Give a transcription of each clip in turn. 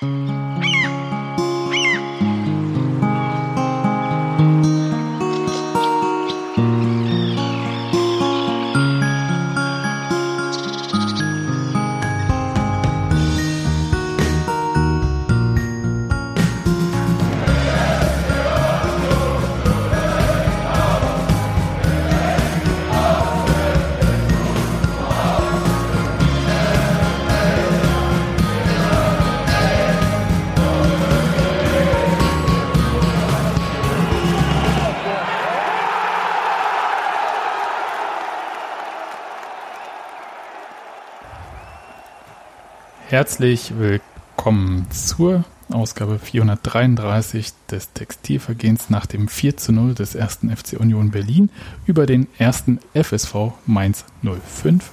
Mm-hmm. Herzlich willkommen zur Ausgabe 433 des Textilvergehens nach dem 4 zu 0 des ersten FC Union Berlin über den ersten FSV Mainz 05.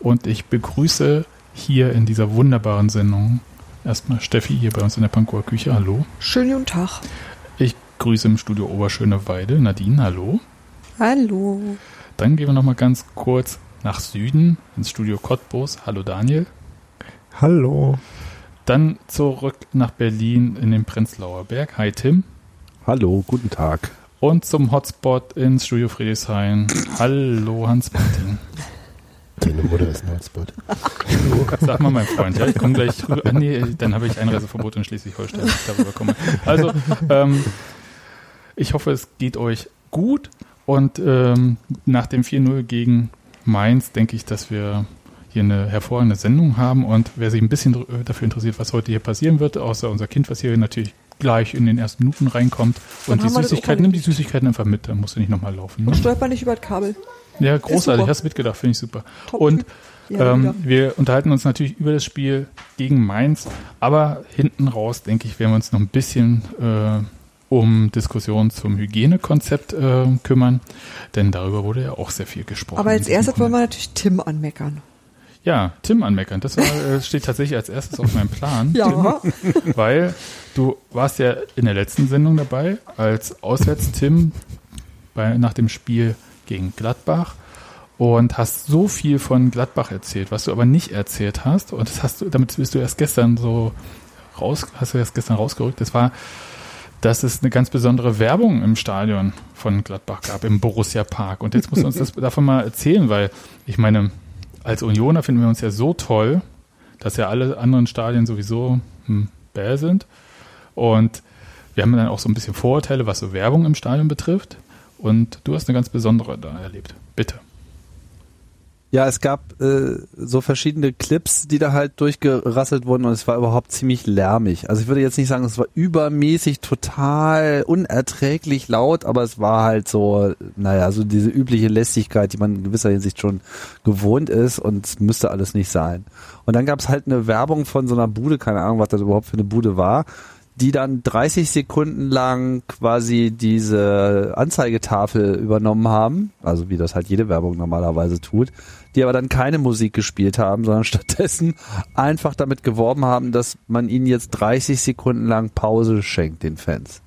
Und ich begrüße hier in dieser wunderbaren Sendung erstmal Steffi hier bei uns in der Pankower Küche. Hallo. Schönen guten Tag. Ich grüße im Studio Oberschöneweide. Nadine, hallo. Hallo. Dann gehen wir nochmal ganz kurz nach Süden ins Studio Cottbus. Hallo Daniel. Hallo. Dann zurück nach Berlin in den Prenzlauer Berg. Hi Tim. Hallo, guten Tag. Und zum Hotspot ins Studio Friedrichshain. Hallo Hans-Martin. Deine Mutter ist ein Hotspot. Sag mal, mein Freund, ja, ich komme gleich rüber. Ah, nee, dann habe ich Einreiseverbot in Schleswig-Holstein, wenn ich darüber komme. Also, ähm, ich hoffe, es geht euch gut. Und ähm, nach dem 4-0 gegen Mainz denke ich, dass wir hier eine hervorragende Sendung haben und wer sich ein bisschen äh, dafür interessiert, was heute hier passieren wird, außer unser Kind, was hier natürlich gleich in den ersten Minuten reinkommt und die Süßigkeiten, nimm die Süßigkeiten einfach mit, dann musst du nicht nochmal laufen. Ne? Und stolper nicht über das Kabel. Ja, großartig, hast du mitgedacht, finde ich super. Top und ja, ähm, wir unterhalten uns natürlich über das Spiel gegen Mainz, aber hinten raus, denke ich, werden wir uns noch ein bisschen äh, um Diskussionen zum Hygienekonzept äh, kümmern, denn darüber wurde ja auch sehr viel gesprochen. Aber als erstes wollen wir natürlich Tim anmeckern. Ja, Tim anmeckern. Das war, äh, steht tatsächlich als erstes auf meinem Plan. ja. Tim, weil du warst ja in der letzten Sendung dabei als Auswärts-Tim nach dem Spiel gegen Gladbach und hast so viel von Gladbach erzählt, was du aber nicht erzählt hast. Und das hast du, damit bist du erst gestern so raus, hast du erst gestern rausgerückt. Das war, dass es eine ganz besondere Werbung im Stadion von Gladbach gab, im Borussia Park. Und jetzt musst du uns das davon mal erzählen, weil ich meine, als Unioner finden wir uns ja so toll, dass ja alle anderen Stadien sowieso hm, bäh sind. Und wir haben dann auch so ein bisschen Vorurteile, was so Werbung im Stadion betrifft. Und du hast eine ganz besondere da erlebt. Bitte. Ja, es gab äh, so verschiedene Clips, die da halt durchgerasselt wurden und es war überhaupt ziemlich lärmig. Also ich würde jetzt nicht sagen, es war übermäßig total unerträglich laut, aber es war halt so, naja, so diese übliche Lästigkeit, die man in gewisser Hinsicht schon gewohnt ist und es müsste alles nicht sein. Und dann gab es halt eine Werbung von so einer Bude, keine Ahnung, was das überhaupt für eine Bude war, die dann 30 Sekunden lang quasi diese Anzeigetafel übernommen haben, also wie das halt jede Werbung normalerweise tut, die aber dann keine Musik gespielt haben, sondern stattdessen einfach damit geworben haben, dass man ihnen jetzt 30 Sekunden lang Pause schenkt, den Fans.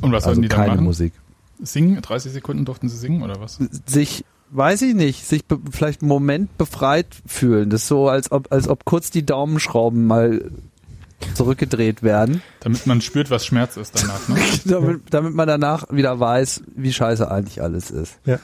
Und was also sollten die keine dann machen? Musik. Singen? 30 Sekunden durften sie singen oder was? Sich weiß ich nicht, sich vielleicht einen Moment befreit fühlen. Das ist so, als ob, als ob kurz die Daumenschrauben mal zurückgedreht werden. Damit man spürt, was Schmerz ist danach. Ne? damit, damit man danach wieder weiß, wie scheiße eigentlich alles ist. Ja.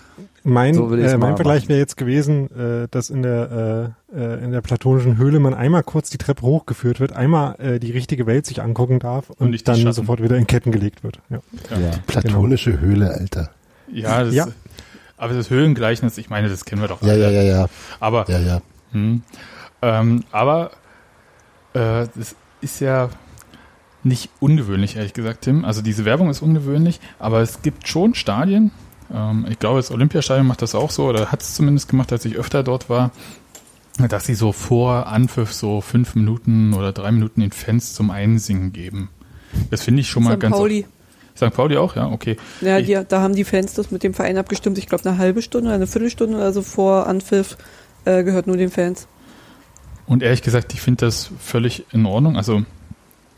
Mein, So äh, mein Vergleich wäre jetzt gewesen, äh, dass in der, äh, äh, in der platonischen Höhle man einmal kurz die Treppe hochgeführt wird, einmal äh, die richtige Welt sich angucken darf und, nicht die dann Schatten. sofort wieder in Ketten gelegt wird. Ja. Ja. Platonische Höhle, Alter. Ja, das, Ja. aber das Höhlengleichnis, ich meine, das kennen wir doch Ja, alle. ja, ja, ja. Aber, Ja, ja. hm, ähm, aber äh, das ist ja nicht ungewöhnlich, ehrlich gesagt, Tim. Also diese Werbung ist ungewöhnlich, aber es gibt schon Stadien, ähm, ich glaube, das Olympiastadion macht das auch so, oder hat es zumindest gemacht, als ich öfter dort war, dass sie so vor Anpfiff so fünf Minuten oder drei Minuten den Fans zum Einsingen geben. Das finde ich schon mal St. ganz... Pauli. St. Pauli auch, ja, okay. Ja, die, da haben die Fans das mit dem Verein abgestimmt. Ich glaube, eine halbe Stunde eine Viertelstunde oder so vor Anpfiff äh, gehört nur den Fans. Und ehrlich gesagt, ich finde das völlig in Ordnung. Also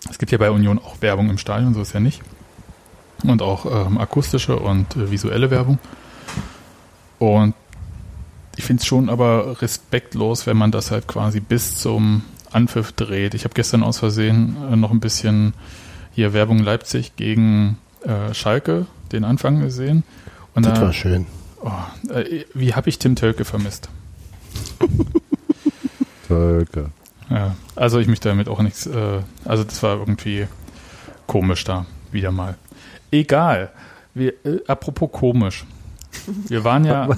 es gibt ja bei Union auch Werbung im Stadion, so ist ja nicht. Und auch ähm, akustische und äh, visuelle Werbung. Und ich finde es schon aber respektlos, wenn man das halt quasi bis zum Anpfiff dreht. Ich habe gestern aus Versehen äh, noch ein bisschen hier Werbung Leipzig gegen äh, Schalke, den Anfang gesehen. Und Das da, war schön. oh, äh, wie habe ich Tim Tölke vermisst? Völker. Ja, also ich mich damit auch nichts, äh, also das war irgendwie komisch da, wieder mal. Egal. Wir, äh, apropos komisch. Wir waren ja,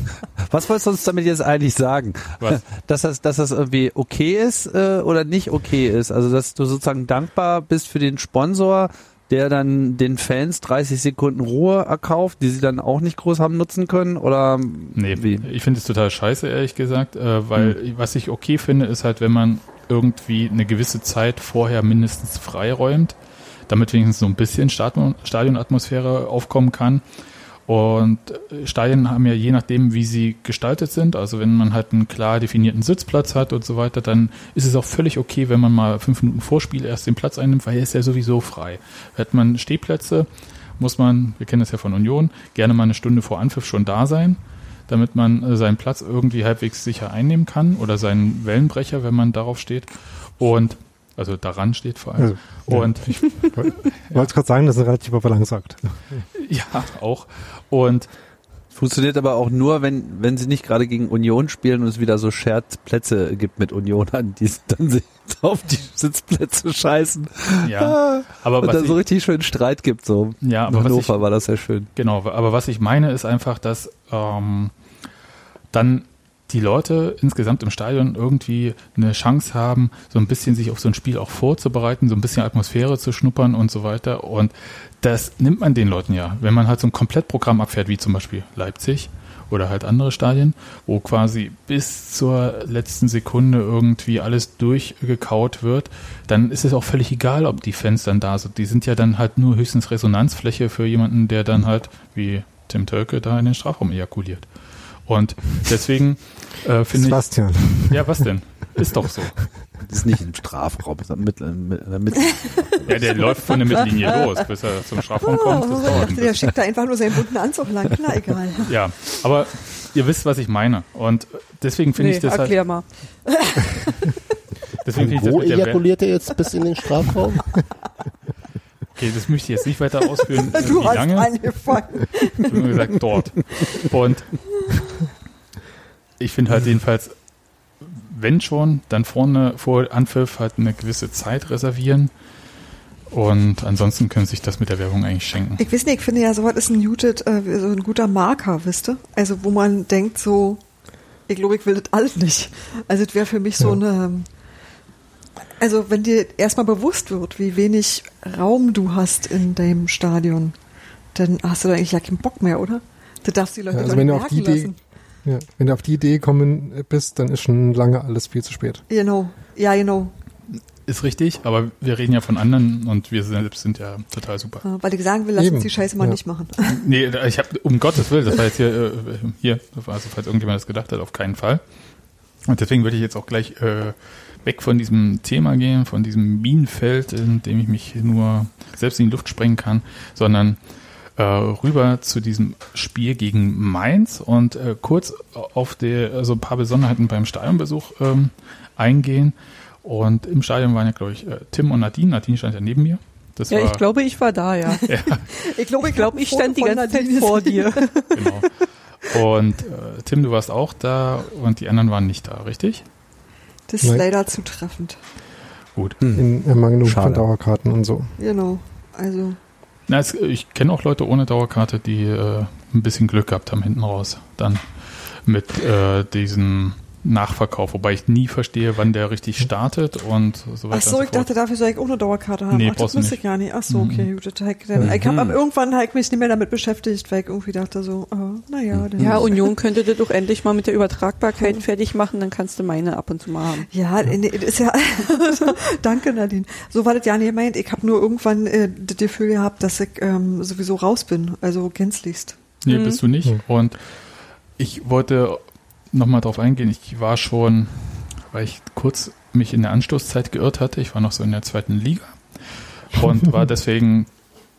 Was wolltest du uns damit jetzt eigentlich sagen? Was? Dass das, dass das irgendwie okay ist äh, oder nicht okay ist? Also dass du sozusagen dankbar bist für den Sponsor, der dann den Fans 30 Sekunden Ruhe erkauft, die sie dann auch nicht groß haben nutzen können? Oder nee, wie? ich finde es total scheiße, ehrlich gesagt, äh, weil was ich okay finde, ist halt, wenn man irgendwie eine gewisse Zeit vorher mindestens freiräumt, damit wenigstens so ein bisschen Stadion, Stadionatmosphäre aufkommen kann. Und Stadien haben ja je nachdem, wie sie gestaltet sind, also wenn man halt einen klar definierten Sitzplatz hat und so weiter, dann ist es auch völlig okay, wenn man mal fünf Minuten vor Spiel erst den Platz einnimmt, weil er ist ja sowieso frei. Hat man Stehplätze, muss man, wir kennen das ja von Union, gerne mal eine Stunde vor Anpfiff schon da sein, damit man äh, seinen Platz irgendwie halbwegs sicher einnehmen kann oder seinen Wellenbrecher, wenn man darauf steht. Und also daran steht vor allem. Also, ja. Und ich Ich wollte gerade sagen, das ist ein relativer Balanceakt. ja, auch. Und Funktioniert aber auch nur, wenn, wenn sie nicht gerade gegen Union spielen und es wieder so Shared-Plätze gibt mit Unionern, die dann sich auf die Sitzplätze scheißen. ja, aber und was dann so ich, richtig schön Streit gibt. So. ja, In aber was ich, Hannover war das ja schön. Genau, aber was ich meine, ist einfach, dass ähm, dann die Leute insgesamt im Stadion irgendwie eine Chance haben, so ein bisschen sich auf so ein Spiel auch vorzubereiten, so ein bisschen Atmosphäre zu schnuppern und so weiter. Und das nimmt man den Leuten ja, wenn man halt so ein Komplettprogramm abfährt, wie zum Beispiel Leipzig oder halt andere Stadien, wo quasi bis zur letzten Sekunde irgendwie alles durchgekaut wird, dann ist es auch völlig egal, ob die Fans dann da sind. Die sind ja dann halt nur höchstens Resonanzfläche für jemanden, der dann halt, wie Tim Tölke, da in den Strafraum ejakuliert. Und deswegen äh, finde ich, Sebastian. ja, was denn? Ist doch so. Das ist nicht im Strafraum, das ist am Mittel. Ja, der läuft von der Mittellinie los, bis er zum Strafraum kommt. Das Oh, ich dauert ein dachte, der schickt da einfach nur seinen bunten Anzug lang. Na, egal. Ja, aber ihr wisst, was ich meine. Und deswegen finde Nee, ich das halt, erklär mal. deswegen finde ich das Wo der Wer- ejakuliert er jetzt bis in den Strafraum? Okay, das möchte ich jetzt nicht weiter ausführen, Du wie hast lange. angefangen. Ich habe nur gesagt, dort. Und ich finde halt jedenfalls, wenn schon, dann vorne vor Anpfiff halt eine gewisse Zeit reservieren. Und ansonsten können sie sich das mit der Werbung eigentlich schenken. Ich weiß nicht, ich finde ja, sowas ist ein, muted, äh, so ein guter Marker, wisst ihr? Also, wo man denkt so, ich glaube, ich will das alles nicht. Also, es wäre für mich so Ja. eine, also, wenn dir erstmal bewusst wird, wie wenig Raum du hast in deinem Stadion, dann hast du da eigentlich ja keinen Bock mehr, oder? Du darfst die Leute Ja, also wenn nicht du auf die merken Idee, lassen. Ja, wenn du auf die Idee kommen bist, dann ist schon lange alles viel zu spät. Genau. Ja, genau. Ist richtig, aber wir reden ja von anderen und wir selbst sind ja total super. Ja, Weil ich sagen will, lass Eben. uns die Scheiße mal Ja. nicht machen. Nee, ich habe um Gottes Willen, das war jetzt hier, äh, hier, also falls irgendjemand das gedacht hat, auf keinen Fall. Und deswegen würde ich jetzt auch gleich äh, weg von diesem Thema gehen, von diesem Minenfeld, in dem ich mich nur selbst in die Luft sprengen kann, sondern äh, rüber zu diesem Spiel gegen Mainz und äh, kurz auf die, also ein paar Besonderheiten beim Stadionbesuch ähm, eingehen. Und im Stadion waren ja, glaube ich, äh, Tim und Nadine. Nadine stand ja neben mir. Das Ja, war, ich glaube, ich war da, ja. Ich glaube, Ich glaube, ich stand die ganze Zeit vor dir. Genau. Und äh, Tim, du warst auch da und die anderen waren nicht da, richtig? Das ist Nein. leider zutreffend. Gut. In Ermangelung Schade. von Dauerkarten und so. Genau. Also, Na, es, ich kenne auch Leute ohne Dauerkarte, die äh, ein bisschen Glück gehabt haben hinten raus. Dann mit äh, diesem Nachverkauf, wobei ich nie verstehe, wann der richtig startet und so weiter. ach so, und ich so dachte, dafür soll ich auch eine Dauerkarte haben. Nee, ach, das müsste ich gar nicht. Ach so, Mhm. okay, gut. das hab Ich, habe Mhm. aber irgendwann ich mich nicht mehr damit beschäftigt, weil ich irgendwie dachte so, oh, naja. dann- Ja, Union könnte das doch endlich mal mit der Übertragbarkeit fertig machen, dann kannst du meine ab und zu mal haben. Ja, nee, das ist ja. Danke, Nadine. So war das ja nicht gemeint. Ich habe nur irgendwann äh, das Gefühl gehabt, dass ich ähm, sowieso raus bin. Also gänzlichst. Nee, Mhm. bist du nicht. Und ich wollte nochmal drauf eingehen. Ich war schon, weil ich kurz mich in der Anstoßzeit geirrt hatte. Ich war noch so in der zweiten Liga und war deswegen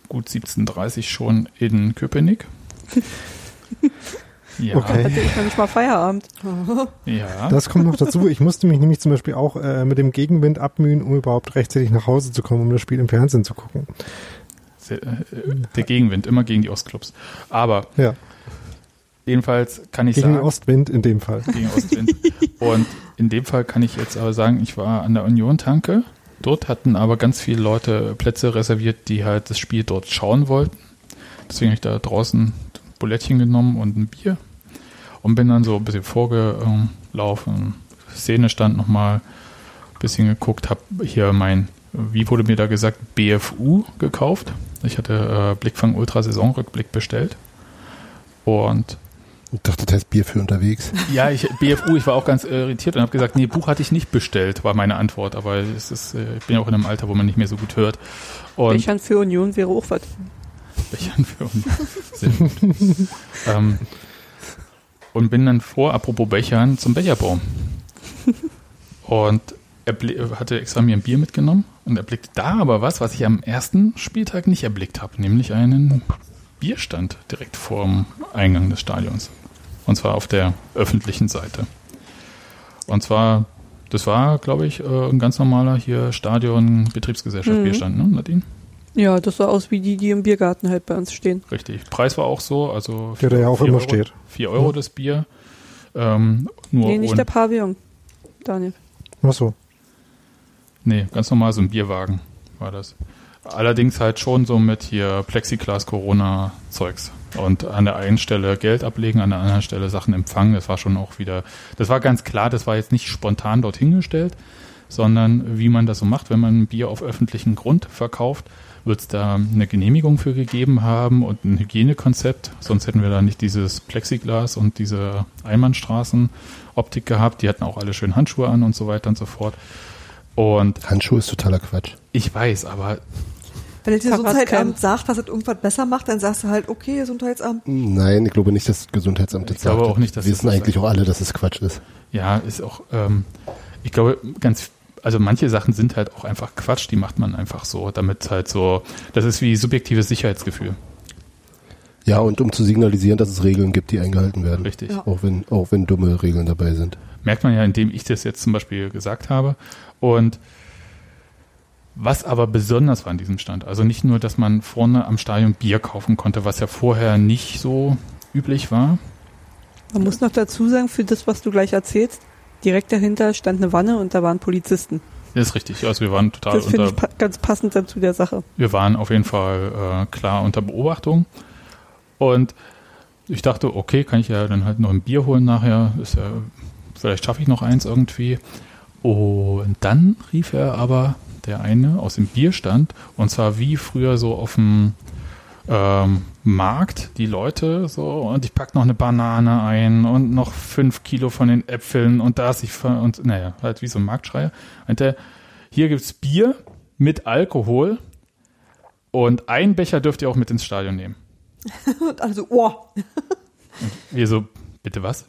gut 17.30 schon in Köpenick. Ja, Okay. Hatte ich noch nicht mal Feierabend. ja. Das kommt noch dazu. Ich musste mich nämlich zum Beispiel auch äh, mit dem Gegenwind abmühen, um überhaupt rechtzeitig nach Hause zu kommen, um das Spiel im Fernsehen zu gucken. Sehr, äh, der Gegenwind, immer gegen die Ostclubs. Aber Ja, jedenfalls kann ich gegen sagen, Ostwind in dem Fall. gegen Ostwind. Und in dem Fall kann ich jetzt aber sagen, ich war an der Union-Tanke. Dort hatten aber ganz viele Leute Plätze reserviert, die halt das Spiel dort schauen wollten. Deswegen habe ich da draußen ein Bulettchen genommen und ein Bier und bin dann so ein bisschen vorgelaufen. Szenestand nochmal ein bisschen geguckt, habe hier mein, wie wurde mir da gesagt, BFU gekauft. Ich hatte äh, Blickfang Ultra Saisonrückblick bestellt. Und Ich dachte, das heißt Bier für unterwegs. ja, ich, BFU, ich war auch ganz irritiert und habe gesagt, nee, Buch hatte ich nicht bestellt, war meine Antwort. Aber es ist, äh, ich bin ja auch in einem Alter, wo man nicht mehr so gut hört. Und Bechern für Union wäre auch was. Bechern für uns. Sehr gut. ähm, und bin dann vor, apropos Bechern, zum Becherbaum. Und er bli- hatte extra mir ein Bier mitgenommen und erblickte da aber was, was ich am ersten Spieltag nicht erblickt habe, nämlich einen Bierstand direkt vorm Eingang des Stadions. Und zwar auf der öffentlichen Seite. Und zwar, das war, glaube ich, äh, ein ganz normaler hier Stadion-Betriebsgesellschaft Mhm. Bierstand, ne, Nadine? Ja, das sah aus wie die, die im Biergarten halt bei uns stehen. Richtig. Preis war auch so, also Der da ja auch vier immer Euro, steht. 4 Euro das Bier. Ähm, nur nee, nicht der Pavillon. Daniel. Ach so. Nee, ganz normal so ein Bierwagen war das. Allerdings halt schon so mit hier Plexiglas Corona Zeugs. Und an der einen Stelle Geld ablegen, an der anderen Stelle Sachen empfangen. Das war schon auch wieder, das war ganz klar, das war jetzt nicht spontan dorthin gestellt, sondern wie man das so macht, wenn man ein Bier auf öffentlichen Grund verkauft, wird es da eine Genehmigung für gegeben haben und ein Hygienekonzept. Sonst hätten wir da nicht dieses Plexiglas und diese Einbahnstraßen-Optik gehabt. Die hatten auch alle schön Handschuhe an und so weiter und so fort. Und Handschuhe ist totaler Quatsch. ich weiß, aber Wenn das. Gesundheitsamt sagt, dass es irgendwas besser macht, dann sagst du halt, okay, Gesundheitsamt. Nein, ich glaube nicht, dass das Gesundheitsamt das Ich glaube sagt. auch nicht, dass Wir wissen das eigentlich sagt. auch alle, dass es Quatsch ist. ja, ist auch, ähm, ich glaube, ganz, also manche Sachen sind halt auch einfach Quatsch, die macht man einfach so, damit halt so, das ist wie subjektives Sicherheitsgefühl. Ja, und um zu signalisieren, dass es Regeln gibt, die eingehalten werden. Richtig. Ja. Auch wenn, auch wenn dumme Regeln dabei sind. Merkt man ja, indem ich das jetzt zum Beispiel gesagt habe. Und was aber besonders war an diesem Stand, also nicht nur, dass man vorne am Stadion Bier kaufen konnte, was ja vorher nicht so üblich war. Man muss noch dazu sagen, für das, was du gleich erzählst, direkt dahinter stand eine Wanne und da waren Polizisten. Das ist richtig. Also wir waren total Das finde ich pa ganz passend dann zu der Sache. wir waren auf jeden Fall äh, klar unter Beobachtung. Und ich dachte, okay, kann ich ja dann halt noch ein Bier holen nachher. Ist ja, vielleicht schaffe ich noch eins irgendwie. Und dann rief er aber der eine aus dem Bierstand, und zwar wie früher so auf dem ähm, Markt, die Leute so, und ich pack noch eine Banane ein und noch fünf Kilo von den Äpfeln und da ist ich und naja, halt wie so ein Marktschreier. Und der, hier gibt's Bier mit Alkohol und einen Becher dürft ihr auch mit ins Stadion nehmen. Und also, oh, Wir so, bitte was?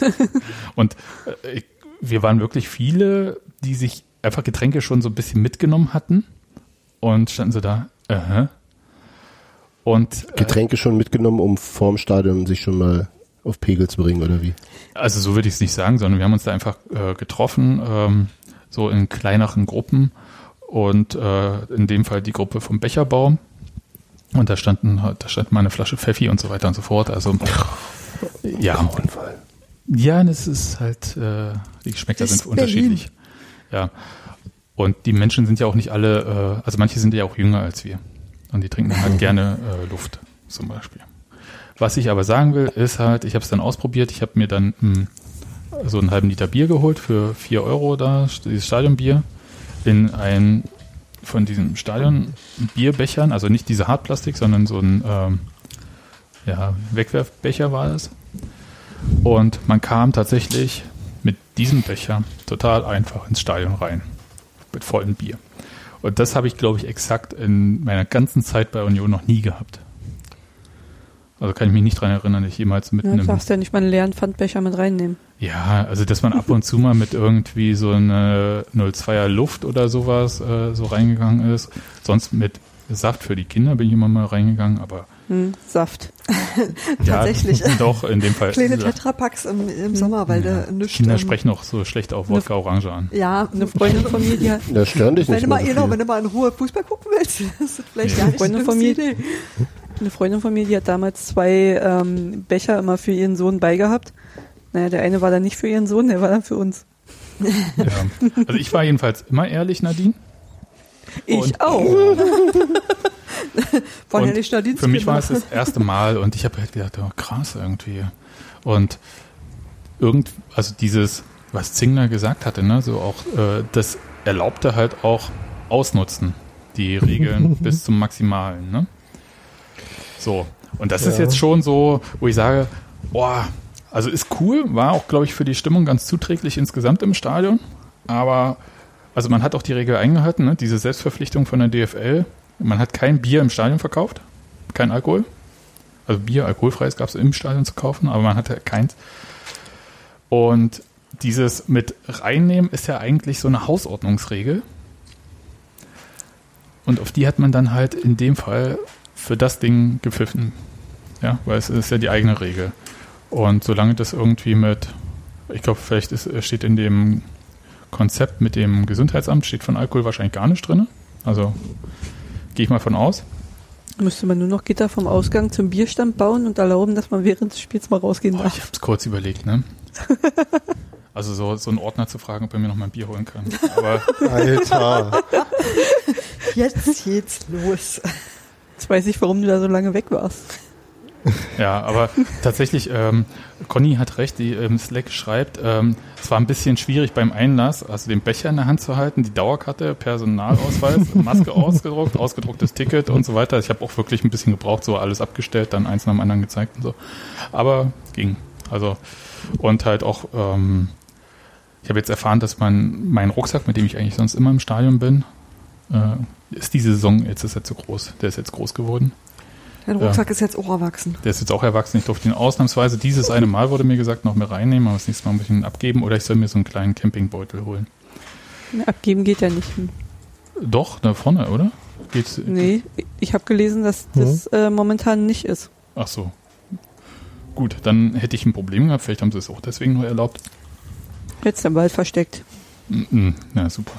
und äh, ich, wir waren wirklich viele, die sich einfach Getränke schon so ein bisschen mitgenommen hatten und standen so da, aha. Und äh, Getränke schon mitgenommen, um vorm Stadion sich schon mal auf Pegel zu bringen, oder wie? Also so würde ich es nicht sagen, sondern wir haben uns da einfach äh, getroffen, ähm, so in kleineren Gruppen und äh, in dem Fall die Gruppe vom Becherbaum. Und da standen da stand mal eine Flasche Pfeffi und so weiter und so fort. Also ja, Unfall. ja, das ist halt, äh, die Geschmäcker Das sind unterschiedlich. Ja. Und die Menschen sind ja auch nicht alle, äh, also manche sind ja auch jünger als wir. Und die trinken halt gerne äh, Luft zum Beispiel. Was ich aber sagen will, ist halt, ich habe es dann ausprobiert, ich habe mir dann mh, so einen halben Liter Bier geholt für 4 Euro da, dieses Stadionbier, in ein von diesen Stadion-Bierbechern, also nicht diese Hartplastik, sondern so ein ähm, ja, Wegwerfbecher war das. Und man kam tatsächlich mit diesem Becher total einfach ins Stadion rein. Mit vollem Bier. Und das habe ich, glaube ich, exakt in meiner ganzen Zeit bei Union noch nie gehabt. Also kann ich mich nicht dran erinnern, dass ich jemals mit Ja, einem. du darfst ja nicht mal einen leeren Pfandbecher mit reinnehmen. Ja, also dass man ab und zu mal mit irgendwie so eine 02er Luft oder sowas äh, so reingegangen ist. Sonst mit Saft für die Kinder bin ich immer mal reingegangen, aber Hm, Saft. Tatsächlich. Ja, doch, in dem Fall. Kleine. Tetrapacks im, im Sommer, weil Ja, du nichts. Kinder sprechen auch so schlecht auf Wodka Orange an. Ja, Eine Freundin von mir, die hat, Da stören dich wenn nicht du mal, so genau, viel. wenn du mal in Ruhe Fußball gucken willst, das ist vielleicht Ja. Freunde die von mir- Idee. eine Freundin von mir, die hat damals zwei ähm, Becher immer für ihren Sohn beigehabt. Naja, der eine war dann nicht für ihren Sohn, der war dann für uns. Ja. Also ich war jedenfalls immer ehrlich, Nadine. Ich Und- auch. Von Und Stadinski. Für mich war es das erste Mal und ich habe halt gedacht, oh, krass irgendwie. Und irgend, also dieses, was Zingler gesagt hatte, ne, so auch, äh, das erlaubte halt auch ausnutzen, die Regeln bis zum Maximalen, ne? So. Und das ist Ja. jetzt schon so, wo ich sage, boah, also ist cool, war auch, glaube ich, für die Stimmung ganz zuträglich insgesamt im Stadion. Aber, also man hat auch die Regel eingehalten, ne? diese Selbstverpflichtung von der DFL. Man hat kein Bier im Stadion verkauft, kein Alkohol. Also Bier, alkoholfreies gab es im Stadion zu kaufen, aber man hatte keins. Und dieses mit reinnehmen ist ja eigentlich so eine Hausordnungsregel. Und auf die hat man dann halt in dem Fall für das Ding gepfiffen. Ja, weil es ist ja die eigene Regel. Und solange das irgendwie mit, ich glaube, vielleicht ist, steht in dem Konzept mit dem Gesundheitsamt, steht von Alkohol wahrscheinlich gar nicht drin. Also gehe ich mal von aus. Müsste man nur noch Gitter vom Ausgang zum Bierstand bauen und erlauben, dass man während des Spiels mal rausgehen Boah, darf. ich habe es kurz überlegt, ne? Also so, so einen Ordner zu fragen, ob er mir noch mal ein Bier holen kann. Aber Alter. Jetzt geht's los. Jetzt weiß ich, warum du da so lange weg warst. Ja, aber tatsächlich, ähm, Conny hat recht, die im Slack schreibt, ähm, es war ein bisschen schwierig beim Einlass, also den Becher in der Hand zu halten, die Dauerkarte, Personalausweis, Maske ausgedruckt, ausgedrucktes Ticket und so weiter. Ich habe auch wirklich ein bisschen gebraucht, so alles abgestellt, dann eins nach dem anderen gezeigt und so. Aber ging. Also, und halt auch, ähm, ich habe jetzt erfahren, dass mein, mein Rucksack, mit dem ich eigentlich sonst immer im Stadion bin, äh, ist diese Saison, jetzt ist er zu groß. Der ist jetzt groß geworden. Dein Rucksack ist jetzt auch erwachsen. Der ist jetzt auch erwachsen. Ich durfte ihn ausnahmsweise dieses eine Mal, wurde mir gesagt, noch mehr reinnehmen, aber das nächste Mal ein bisschen abgeben oder ich soll mir so einen kleinen Campingbeutel holen. Abgeben geht ja nicht. Doch, da vorne, oder? Geht's? Nee, ich habe gelesen, dass das äh, momentan nicht ist. Ach so. Gut, dann hätte ich ein Problem gehabt. Vielleicht haben sie es auch deswegen nur erlaubt. Jetzt im Wald versteckt. Mm, Ja, super.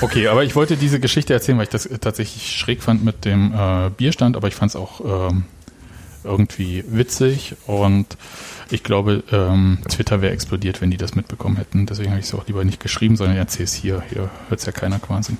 Okay, aber ich wollte diese Geschichte erzählen, weil ich das tatsächlich schräg fand mit dem äh, Bierstand, aber ich fand es auch ähm, irgendwie witzig und ich glaube, ähm, Twitter wäre explodiert, wenn die das mitbekommen hätten. Deswegen habe ich es auch lieber nicht geschrieben, sondern erzähle es hier. Hier hört es ja keiner quasi.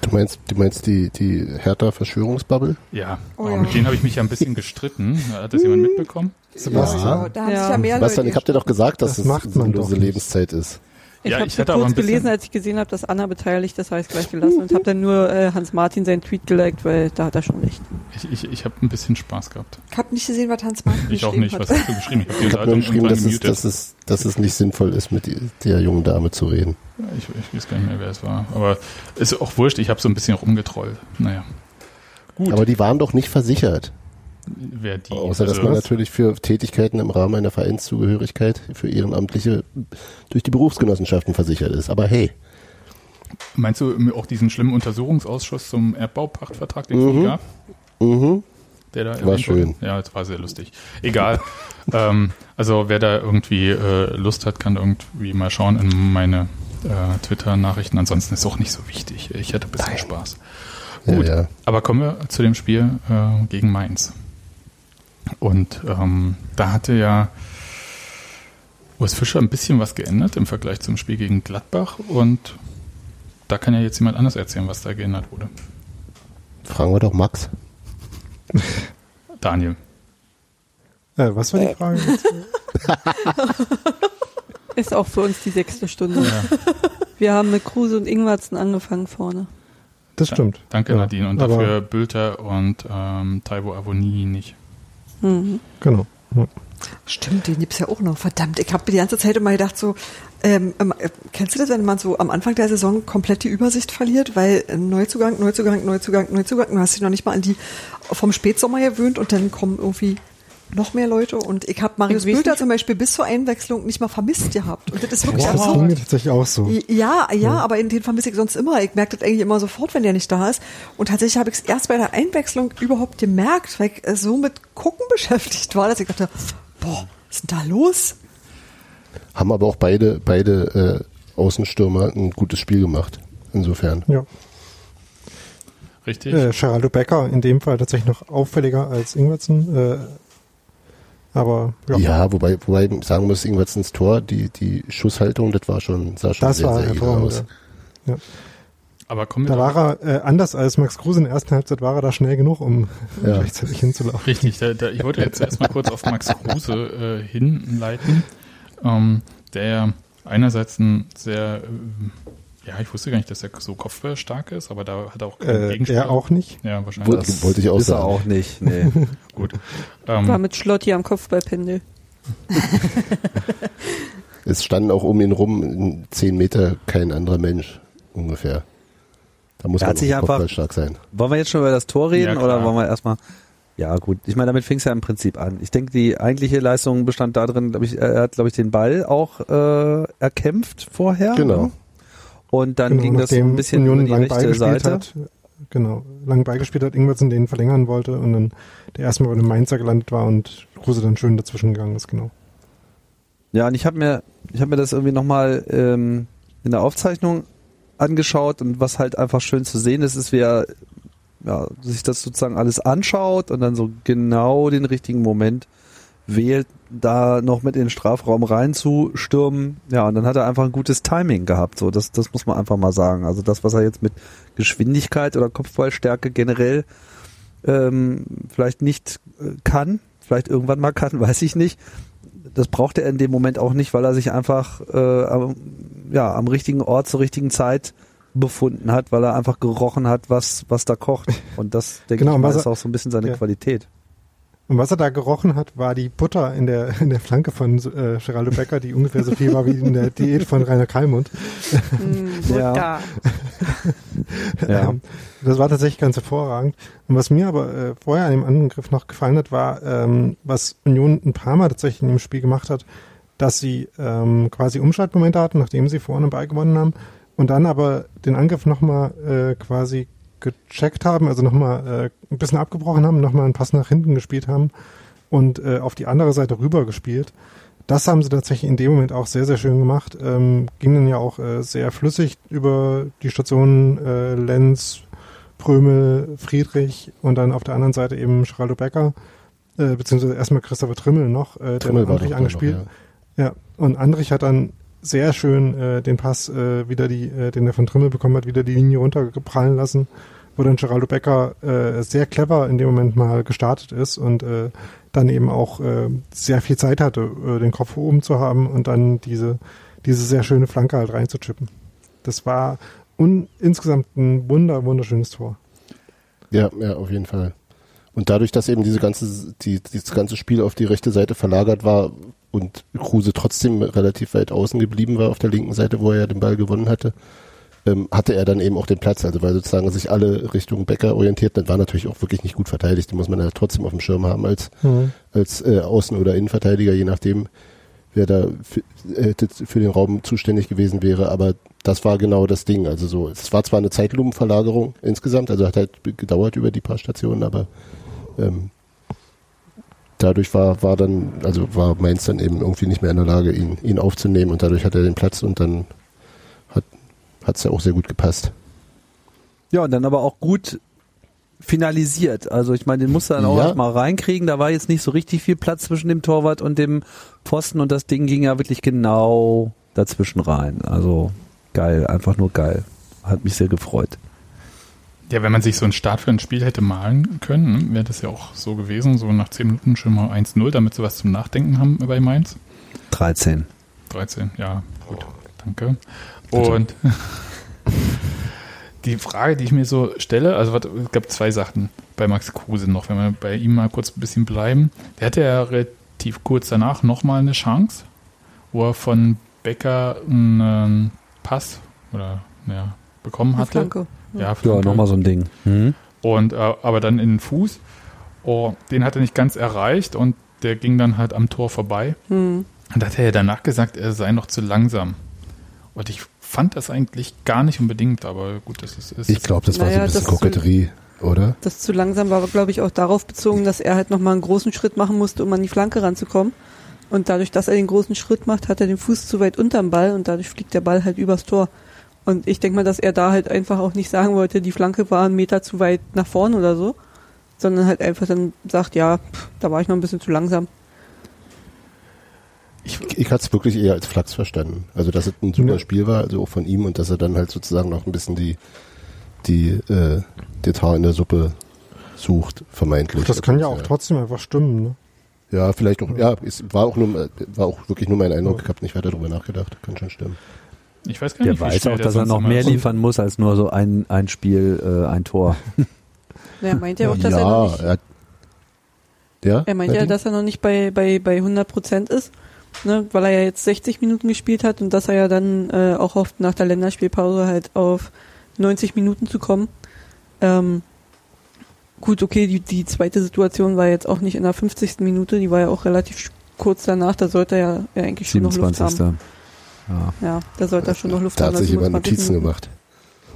Du meinst, du meinst die, die Hertha-Verschwörungsbubble? Ja, Oh aber ja. mit denen habe ich mich ja ein bisschen gestritten. Hat das jemand mitbekommen? Sebastian. Ja, da haben Ja. sich ja mehr Sebastian, ich Leute. hab dir doch gesagt, dass Das es macht man nicht. Lebenszeit ist. Ich Ja, habe aber kurz gelesen, als ich gesehen habe, dass Anna beteiligt ist, habe ich es gleich gelassen und habe dann nur äh, Hans Martin seinen Tweet geliked, weil da hat er schon recht. Ich, ich, ich habe ein bisschen Spaß gehabt. Ich habe nicht gesehen, was Hans Martin Ich auch geschrieben nicht. hat. Was hast du geschrieben? Ich habe Ich habe nur geschrieben, dass es, dass, es, dass es nicht sinnvoll ist, mit der jungen Dame zu reden. Ich, ich weiß gar nicht mehr, wer es war. Aber ist auch wurscht. Ich habe so ein bisschen rumgetrollt. Naja. Gut. Aber die waren doch nicht versichert. Wer die? Außer, dass also, man natürlich für Tätigkeiten im Rahmen einer Vereinszugehörigkeit für Ehrenamtliche durch die Berufsgenossenschaften versichert ist. Aber hey, meinst du auch diesen schlimmen Untersuchungsausschuss zum Erdbaupachtvertrag, den es Mhm. gab? mhm. Der da War schön. Ja, das war sehr lustig. Egal. ähm, also wer da irgendwie äh, Lust hat, kann irgendwie mal schauen in meine äh, Twitter-Nachrichten. Ansonsten ist es auch nicht so wichtig. Ich hätte ein bisschen Spaß. Ja, Gut. ja. Aber kommen wir zu dem Spiel äh, gegen Mainz. Und ähm, da hatte ja Urs Fischer ein bisschen was geändert im Vergleich zum Spiel gegen Gladbach. Und da kann ja jetzt jemand anders erzählen, was da geändert wurde. Fragen wir doch Max. Daniel. Äh, was war die Frage? jetzt? Ist auch für uns die sechste Stunde. Wir haben mit Kruse und Ingwarzen angefangen vorne. Das stimmt. Danke, Ja, Nadine. Und dafür Bülter und ähm, Taibo Avoni nicht. Mhm. Genau. Ja. Stimmt, den gibt's ja auch noch. Verdammt, ich habe die ganze Zeit immer gedacht, so, ähm, ähm, äh, kennst du das, wenn man so am Anfang der Saison komplett die Übersicht verliert, weil Neuzugang, Neuzugang, Neuzugang, Neuzugang, du hast dich noch nicht mal an die vom Spätsommer gewöhnt und dann kommen irgendwie noch mehr Leute und ich habe Marius Ich Bülter zum Beispiel bis zur Einwechslung nicht mal vermisst gehabt. Und das ist wirklich Das absurd. ging mir tatsächlich auch so. Ja, ja, aber in den vermisse ich sonst immer. Ich merke das eigentlich immer sofort, wenn der nicht da ist. Und tatsächlich habe ich es erst bei der Einwechslung überhaupt gemerkt, weil ich äh, so mit Gucken beschäftigt war, dass ich dachte, boah, was ist denn da los? Haben aber auch beide, beide äh, Außenstürmer ein gutes Spiel gemacht. Insofern. Ja. Richtig? Äh, Geraldo Becker in dem Fall tatsächlich noch auffälliger als Ingwertsen. Äh, aber ja, Ja, wobei, wobei ich sagen muss, Ingwertsens Tor, die, die Schusshaltung, das war schon, sah schon das sehr, war sehr edel aus. Ja. Aber kommen wir Da war er, äh, anders als Max Kruse in der ersten Halbzeit, war er da schnell genug, um Ja. gleichzeitig hinzulaufen. Richtig, da, da, ich wollte jetzt erstmal kurz auf Max Kruse äh, hinleiten, ähm, der einerseits ein sehr, äh, ja, ich wusste gar nicht, dass er so kopfballstark ist, aber da hat er auch keinen Äh, Gegenspieler. er auch nicht. Ja, wahrscheinlich. Das wollte ich auch ist er sagen. auch nicht. Nee. Gut. War Ähm, mit Schlotti am Kopfballpendel. Es standen auch um ihn rum in zehn Meter kein anderer Mensch ungefähr. Da muss Er man hat sich auch einfach- kopfballstark sein. Wollen wir jetzt schon über das Tor reden Ja, oder wollen wir erstmal. Ja, gut. Ich meine, damit fing es ja im Prinzip an. Ich denke, die eigentliche Leistung bestand darin, glaube ich, er hat, glaube ich, den Ball auch äh, erkämpft vorher. Genau. Und dann Genau, ging das ein bisschen Union über die lang rechte Seite. hat. Genau, lang beigespielt hat, Ingwertsen den verlängern wollte und dann der erstmal bei dem Mainzer gelandet war und Kruse dann schön dazwischen gegangen ist, genau. Ja, und ich habe mir, ich habe mir das irgendwie nochmal ähm, in der Aufzeichnung angeschaut und was halt einfach schön zu sehen ist, ist, wie er ja, sich das sozusagen alles anschaut und dann so genau den richtigen Moment wählt, da noch mit in den Strafraum reinzustürmen. Ja, und dann hat er einfach ein gutes Timing gehabt. So, das, das muss man einfach mal sagen. Also das, was er jetzt mit Geschwindigkeit oder Kopfballstärke generell ähm, vielleicht nicht äh, kann, vielleicht irgendwann mal kann, weiß ich nicht. Das braucht er in dem Moment auch nicht, weil er sich einfach äh, am, ja, am richtigen Ort zur richtigen Zeit befunden hat, weil er einfach gerochen hat, was, was da kocht. Und das, denke Genau, ich mal, ist auch so ein bisschen seine ja. Qualität. Und was er da gerochen hat, war die Butter in der, in der Flanke von äh, Geraldo Becker, die ungefähr so viel war wie in der Diät von Rainer Kalmund. Mm, Ja. Butter. Ja. Ähm, das war tatsächlich ganz hervorragend. Und was mir aber äh, vorher an dem Angriff noch gefallen hat, war, ähm, was Union ein paar Mal tatsächlich in dem Spiel gemacht hat, dass sie ähm, quasi Umschaltmomente hatten, nachdem sie vorne Ball gewonnen haben und dann aber den Angriff nochmal äh, quasi gecheckt haben, also nochmal äh, ein bisschen abgebrochen haben, nochmal einen Pass nach hinten gespielt haben und äh, auf die andere Seite rüber gespielt. Das haben sie tatsächlich in dem Moment auch sehr, sehr schön gemacht. Ähm, ging dann ja auch äh, sehr flüssig über die Stationen äh, Lenz, Prömel, Friedrich und dann auf der anderen Seite eben Geraldo Becker, äh, beziehungsweise erstmal Christopher Trimmel noch, äh, der Trimmel war Andrich angespielt. noch, Ja, und Andrich hat dann sehr schön äh, den Pass äh, wieder die, äh, den er von Trimmel bekommen hat, wieder die Linie runtergeprallen lassen, wo dann Geraldo Becker äh, sehr clever in dem Moment mal gestartet ist und äh, dann eben auch äh, sehr viel Zeit hatte, äh, den Kopf oben zu haben und dann diese, diese sehr schöne Flanke halt reinzuchippen. Das war un insgesamt ein wunder, wunderschönes Tor. Ja, ja, auf jeden Fall. Und dadurch, dass eben diese ganze, die, dieses ganze Spiel auf die rechte Seite verlagert war und Kruse trotzdem relativ weit außen geblieben war auf der linken Seite, wo er ja den Ball gewonnen hatte, ähm, hatte er dann eben auch den Platz. Also weil sozusagen sich alle Richtung Becker orientiert, das war natürlich auch wirklich nicht gut verteidigt. Die muss man ja trotzdem auf dem Schirm haben als, als äh, Außen- oder Innenverteidiger, je nachdem, wer da für, äh, für den Raum zuständig gewesen wäre. Aber das war genau das Ding. Also so, es war zwar eine Zeitlupenverlagerung insgesamt, also hat halt gedauert über die paar Stationen, aber ähm, dadurch war, war dann, also war Mainz dann eben irgendwie nicht mehr in der Lage, ihn, ihn aufzunehmen und dadurch hat er den Platz und dann es ja auch sehr gut gepasst. Ja, und dann aber auch gut finalisiert. Also ich meine, den musste dann auch Ja. mal reinkriegen. Da war jetzt nicht so richtig viel Platz zwischen dem Torwart und dem Pfosten und das Ding ging ja wirklich genau dazwischen rein. Also geil, einfach nur geil. Hat mich sehr gefreut. Ja, wenn man sich so einen Start für ein Spiel hätte malen können, wäre das ja auch so gewesen, so nach 10 Minuten schon mal 1-0, damit sie was zum Nachdenken haben bei Mainz. 13. 13, ja, gut, danke. Und die Frage, die ich mir so stelle, also warte, es gab zwei Sachen bei Max Kruse noch, wenn wir bei ihm mal kurz ein bisschen bleiben. Der hatte ja relativ kurz danach nochmal eine Chance, wo er von Becker einen Pass oder ja, bekommen hatte. Flanke. Ja, Ja, Flanke. nochmal so ein Ding. Mhm. Und äh, aber dann in den Fuß. Oh, den hat er nicht ganz erreicht und der ging dann halt am Tor vorbei. Hm. Und da hat er ja danach gesagt, er sei noch zu langsam. Und ich fand das eigentlich gar nicht unbedingt, aber gut, das ist. ist Ich glaube, das war so Naja, ein bisschen zu- Koketterie, oder? Das zu langsam war, glaube ich, auch darauf bezogen, dass er halt nochmal einen großen Schritt machen musste, um an die Flanke ranzukommen. Und dadurch, dass er den großen Schritt macht, hat er den Fuß zu weit unterm Ball und dadurch fliegt der Ball halt übers Tor. Und ich denke mal, dass er da halt einfach auch nicht sagen wollte, die Flanke war einen Meter zu weit nach vorn oder so, sondern halt einfach dann sagt, ja, pff, da war ich noch ein bisschen zu langsam. Ich, ich hatte es wirklich eher als Flachs verstanden. Also, dass es ein super Ja. Spiel war, also auch von ihm und dass er dann halt sozusagen noch ein bisschen die, die, äh, das Haar in der Suppe sucht, vermeintlich. Das kann ja auch trotzdem einfach stimmen. Ne? Ja, vielleicht auch, ja, es war auch nur, war auch wirklich nur mein Eindruck, ich habe nicht weiter darüber nachgedacht, kann schon stimmen. Ich weiß gar Der nicht, wie weiß auch, der dass er noch mehr liefern muss als nur so ein, ein Spiel, äh, ein Tor. Er meint ja auch, dass ja, er noch nicht, er, ja, er meint ja, dass er noch nicht bei, bei, bei 100 Prozent ist, ne, weil er ja jetzt 60 Minuten gespielt hat und dass er ja dann äh, auch hofft, nach der Länderspielpause halt auf 90 Minuten zu kommen. Ähm, gut, okay, die, die zweite Situation war jetzt auch nicht in der 50. Minute, die war ja auch relativ kurz danach, da sollte er ja, ja eigentlich schon noch Luft 27. haben. Ja. Ja, da sollte er schon noch Luft da haben. hat sich also jemand 27 Notizen Minuten. gemacht.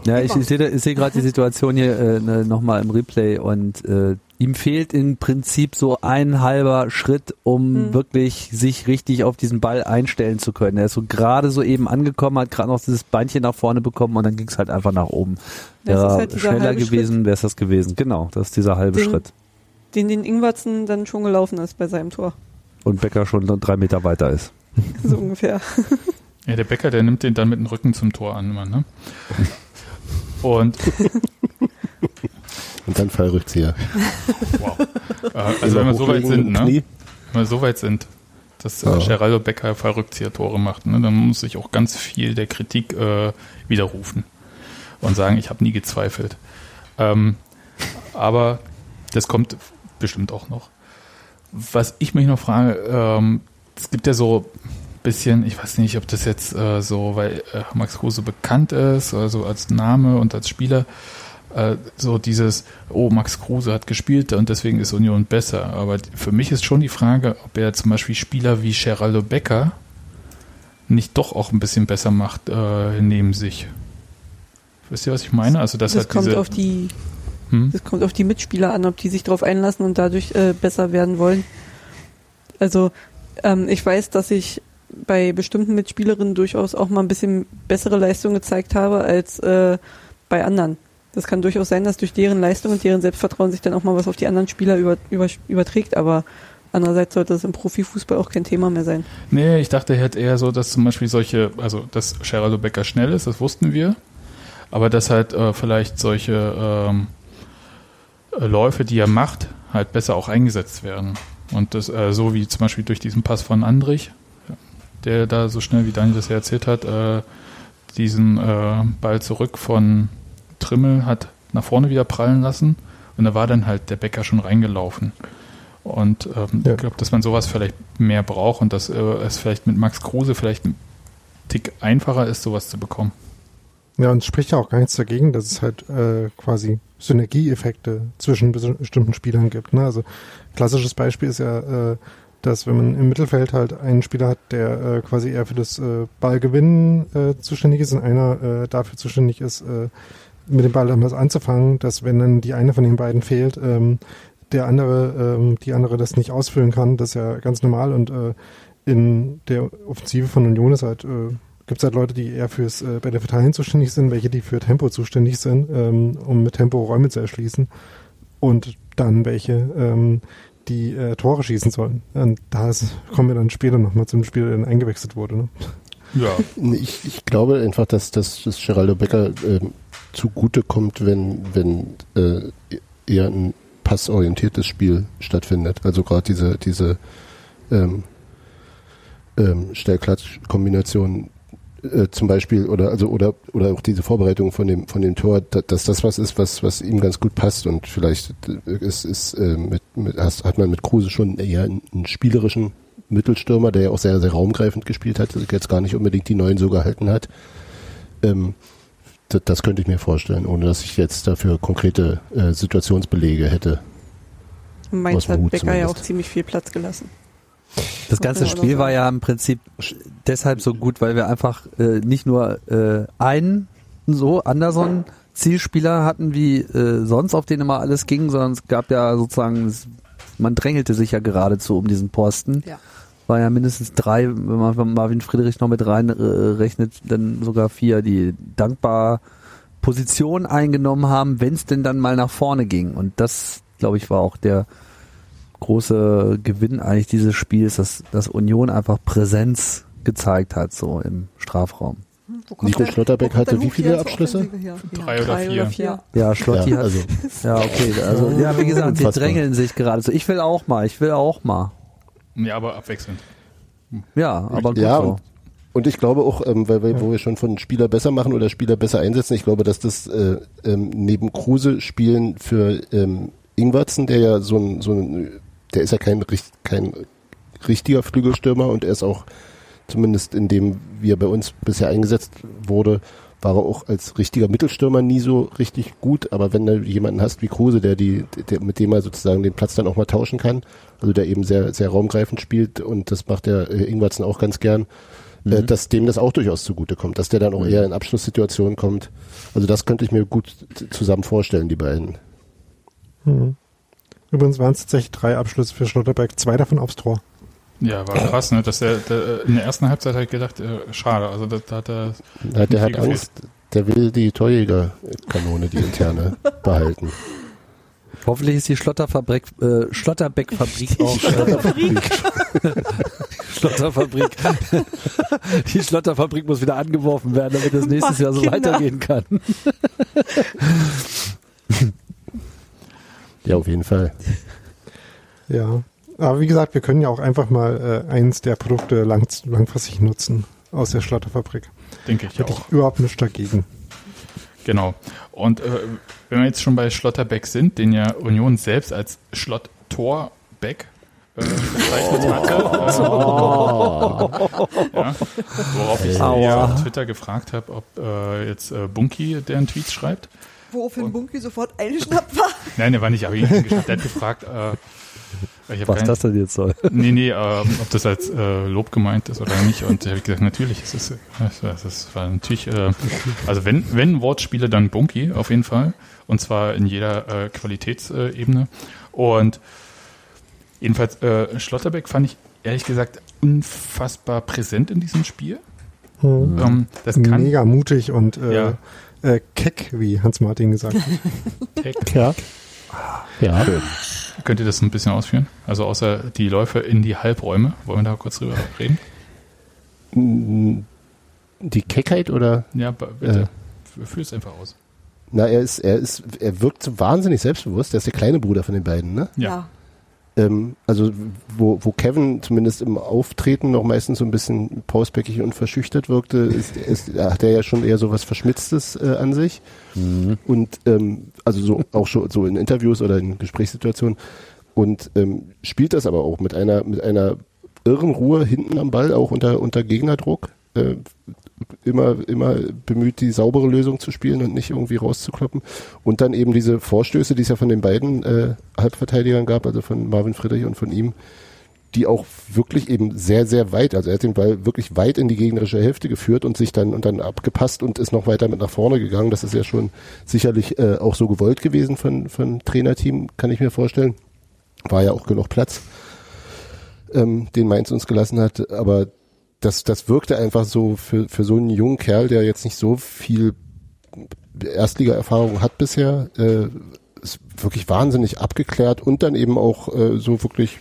Ja, ich, ich sehe da- ich sehe gerade die Situation hier äh, ne, nochmal im Replay und äh, ihm fehlt im Prinzip so ein halber Schritt, um Hm. wirklich sich richtig auf diesen Ball einstellen zu können. Er ist so gerade so eben angekommen, hat gerade noch dieses Beinchen nach vorne bekommen und dann ging es halt einfach nach oben. Ja, es ist Wäre halt schneller gewesen, wäre es das gewesen. Genau, das ist dieser halbe Den- Schritt. Den, den Ingwertsen dann schon gelaufen ist bei seinem Tor. Und Becker schon drei Meter weiter ist. So ungefähr. Ja, der Bäcker, der nimmt den dann mit dem Rücken zum Tor an, immer, ne? Und Und dann Fallrückzieher. wow. Äh, also wenn wir so weit sind, ne? Knie. Wenn wir so weit sind, dass äh, Ja. Geraldo Becker Fallrückzieher-Tore macht, ne, dann muss ich auch ganz viel der Kritik äh, widerrufen und sagen, ich habe nie gezweifelt. Ähm, aber das kommt bestimmt auch noch. Was ich mich noch frage, ähm, es gibt ja so ein bisschen, ich weiß nicht, ob das jetzt äh, so, weil äh, Max Kruse bekannt ist, also als Name und als Spieler, äh, so dieses, oh, Max Kruse hat gespielt und deswegen ist Union besser. Aber für mich ist schon die Frage, ob er zum Beispiel Spieler wie Geraldo Becker nicht doch auch ein bisschen besser macht äh, neben sich. Wisst ihr, was ich meine? Also das, Das hat kommt diese, auf die hm? Das kommt auf die Mitspieler an, ob die sich darauf einlassen und dadurch äh, besser werden wollen. Also ähm, ich weiß, dass ich bei bestimmten Mitspielerinnen durchaus auch mal ein bisschen bessere Leistung gezeigt habe als äh, bei anderen. Das kann durchaus sein, dass durch deren Leistung und deren Selbstvertrauen sich dann auch mal was auf die anderen Spieler über, über, überträgt, aber andererseits sollte das im Profifußball auch kein Thema mehr sein. Nee, ich dachte halt eher so, dass zum Beispiel solche, also dass Geraldo Becker schnell ist, das wussten wir, aber dass halt äh, vielleicht solche ähm, äh, Läufe, die er macht, halt besser auch eingesetzt werden. Und das äh, so wie zum Beispiel durch diesen Pass von Andrich, der da so schnell, wie Daniel das ja erzählt hat, äh, diesen äh, Ball zurück von Trimmel hat nach vorne wieder prallen lassen und da war dann halt der Becker schon reingelaufen. Und ähm, Ja. ich glaube, dass man sowas vielleicht mehr braucht und dass äh, es vielleicht mit Max Kruse vielleicht ein Tick einfacher ist, sowas zu bekommen. Ja, und es spricht ja auch gar nichts dagegen, dass es halt äh, quasi Synergieeffekte zwischen bes- bestimmten Spielern gibt. Ne? Also klassisches Beispiel ist ja, äh, dass wenn man im Mittelfeld halt einen Spieler hat, der äh, quasi eher für das äh, Ballgewinnen äh, zuständig ist und einer äh, dafür zuständig ist, äh, mit dem Ball dann was anzufangen, dass wenn dann die eine von den beiden fehlt, ähm, der andere, ähm, die andere das nicht ausfüllen kann, das ist ja ganz normal und äh, in der Offensive von Union ist halt, äh, gibt es halt Leute, die eher fürs äh, bei der Verteidigung zuständig sind, welche die für Tempo zuständig sind, ähm, um mit Tempo Räume zu erschließen und dann welche, ähm, die äh, Tore schießen sollen. Und da kommen wir dann später nochmal zum Spiel, der dann eingewechselt wurde. Ne? Ja. Ich, ich glaube einfach, dass, dass, dass Geraldo Becker ähm, zugute kommt, wenn, wenn äh, eher ein passorientiertes Spiel stattfindet. Also gerade diese, diese ähm, ähm, Stellklatsch-Kombination äh, zum Beispiel oder also oder oder auch diese Vorbereitung von dem von dem Tor, da, dass das was ist, was was ihm ganz gut passt und vielleicht äh, ist ist äh, mit, mit hast, hat man mit Kruse schon eher einen, einen spielerischen Mittelstürmer, der ja auch sehr sehr raumgreifend gespielt hat, jetzt gar nicht unbedingt die neuen so gehalten hat. Ähm, das, das könnte ich mir vorstellen, ohne dass ich jetzt dafür konkrete äh, Situationsbelege hätte. Mainz hat Becker ja auch zumindest. ziemlich viel Platz gelassen. Das ganze Spiel noch war ja im Prinzip deshalb so gut, weil wir einfach äh, nicht nur äh, einen so Anderson Zielspieler hatten wie äh, sonst, auf den immer alles ging, sondern es gab ja sozusagen, man drängelte sich ja geradezu um diesen Posten. Ja. War ja mindestens drei, wenn man Marvin Friedrich noch mit rein äh, rechnet, dann sogar vier, die dankbar Position eingenommen haben, wenn es denn dann mal nach vorne ging. Und das, glaube ich, war auch der große Gewinn eigentlich dieses Spiels, dass, dass Union einfach Präsenz gezeigt hat, so im Strafraum. Hm, Nico der- Schlotterbeck hatte wie viele Abschlüsse? Drei oder Drei vier. oder vier. Ja, Schlotti Ja, hat, also ja, okay, also, ja, wie gesagt, sie drängeln sich geradezu. Ich will auch mal, ich will auch mal. Ja, aber abwechselnd. Ja, aber gut Ja, so. und, und ich glaube auch, ähm, weil, weil wo wir schon von Spieler besser machen oder Spieler besser einsetzen, ich glaube, dass das äh, ähm, neben Kruse spielen für ähm, Ingwertsen, der ja so ein, so ein der ist ja kein, kein richtiger Flügelstürmer und er ist auch zumindest in dem, wie er bei uns bisher eingesetzt wurde, war er auch als richtiger Mittelstürmer nie so richtig gut, aber wenn du jemanden hast wie Kruse, der die, der, mit dem er sozusagen den Platz dann auch mal tauschen kann, also der eben sehr, sehr raumgreifend spielt und das macht der äh, Ingwertsen auch ganz gern, äh, dass dem das auch durchaus zugute kommt, dass der dann auch eher in Abschlusssituationen kommt. Also das könnte ich mir gut zusammen vorstellen, die beiden. Mhm. Übrigens waren es tatsächlich drei Abschlüsse für Schlotterbeck, zwei davon aufs Tor. Ja, war krass, ne? Dass der, der in der ersten Halbzeit habe ich gedacht, äh, schade. Also da, da hat er Ja, der hat gefehlt. Angst, der will die Torjägerkanone, die interne, behalten. Hoffentlich ist die Schlotterfabrik, äh, Schlotterbeck-Fabrik auch. Schlotterfabrik. Schlotterfabrik. die Schlotterfabrik muss wieder angeworfen werden, damit es nächstes Mach Jahr so Kinder. weitergehen kann. Ja, auf jeden Fall. Ja. Aber wie gesagt, wir können ja auch einfach mal äh, eins der Produkte lang, langfristig nutzen aus der Schlotterfabrik. denke ich Hätte auch. ich überhaupt nichts dagegen. Genau. Und äh, wenn wir jetzt schon bei Schlotterbeck sind, den ja Union selbst als Schlott-Tor-Beck äh, bezeichnet hatte, äh, ja, worauf ich ja auf Twitter gefragt habe, ob äh, jetzt äh, Bunky deren Tweets schreibt. Woraufhin Bunky sofort eingeschnappt war. Nein, der war nicht, aber ich habe der hat gefragt, äh, Was kein- das denn jetzt soll. Nee, nee, ähm, ob das als äh, Lob gemeint ist oder nicht. Und da habe ich gesagt, natürlich, es ist, es ist, war natürlich, äh, also wenn, wenn Wortspiele, dann Bunky auf jeden Fall. Und zwar in jeder äh, Qualitätsebene. Und jedenfalls, äh, Schlotterbeck fand ich ehrlich gesagt unfassbar präsent in diesem Spiel. Mhm. Ähm, das kann Mega mutig und äh, Ja. äh, keck, wie Hans-Martin gesagt hat. Ja. Ja. Könnt ihr das ein bisschen ausführen? Also außer die Läufe in die Halbräume. Wollen wir da kurz drüber reden? Die Keckheit oder? Ja, bitte. Führ es einfach aus. Na, er ist, er ist, er wirkt so wahnsinnig selbstbewusst. Der ist der kleine Bruder von den beiden, ne? Ja. Ähm, also wo, wo Kevin zumindest im Auftreten noch meistens so ein bisschen pausbäckig und verschüchtert wirkte, ist, ist, hat er ja schon eher so was Verschmitztes äh, an sich. Und ähm, also so auch schon so in Interviews oder in Gesprächssituationen. Und ähm, spielt das aber auch mit einer, mit einer irren Ruhe hinten am Ball, auch unter, unter Gegnerdruck. Äh, immer, immer bemüht, die saubere Lösung zu spielen und nicht irgendwie rauszukloppen. Und dann eben diese Vorstöße, die es ja von den beiden äh, Halbverteidigern gab, also von Marvin Friedrich und von ihm, die auch wirklich eben sehr, sehr weit, also er hat den Ball wirklich weit in die gegnerische Hälfte geführt und sich dann und dann abgepasst und ist noch weiter mit nach vorne gegangen. Das ist ja schon sicherlich äh, auch so gewollt gewesen von, von Trainerteam, kann ich mir vorstellen. War ja auch genug Platz, ähm, den Mainz uns gelassen hat, aber das, das wirkte einfach so für, für so einen jungen Kerl, der jetzt nicht so viel Erstliga-Erfahrung hat bisher, äh, ist wirklich wahnsinnig abgeklärt und dann eben auch äh, so wirklich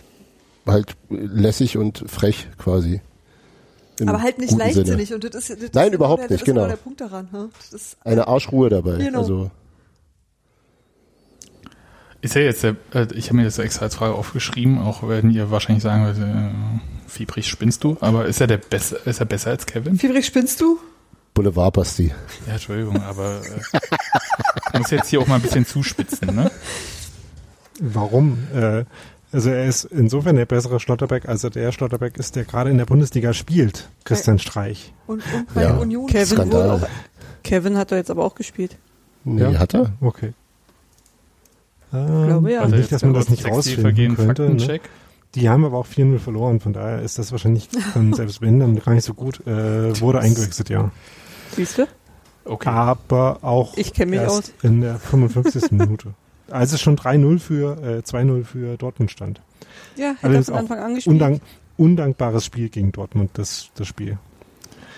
halt lässig und frech quasi. Im Aber halt nicht leichtsinnig. Sinne. Und das ist, das Nein, ist überhaupt der, nicht, das ist genau genau. der Punkt daran. Ne? Das ist, Eine Arschruhe dabei. Genau. Also Ist ja jetzt, äh, ich habe mir das extra als Frage aufgeschrieben, auch wenn ihr wahrscheinlich sagen würdet, Fiebrig spinnst du, aber ist er der besser, ist er besser als Kevin? Fiebrig, spinnst du? Boulevardbasti. Ja, Entschuldigung, aber äh, ich muss jetzt hier auch mal ein bisschen zuspitzen, ne? Warum? Äh, also er ist insofern der bessere Schlotterbeck, als er der Schlotterbeck ist, der gerade in der Bundesliga spielt, Christian Streich. Und, und bei Ja. Union. Kevin auch. Kevin hat doch jetzt aber auch gespielt. Nee, Ja. hat er? Okay. Ähm, glaube, ja. also Warte, nicht, dass man das nicht rausfinden vergehen, könnte. Ne? Die haben aber auch 4-0 verloren, von daher ist das wahrscheinlich dann selbst wenn dann gar nicht so gut. Äh, wurde eingewechselt, ja. Siehst du? Okay. Aber auch Ich mich erst aus. in der 55. Minute. Als es schon 3-0 für äh, 2-0 für Dortmund stand. Ja, hätte er Allerdings von auch Anfang an gespielt. Undank, undankbares Spiel gegen Dortmund, das, das Spiel.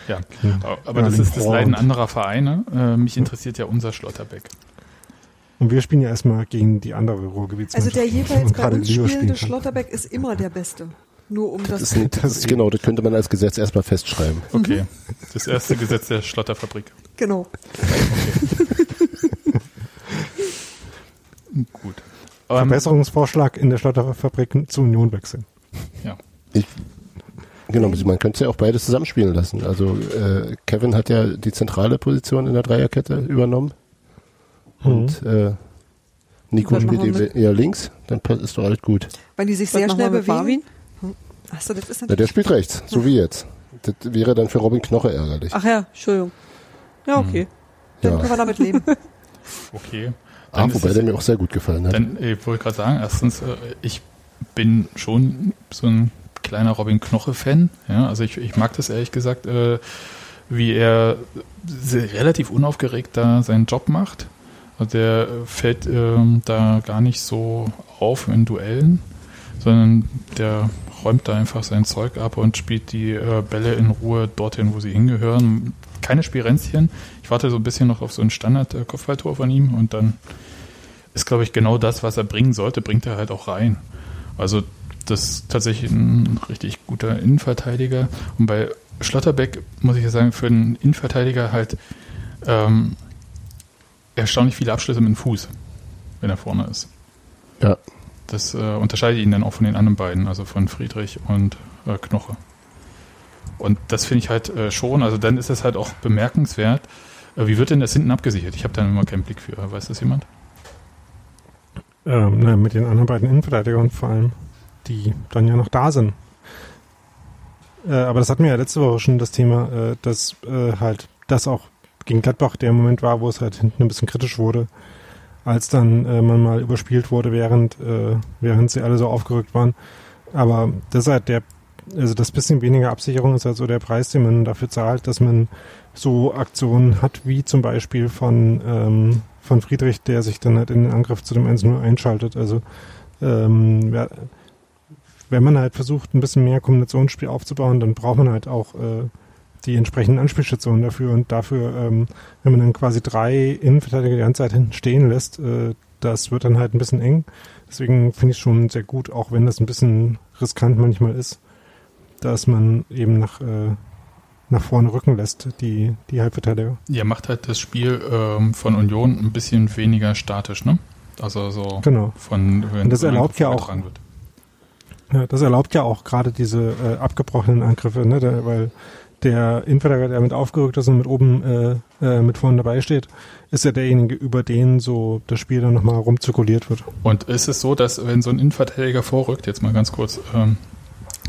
Ja. Hm. Aber das Erling ist das. Leiden anderer Vereine. Äh, mich interessiert ja unser Schlotterbeck. Und wir spielen ja erstmal gegen die andere Also Ruhrgebietsmannschaft. der jeweils bei gerade uns spielende. Schlotterbeck ist immer der Beste. Nur um das, Das, ist, das ist, genau, das könnte man als Gesetz erstmal festschreiben. Okay. Das erste Gesetz der Schlotterfabrik. genau. Gut. Ähm, Verbesserungsvorschlag in der Schlotterfabrik zu Union wechseln. Genau, man könnte ja auch beides zusammenspielen lassen. Also äh, Kevin hat ja die zentrale Position in der Dreierkette übernommen und äh, Nico Was spielt eher links, dann passt- ist doch alles gut. Weil die sich Was sehr schnell bewegen. Marvin? Achso, das ist Na, der natürlich. spielt rechts, so wie jetzt. Das wäre dann für Robin Knoche ärgerlich. Ach ja, Entschuldigung. Ja, okay. Dann ja. können wir damit leben. okay. Ah, Dann wobei der mir auch sehr gut gefallen hat. Dann äh, wollte ich gerade sagen, erstens, äh, ich bin schon so ein kleiner Robin Knoche-Fan. Ja, also ich, ich mag das ehrlich gesagt, äh, wie er relativ unaufgeregt da seinen Job macht. Also der fällt ähm, da gar nicht so auf in Duellen, sondern der räumt da einfach sein Zeug ab und spielt die äh, Bälle in Ruhe dorthin, wo sie hingehören. Keine Spirenzchen. Ich warte so ein bisschen noch auf so ein Standard-Kopfballtor von ihm und dann ist, glaube ich, genau das, was er bringen sollte, bringt er halt auch rein. Also das ist tatsächlich ein richtig guter Innenverteidiger. Und bei Schlotterbeck muss ich ja sagen, für einen Innenverteidiger halt ähm, erstaunlich viele Abschlüsse mit dem Fuß, wenn er vorne ist. Ja. Das äh, unterscheidet ihn dann auch von den anderen beiden, also von Friedrich und äh, Knoche. Und das finde ich halt äh, schon, also dann ist es halt auch bemerkenswert. Äh, wie wird denn das hinten abgesichert? Ich habe da immer keinen Blick für. Weiß das jemand? Ähm, na, mit den anderen beiden Innenverteidigern vor allem, die dann ja noch da sind. Äh, aber das hatten wir ja letzte Woche schon das Thema, äh, dass äh, halt das auch gegen Gladbach der Moment war, wo es halt hinten ein bisschen kritisch wurde, als dann äh, man mal überspielt wurde, während, äh, während sie alle so aufgerückt waren. Aber das ist halt der, also das bisschen weniger Absicherung ist halt so der Preis, den man dafür zahlt, dass man so Aktionen hat, wie zum Beispiel von, ähm, von Friedrich, der sich dann halt in den Angriff zu dem 1-0 einschaltet. Also ähm, ja, wenn man halt versucht, ein bisschen mehr Kombinationsspiel aufzubauen, dann braucht man halt auch äh, die entsprechenden Anspielstationen dafür. Und dafür, ähm, wenn man dann quasi drei Innenverteidiger die ganze Zeit hinten stehen lässt, äh, das wird dann halt ein bisschen eng. Deswegen finde ich es schon sehr gut, auch wenn das ein bisschen riskant manchmal ist, dass man eben nach, äh, nach vorne rücken lässt, die, die Halbverteidiger. Ja, macht halt das Spiel ähm, von Union ein bisschen weniger statisch, ne? Also so Genau. von wenn Und das erlaubt ja auch- wird. Ja, das erlaubt ja auch gerade diese äh, abgebrochenen Angriffe, ne? Der, weil der Innenverteidiger, der mit aufgerückt ist und mit oben äh, äh, mit vorne dabei steht, ist ja derjenige, über den so das Spiel dann nochmal rumzirkuliert wird. Und ist es so, dass wenn so ein Innenverteidiger vorrückt, jetzt mal ganz kurz ähm,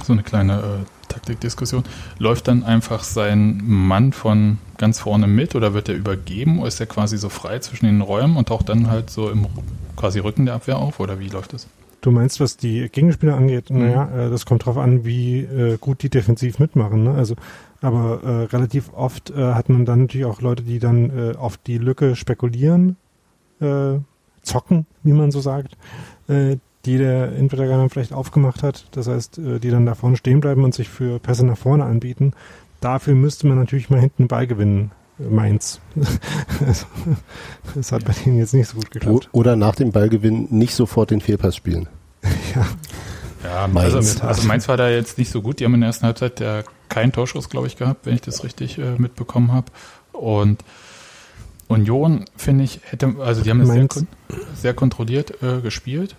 so eine kleine äh, Taktikdiskussion, läuft dann einfach sein Mann von ganz vorne mit oder wird er übergeben oder ist er quasi so frei zwischen den Räumen und taucht dann halt so im quasi Rücken der Abwehr auf oder wie läuft das? Du meinst, was die Gegenspieler angeht? Mhm. Naja, äh, das kommt drauf an, wie äh, gut die defensiv mitmachen. Ne? Also, aber äh, relativ oft äh, hat man dann natürlich auch Leute, die dann äh, auf die Lücke spekulieren, äh, zocken, wie man so sagt, äh, die der Innenverteidiger dann vielleicht aufgemacht hat. Das heißt, äh, die dann da vorne stehen bleiben und sich für Pässe nach vorne anbieten. Dafür müsste man natürlich mal hinten Ball gewinnen. äh, Mainz. Also, das hat bei denen jetzt nicht so gut geklappt. oder nach dem Ballgewinn nicht sofort den Fehlpass spielen. Ja, Mainz. Also, also Mainz war da jetzt nicht so gut. Die haben in der ersten Halbzeit ja keinen Torschuss, glaube ich, gehabt, wenn ich das richtig äh, mitbekommen habe. Und Union, finde ich, hätte, also die haben das sehr, sehr kontrolliert äh, gespielt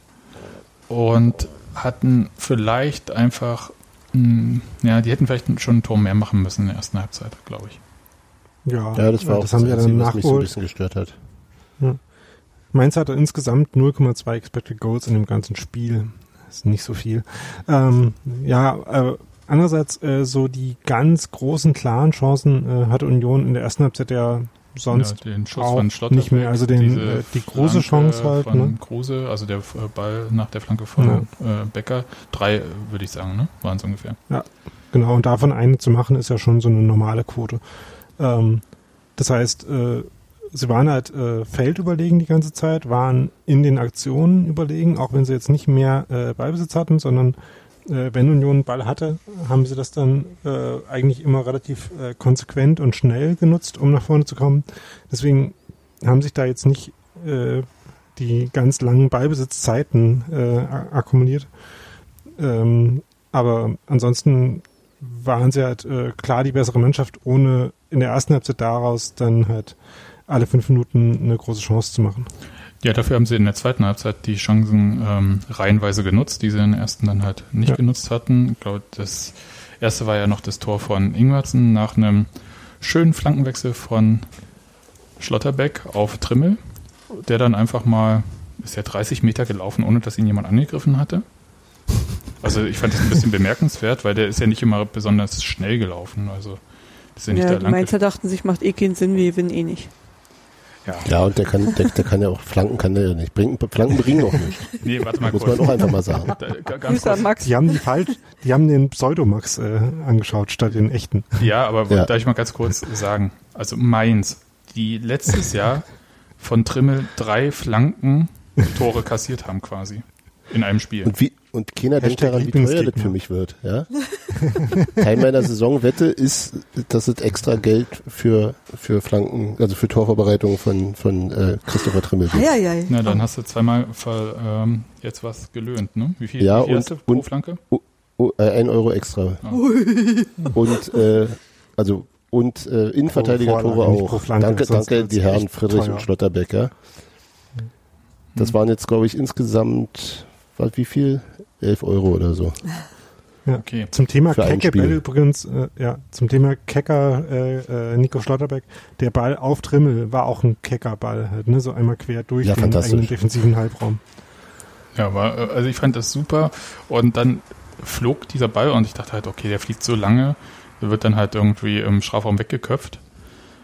und hatten vielleicht einfach, mh, ja, die hätten vielleicht schon ein Tor mehr machen müssen in der ersten Halbzeit, glaube ich. Ja, Ja, das war auch das haben wir was mich so ein bisschen gestört hat. Mainz hatte insgesamt 0,2 Expected Goals in dem ganzen Spiel. Das ist nicht so viel. Ähm, ja, äh, andererseits äh, so die ganz großen, klaren Chancen äh, hatte Union in der ersten Halbzeit ja sonst Ja, den Schuss auch von Schlotterbeck, nicht mehr. Also den, äh, die große Flanke Chance halt. Von Ne? Kruse, also der äh, Ball nach der Flanke von äh, Becker. Drei, äh, würde ich sagen, ne? Waren es ungefähr. Genau, und davon eine zu machen, ist ja schon so eine normale Quote. Ähm, das heißt, äh, sie waren halt äh, feldüberlegen die ganze Zeit, waren in den Aktionen überlegen, auch wenn sie jetzt nicht mehr äh, Ballbesitz hatten, sondern äh, wenn Union einen Ball hatte, haben sie das dann äh, eigentlich immer relativ äh, konsequent und schnell genutzt, um nach vorne zu kommen. Deswegen haben sich da jetzt nicht äh, die ganz langen Ballbesitzzeiten äh, akkumuliert. Ähm, aber ansonsten waren sie halt äh, klar die bessere Mannschaft, ohne in der ersten Halbzeit daraus dann halt alle fünf Minuten eine große Chance zu machen. Ja, dafür haben sie in der zweiten Halbzeit die Chancen ähm, reihenweise genutzt, die sie in der ersten dann halt nicht Ja. genutzt hatten. Ich glaube, das erste war ja noch das Tor von Ingwertsen nach einem schönen Flankenwechsel von Schlotterbeck auf Trimmel, der dann einfach mal, ist ja 30 Meter gelaufen, ohne dass ihn jemand angegriffen hatte. Also ich fand das ein bisschen bemerkenswert, weil der ist ja nicht immer besonders schnell gelaufen. Also das ist ja nicht Ja, der die Mainzer dachten sich, macht eh keinen Sinn, wir gewinnen eh nicht. Ja. Ja, und der kann, der, der kann ja auch Flanken, kann der ja nicht. Bringen, Flanken bringen auch nicht. Nee, warte mal Muss kurz. man auch einfach mal sagen. Da- Grüße kurz. an Max. Die haben die falsch, die haben den Pseudomax äh, angeschaut statt den echten. Ja, aber Ja. darf ich mal ganz kurz sagen, also Mainz, die letztes Jahr von Trimmel drei Flanken Tore kassiert haben quasi in einem Spiel. Und wie, und keiner denkt daran, wie teuer das für mich wird, ja? Teil meiner Saisonwette ist, dass es extra Geld für, für Flanken, also für Torvorbereitung von, von, äh, Christopher Trimmel gibt. Eieiei. Na, dann hast du zweimal ver, ähm, jetzt was gelöhnt, ne? Wie viel, Ja, wie viel und- hast du pro und- Flanke? Oh, äh, ein Euro extra. Und, äh, also, und, äh, Innenverteidiger-Tore auch. Flanke, danke, danke, die Herren Friedrich teuer. und Schlotterbeck, ja? Das Hm. waren jetzt, glaube ich, insgesamt, was, wie viel? 11 Euro oder so. Okay. Zum Thema Für Kecke. Bälle übrigens, äh, ja, zum Thema Kecker äh, äh, Nico Schlotterbeck, der Ball auf Trimmel war auch ein Keckerball halt, ne? So einmal quer durch Ja, den eigenen defensiven Halbraum. Ja, war, äh, also ich fand das super und dann flog dieser Ball und ich dachte halt, okay, der fliegt so lange, der wird dann halt irgendwie im Strafraum weggeköpft.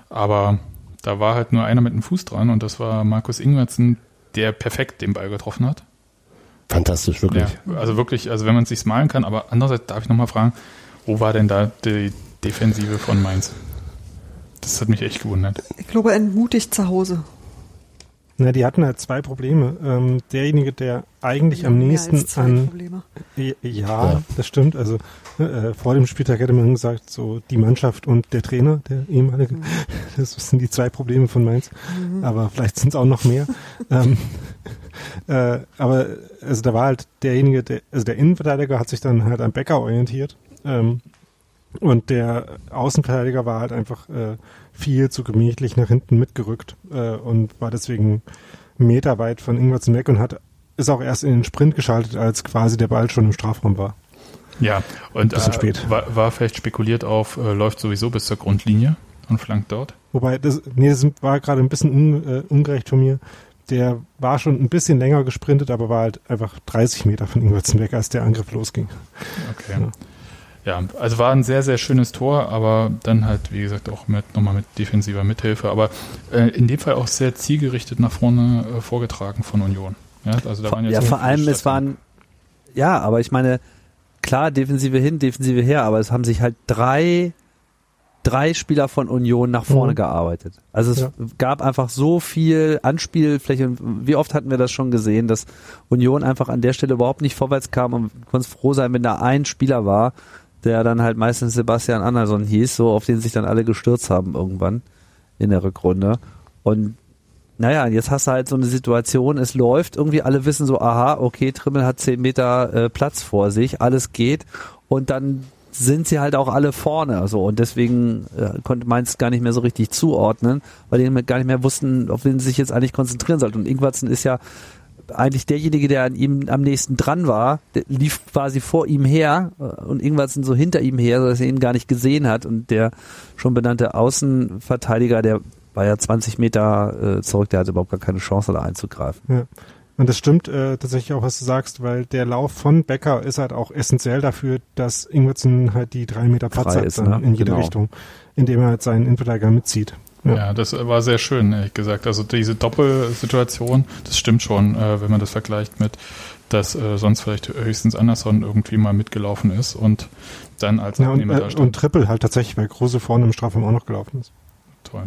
Aber da war halt nur einer mit dem Fuß dran und das war Markus Ingwertsen, der perfekt den Ball getroffen hat. Fantastisch, wirklich. Ja, also wirklich, also wenn man es sich malen kann, aber andererseits darf ich nochmal fragen, wo war denn da die Defensive von Mainz? Das hat mich echt gewundert. Ich glaube, entmutigt zu Hause. Na, die hatten halt zwei Probleme. Ähm, derjenige, der eigentlich am Mehr nächsten als zwei an Probleme. Ja, Ja. das stimmt. Also äh, vor dem Spieltag hätte man gesagt, so die Mannschaft und der Trainer, der ehemalige, Mhm. das sind die zwei Probleme von Mainz. Aber vielleicht sind es auch noch mehr. ähm, äh, aber also da war halt derjenige, der, also der Innenverteidiger hat sich dann halt am Becker orientiert. Ähm, und der Außenverteidiger war halt einfach äh, viel zu gemächlich nach hinten mitgerückt äh, und war deswegen meterweit von Ingwertsen weg und hat ist auch erst in den Sprint geschaltet, als quasi der Ball schon im Strafraum war. Ja, und äh, spät. War, war vielleicht spekuliert auf, äh, läuft sowieso bis zur Grundlinie und flankt dort. Wobei, das, nee, das war gerade ein bisschen un, äh, ungerecht von mir. Der war schon ein bisschen länger gesprintet, aber war halt einfach 30 Meter von Ingwertsen weg, als der Angriff losging. Okay. Ja, also war ein sehr, sehr schönes Tor, aber dann halt, wie gesagt, auch mit nochmal mit defensiver Mithilfe, aber äh, in dem Fall auch sehr zielgerichtet nach vorne äh, vorgetragen von Union. Ja, also da waren jetzt ja, so vor allem, es Stationen. waren, ja, aber ich meine, klar, Defensive hin, Defensive her, aber es haben sich halt drei, drei Spieler von Union nach vorne Mhm. gearbeitet. Also es Ja. gab einfach so viel Anspielfläche und wie oft hatten wir das schon gesehen, dass Union einfach an der Stelle überhaupt nicht vorwärts kam und du konntest froh sein, wenn da ein Spieler war, der dann halt meistens Sebastian Andersson hieß, so auf den sich dann alle gestürzt haben irgendwann in der Rückrunde. Und naja, jetzt hast du halt so eine Situation, es läuft, irgendwie alle wissen so, aha, okay, Trimmel hat 10 Meter äh, Platz vor sich, alles geht und dann sind sie halt auch alle vorne so und deswegen äh, konnte Mainz gar nicht mehr so richtig zuordnen, weil die gar nicht mehr wussten, auf wen sie sich jetzt eigentlich konzentrieren sollten. Und Ingwertsen ist ja eigentlich derjenige, der an ihm am nächsten dran war, der lief quasi vor ihm her äh, und Ingwertsen so hinter ihm her, sodass er ihn gar nicht gesehen hat und der schon benannte Außenverteidiger, der war ja 20 Meter äh, zurück, der hatte überhaupt gar keine Chance da einzugreifen. Und das stimmt äh, tatsächlich auch, was du sagst, weil der Lauf von Becker ist halt auch essentiell dafür, dass Ingwertsen halt die drei Meter Platz Frei hat ist, ne? in jede Genau. Richtung, indem er halt seinen Innenverteidiger mitzieht. Ja, das war sehr schön, ehrlich gesagt. Also diese Doppelsituation, das stimmt schon, äh, wenn man das vergleicht mit, dass äh, sonst vielleicht höchstens Anderson irgendwie mal mitgelaufen ist und dann als Ja, und, Abnehmer da äh, stand. und Triple halt tatsächlich, weil Kruse vorne im Strafraum auch noch gelaufen ist. Toll.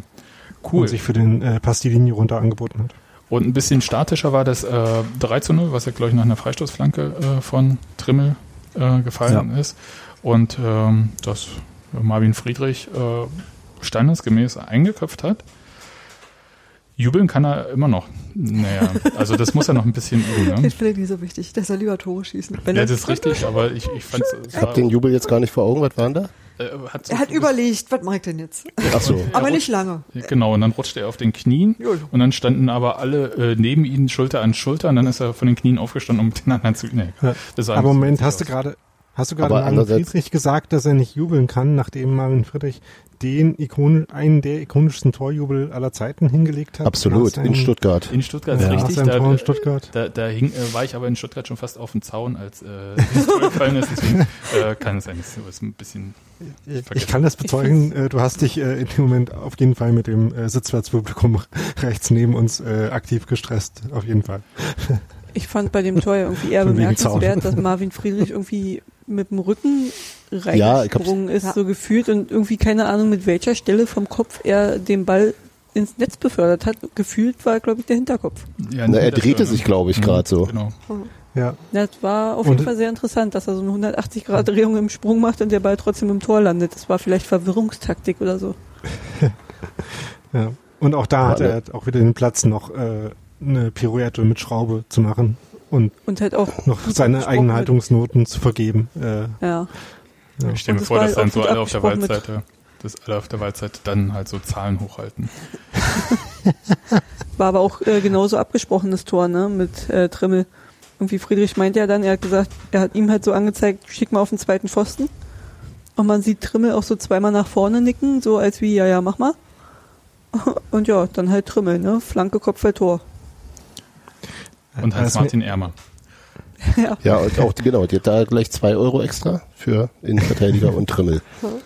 Und Cool. sich für den äh, Pass die Linie runter angeboten hat. Und ein bisschen statischer war das äh, 3 zu 0, was ja, glaube ich, nach einer Freistoßflanke äh, von Trimmel äh, gefallen ist. Und ähm, dass Marvin Friedrich äh, standesgemäß eingeköpft hat. Jubeln kann er immer noch. Naja, also das muss er noch ein bisschen üben. Ne? Ich finde die so wichtig. Der soll lieber Tore schießen. Wenn Ja, das ist richtig, aber ich, ich fand es. Ich habe den Jubel jetzt gar nicht vor Augen. Was waren da? äh, hat so Er hat überlegt, was mache ich denn jetzt? Ach so. Aber nicht lange. Genau, und dann rutschte er auf den Knien und dann standen aber alle äh, neben ihm Schulter an Schulter und dann ist er von den Knien aufgestanden, um mit den anderen zu. Nee, Aber Moment, hast du gerade hast du gerade Marvin Friedrich gesagt, dass er nicht jubeln kann, nachdem Marvin Friedrich den Ikon einen der ikonischsten Torjubel aller Zeiten hingelegt hat? Absolut. In Stuttgart. In Stuttgart Ja, richtig. seinem Tor Da, in Stuttgart. da, da hing, äh, war ich aber in Stuttgart schon fast auf dem Zaun, als äh, das Tor gefallen ist. Deswegen äh, kann es sein, dass es ein bisschen. Ich vergessen. kann das bezeugen, äh, du hast dich äh, in dem Moment auf jeden Fall mit dem äh, Sitzplatzpublikum rechts neben uns aktiv gestresst, auf jeden Fall. Ich fand bei dem Tor ja irgendwie eher bemerkenswert, dass Marvin Friedrich irgendwie mit dem Rücken Ja, reingesprungen ist, Ja. so gefühlt und irgendwie keine Ahnung, mit welcher Stelle vom Kopf er den Ball ins Netz befördert hat. Gefühlt war, glaube ich, der Hinterkopf. Ja, Na, er drehte sich, glaube ich, gerade so. Genau. Ja, Das war auf Und- jeden Fall sehr interessant, dass er so eine 180-Grad-Drehung im Sprung macht und der Ball trotzdem im Tor landet. Das war vielleicht Verwirrungstaktik oder so. ja. Und auch da Ja, hat ne. er auch wieder den Platz, noch äh, eine Pirouette mit Schraube zu machen und Und halt auch noch seine eigenen Haltungsnoten zu vergeben. Äh, Ja. Ja. Ich stelle mir vor, dass halt dann so alle auf der Waldseite, dass alle auf der Waldseite dann halt so Zahlen hochhalten. War aber auch äh, genauso abgesprochen, das Tor, ne, mit äh, Trimmel. Irgendwie Friedrich meinte ja dann, er hat gesagt, er hat ihm halt so angezeigt, schick mal auf den zweiten Pfosten. Und man sieht Trimmel auch so zweimal nach vorne nicken, so als wie, ja, ja, mach mal. Und ja, dann halt Trimmel, ne, Flanke, Kopfball, Tor. Und Hans-Martin Ärmer. ja. Ja, und auch, genau, die hat da gleich zwei Euro extra für Innenverteidiger und Trimmel.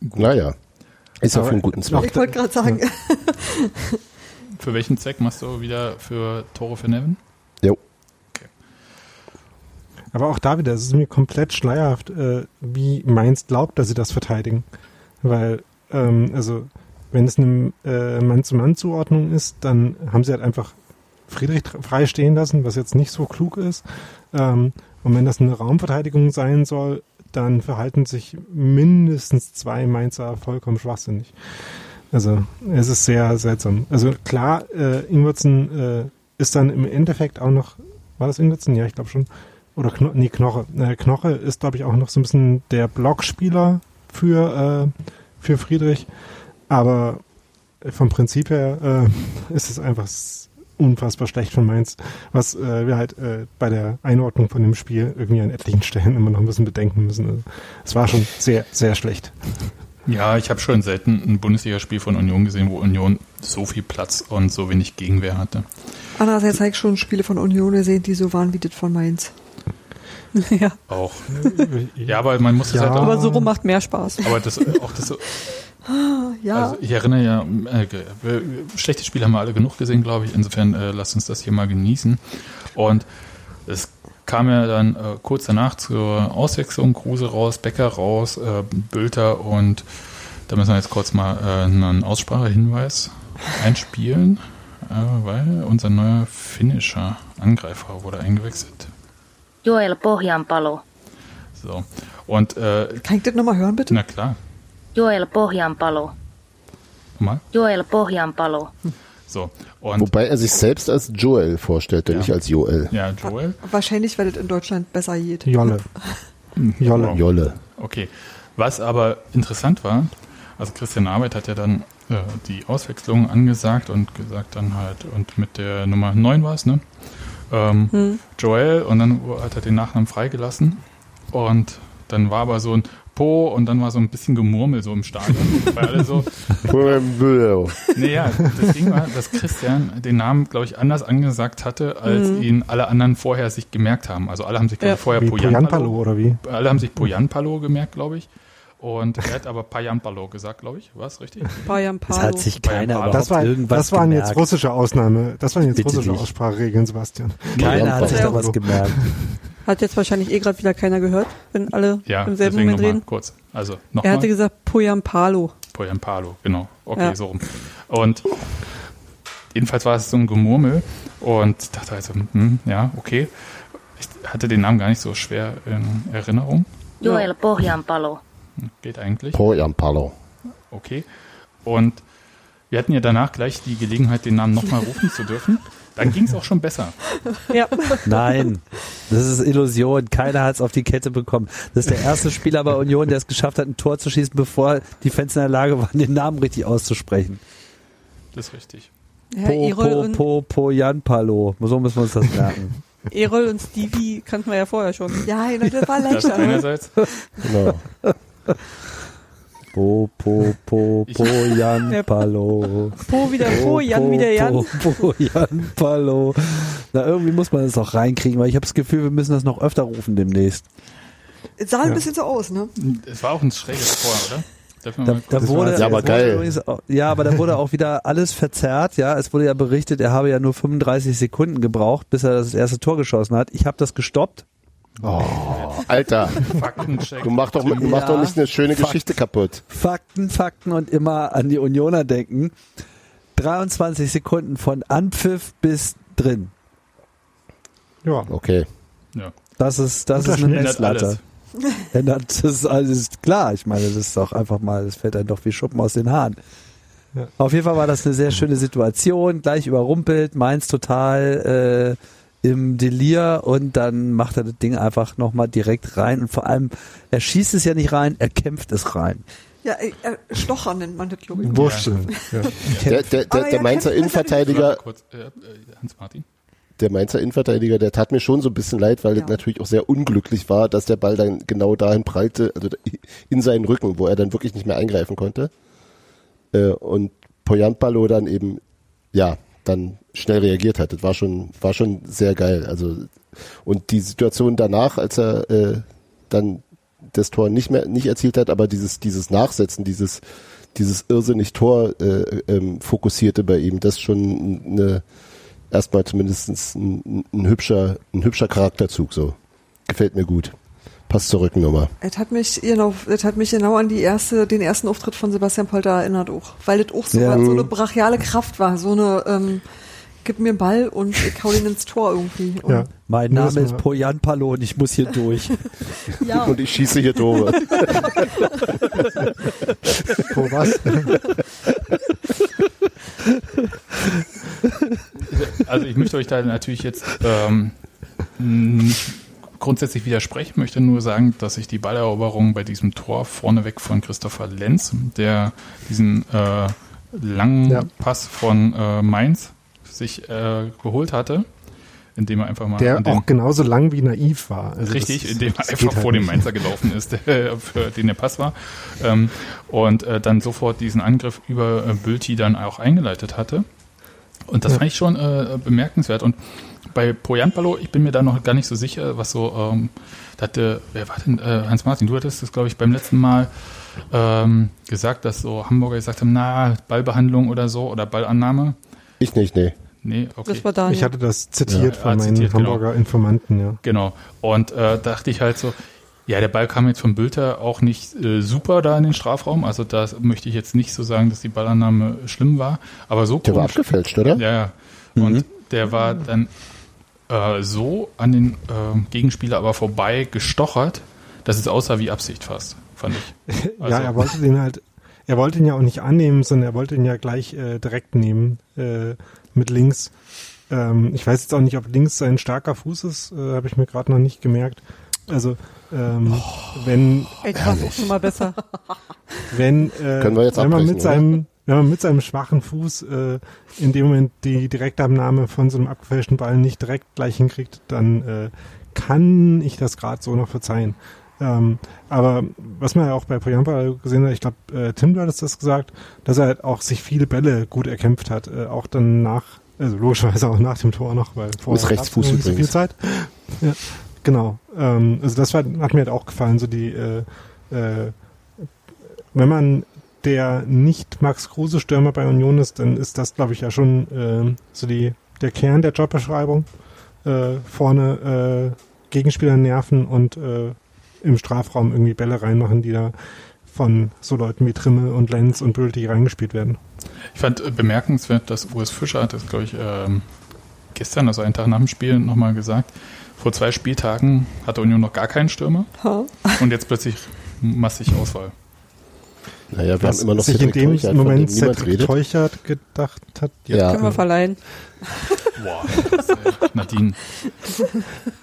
Naja. Ist ja für einen guten Zweck. Ich wollte gerade sagen, Für welchen Zweck machst du wieder für Tore für Nevin? Jo. Aber auch da wieder, es ist mir komplett schleierhaft, äh, wie Mainz glaubt, dass sie das verteidigen. Weil, ähm, also, wenn es eine äh, Mann-zu-Mann-Zuordnung ist, dann haben sie halt einfach Friedrich tr- frei stehen lassen, was jetzt nicht so klug ist. Ähm, und wenn das eine Raumverteidigung sein soll, dann verhalten sich mindestens zwei Mainzer vollkommen schwachsinnig. Also, es ist sehr seltsam. Also klar, äh, Ingwertsen äh, ist dann im Endeffekt auch noch, war das Ingwertsen? Ja, ich glaube schon. Oder Kno nee, Knoche. Äh, Knoche ist, glaube ich, auch noch so ein bisschen der Blockspieler für, äh, für Friedrich. Aber vom Prinzip her äh, ist es einfach unfassbar schlecht von Mainz, was äh, wir halt äh, bei der Einordnung von dem Spiel irgendwie an etlichen Stellen immer noch ein bisschen bedenken müssen. Also, es war schon sehr, sehr schlecht. Ja, ich habe schon selten ein Bundesligaspiel von Union gesehen, wo Union so viel Platz und so wenig Gegenwehr hatte. andererseits habe ich schon Spiele von Union gesehen, die so waren wie das von Mainz. ja. Auch. Ja, aber man muss das Ja. halt auch. Aber so rum macht mehr Spaß. Aber das, auch das, Ja, also ich erinnere ja, äh, schlechte Spiele haben wir alle genug gesehen, glaube ich. Insofern äh, lasst uns das hier mal genießen. Und es kam ja dann äh, kurz danach zur Auswechslung, Kruse raus, Becker raus, äh, Bülter und da müssen wir jetzt kurz mal äh, einen Aussprachehinweis einspielen, äh, weil unser neuer finnischer Angreifer wurde eingewechselt. Joel Pohjanpalo. So. Und äh, kann ich das nochmal hören, bitte? na klar, Joel Pohjanpalo. Joel Pohjanpalo. So. Und Wobei er sich selbst als Joel vorstellte, Ja. nicht als Joel. ja, Joel. Wahrscheinlich, weil das in Deutschland besser geht. Jolle. Jolle. Jolle. Okay. Was aber interessant war, also Christian Arbeit hat ja dann äh, die Auswechslung angesagt und gesagt dann halt, und mit der Nummer 9 war es, ne? Ähm, Hm. Joel und dann hat er den Nachnamen freigelassen und dann war aber so ein Po und dann war so ein bisschen Gemurmel so im Stadion, weil alle so, naja, das Ding war, dass Christian den Namen, glaube ich, anders angesagt hatte, als Mhm. ihn alle anderen vorher sich gemerkt haben. Also alle haben sich, glaube ich, Ja. vorher Poyanpalo oder wie? alle haben sich Poyanpalo gemerkt, glaube ich. Und er hat aber Payampalo gesagt, glaube ich. Was, richtig? Bayern Das hat sich keiner Das, war, irgendwas das waren gemerkt. jetzt russische Ausnahme, das waren jetzt Bitte russische dich. Ausspracheregeln, Sebastian. Keiner hat sich da was gemerkt. Hat jetzt wahrscheinlich eh gerade wieder keiner gehört, wenn alle Ja, im selben Moment reden. kurz. Also Er nochmal. hatte gesagt Poyampalo. Poyampalo, genau. Okay, Ja. so rum. Und jedenfalls war es so ein Gemurmel und dachte also, hm, ja, okay. Ich hatte den Namen gar nicht so schwer in Erinnerung. Joel Pohjanpalo. Geht eigentlich. Poyampalo. Okay. Und wir hatten ja danach gleich die Gelegenheit, den Namen nochmal rufen zu dürfen. Dann ging es auch schon besser. Ja, Nein, das ist Illusion. Keiner hat es auf die Kette bekommen. Das ist der erste Spieler bei Union, der es geschafft hat, ein Tor zu schießen, bevor die Fans in der Lage waren, den Namen richtig auszusprechen. Das ist richtig. ja Po, Erol, po, und, po, po, Jan Palo. So müssen wir uns das merken. Erol und Stevie kannten wir ja vorher schon. Ja, das war Das leichter. ne? einerseits. Genau. Po, po, po, po, Jan Ja. Palo. Po wieder Po, Jan wieder Jan. Po, po, Jan Palo. Na, irgendwie muss man das noch reinkriegen, weil ich habe das Gefühl, wir müssen das noch öfter rufen demnächst. Es sah ein Ja. bisschen so aus, ne? Es war auch ein schräges Tor, oder? Da, da Das wurde, war- Ja, aber geil. übrigens auch- ja, aber da wurde auch wieder alles verzerrt. Ja, es wurde ja berichtet, er habe ja nur 35 Sekunden gebraucht, bis er das erste Tor geschossen hat. Ich habe das gestoppt. Oh, Alter, Faktencheck. du machst doch, du machst Ja. doch nicht eine schöne Fakt. Geschichte kaputt. Fakten, Fakten und immer an die Unioner denken. 23 Sekunden von Anpfiff bis drin. Ja, Okay. Ja. Das ist, das ist eine Messlatte. Ändert, das ist alles klar. Ich meine, das ist doch einfach mal, das fällt einem doch wie Schuppen aus den Haaren. Ja. Auf jeden Fall war das eine sehr schöne Situation, gleich überrumpelt, Mainz total äh, im Delir und dann macht er das Ding einfach nochmal direkt rein und vor allem, er schießt es ja nicht rein, er kämpft es rein. Ja, äh, äh, Stocher nennt man das, glaube ich. Wursteln. Ja. Der, der, der, der Mainzer Innenverteidiger, kurz, äh, äh, Hans-Martin. der Mainzer Innenverteidiger, der tat mir schon so ein bisschen leid, weil Ja. es natürlich auch sehr unglücklich war, dass der Ball dann genau dahin prallte, also in seinen Rücken, wo er dann wirklich nicht mehr eingreifen konnte. Und Poyampalo dann eben, ja, dann schnell reagiert hat. Das war schon, war schon sehr geil. Also, und die Situation danach, als er äh, dann das Tor nicht mehr nicht erzielt hat, aber dieses dieses Nachsetzen, dieses dieses irrsinnig Tor äh, ähm, fokussierte bei ihm, das schon eine erstmal zumindest ein, ein hübscher ein hübscher Charakterzug so gefällt mir gut passt zur Rückennummer Es hat mich genau, es hat mich genau an die erste, den ersten Auftritt von Sebastian Polter erinnert auch, weil das auch so, Ja. so eine brachiale Kraft war, so eine, ähm, gib mir einen Ball und ich hau den ins Tor irgendwie. Ja. Mein Name ist Pojan Palo und ich muss hier durch. ja. und ich schieße hier Tore Wo was? Also ich möchte euch da natürlich jetzt ähm, nicht grundsätzlich widersprechen, möchte nur sagen, dass ich die Balleroberung bei diesem Tor vorneweg von Christopher Lenz, der diesen äh, langen Ja. Pass von äh, Mainz sich äh, geholt hatte, indem er einfach mal Der auch genauso lang wie naiv war. Also Richtig, das- indem er einfach geht halt vor dem nicht. Mainzer gelaufen ist, der, für den der Pass war. Ähm, und äh, dann sofort diesen Angriff über äh, Bülti dann auch eingeleitet hatte. Und das Ja. fand ich schon äh, bemerkenswert. Und bei Poyanpalo, ich bin mir da noch gar nicht so sicher, was so, ähm, da hatte, wer war denn, äh, Hans Martin, du hattest das, glaube ich, beim letzten Mal ähm, gesagt, dass so Hamburger gesagt haben, na, Ballbehandlung oder so oder Ballannahme. ich nicht nee Nee, okay. Das war Daniel. Ich hatte das zitiert Ja, von ah, meinen zitiert, genau. Hamburger Informanten, ja. Genau. Und äh, dachte ich halt so, ja, der Ball kam jetzt von Bülter auch nicht äh, super da in den Strafraum. Also da möchte ich jetzt nicht so sagen, dass die Ballannahme schlimm war. Aber so der war komisch. abgefälscht oder Ja, ja. Und der war dann äh, so an den äh, Gegenspieler aber vorbei gestochert, dass es aussah wie Absicht fast, fand ich. Also, ja, er wollte den halt, er wollte ihn ja auch nicht annehmen, sondern er wollte ihn ja gleich äh, direkt nehmen äh, mit links. Ähm, ich weiß jetzt auch nicht, ob links sein starker Fuß ist, äh, habe ich mir gerade noch nicht gemerkt. Also ähm, wenn das war auch schon mal besser. wenn äh, Können wir jetzt wenn man abbrechen, mit seinem wenn man mit seinem schwachen Fuß äh, in dem Moment die Direktabnahme von so einem abgefälschten Ball nicht direkt gleich hinkriegt, dann äh, kann ich das gerade so noch verzeihen. Ähm, aber was man ja auch bei Poyampa gesehen hat, ich glaube, äh, Tim du hattest das gesagt, dass er halt auch sich viele Bälle gut erkämpft hat, äh, auch dann nach, also logischerweise auch nach dem Tor noch, weil vorher Ist Rechtsfuß nicht so viel übrigens. Zeit. Ja, genau. Ähm, also das war, hat mir halt auch gefallen, so die äh, äh, wenn man der nicht Max Kruse Stürmer bei Union ist, dann ist das, glaube ich, ja schon äh, so die, der Kern der Jobbeschreibung. Äh, vorne äh, Gegenspieler nerven und äh, im Strafraum irgendwie Bälle reinmachen, die da von so Leuten wie Trimme und Lenz und Bülti reingespielt werden. Ich fand äh, bemerkenswert, dass Urs Fischer hat das, glaube ich, ähm, gestern, also einen Tag nach dem Spiel, nochmal gesagt. Vor zwei Spieltagen hatte Union noch gar keinen Stürmer Ha. und jetzt plötzlich massig Auswahl. Naja, wir Was haben immer noch sich in Cedric dem Teuchert, Moment Cedric. Teuchert gedacht hat. Ja. Können wir verleihen. Boah, Nadine.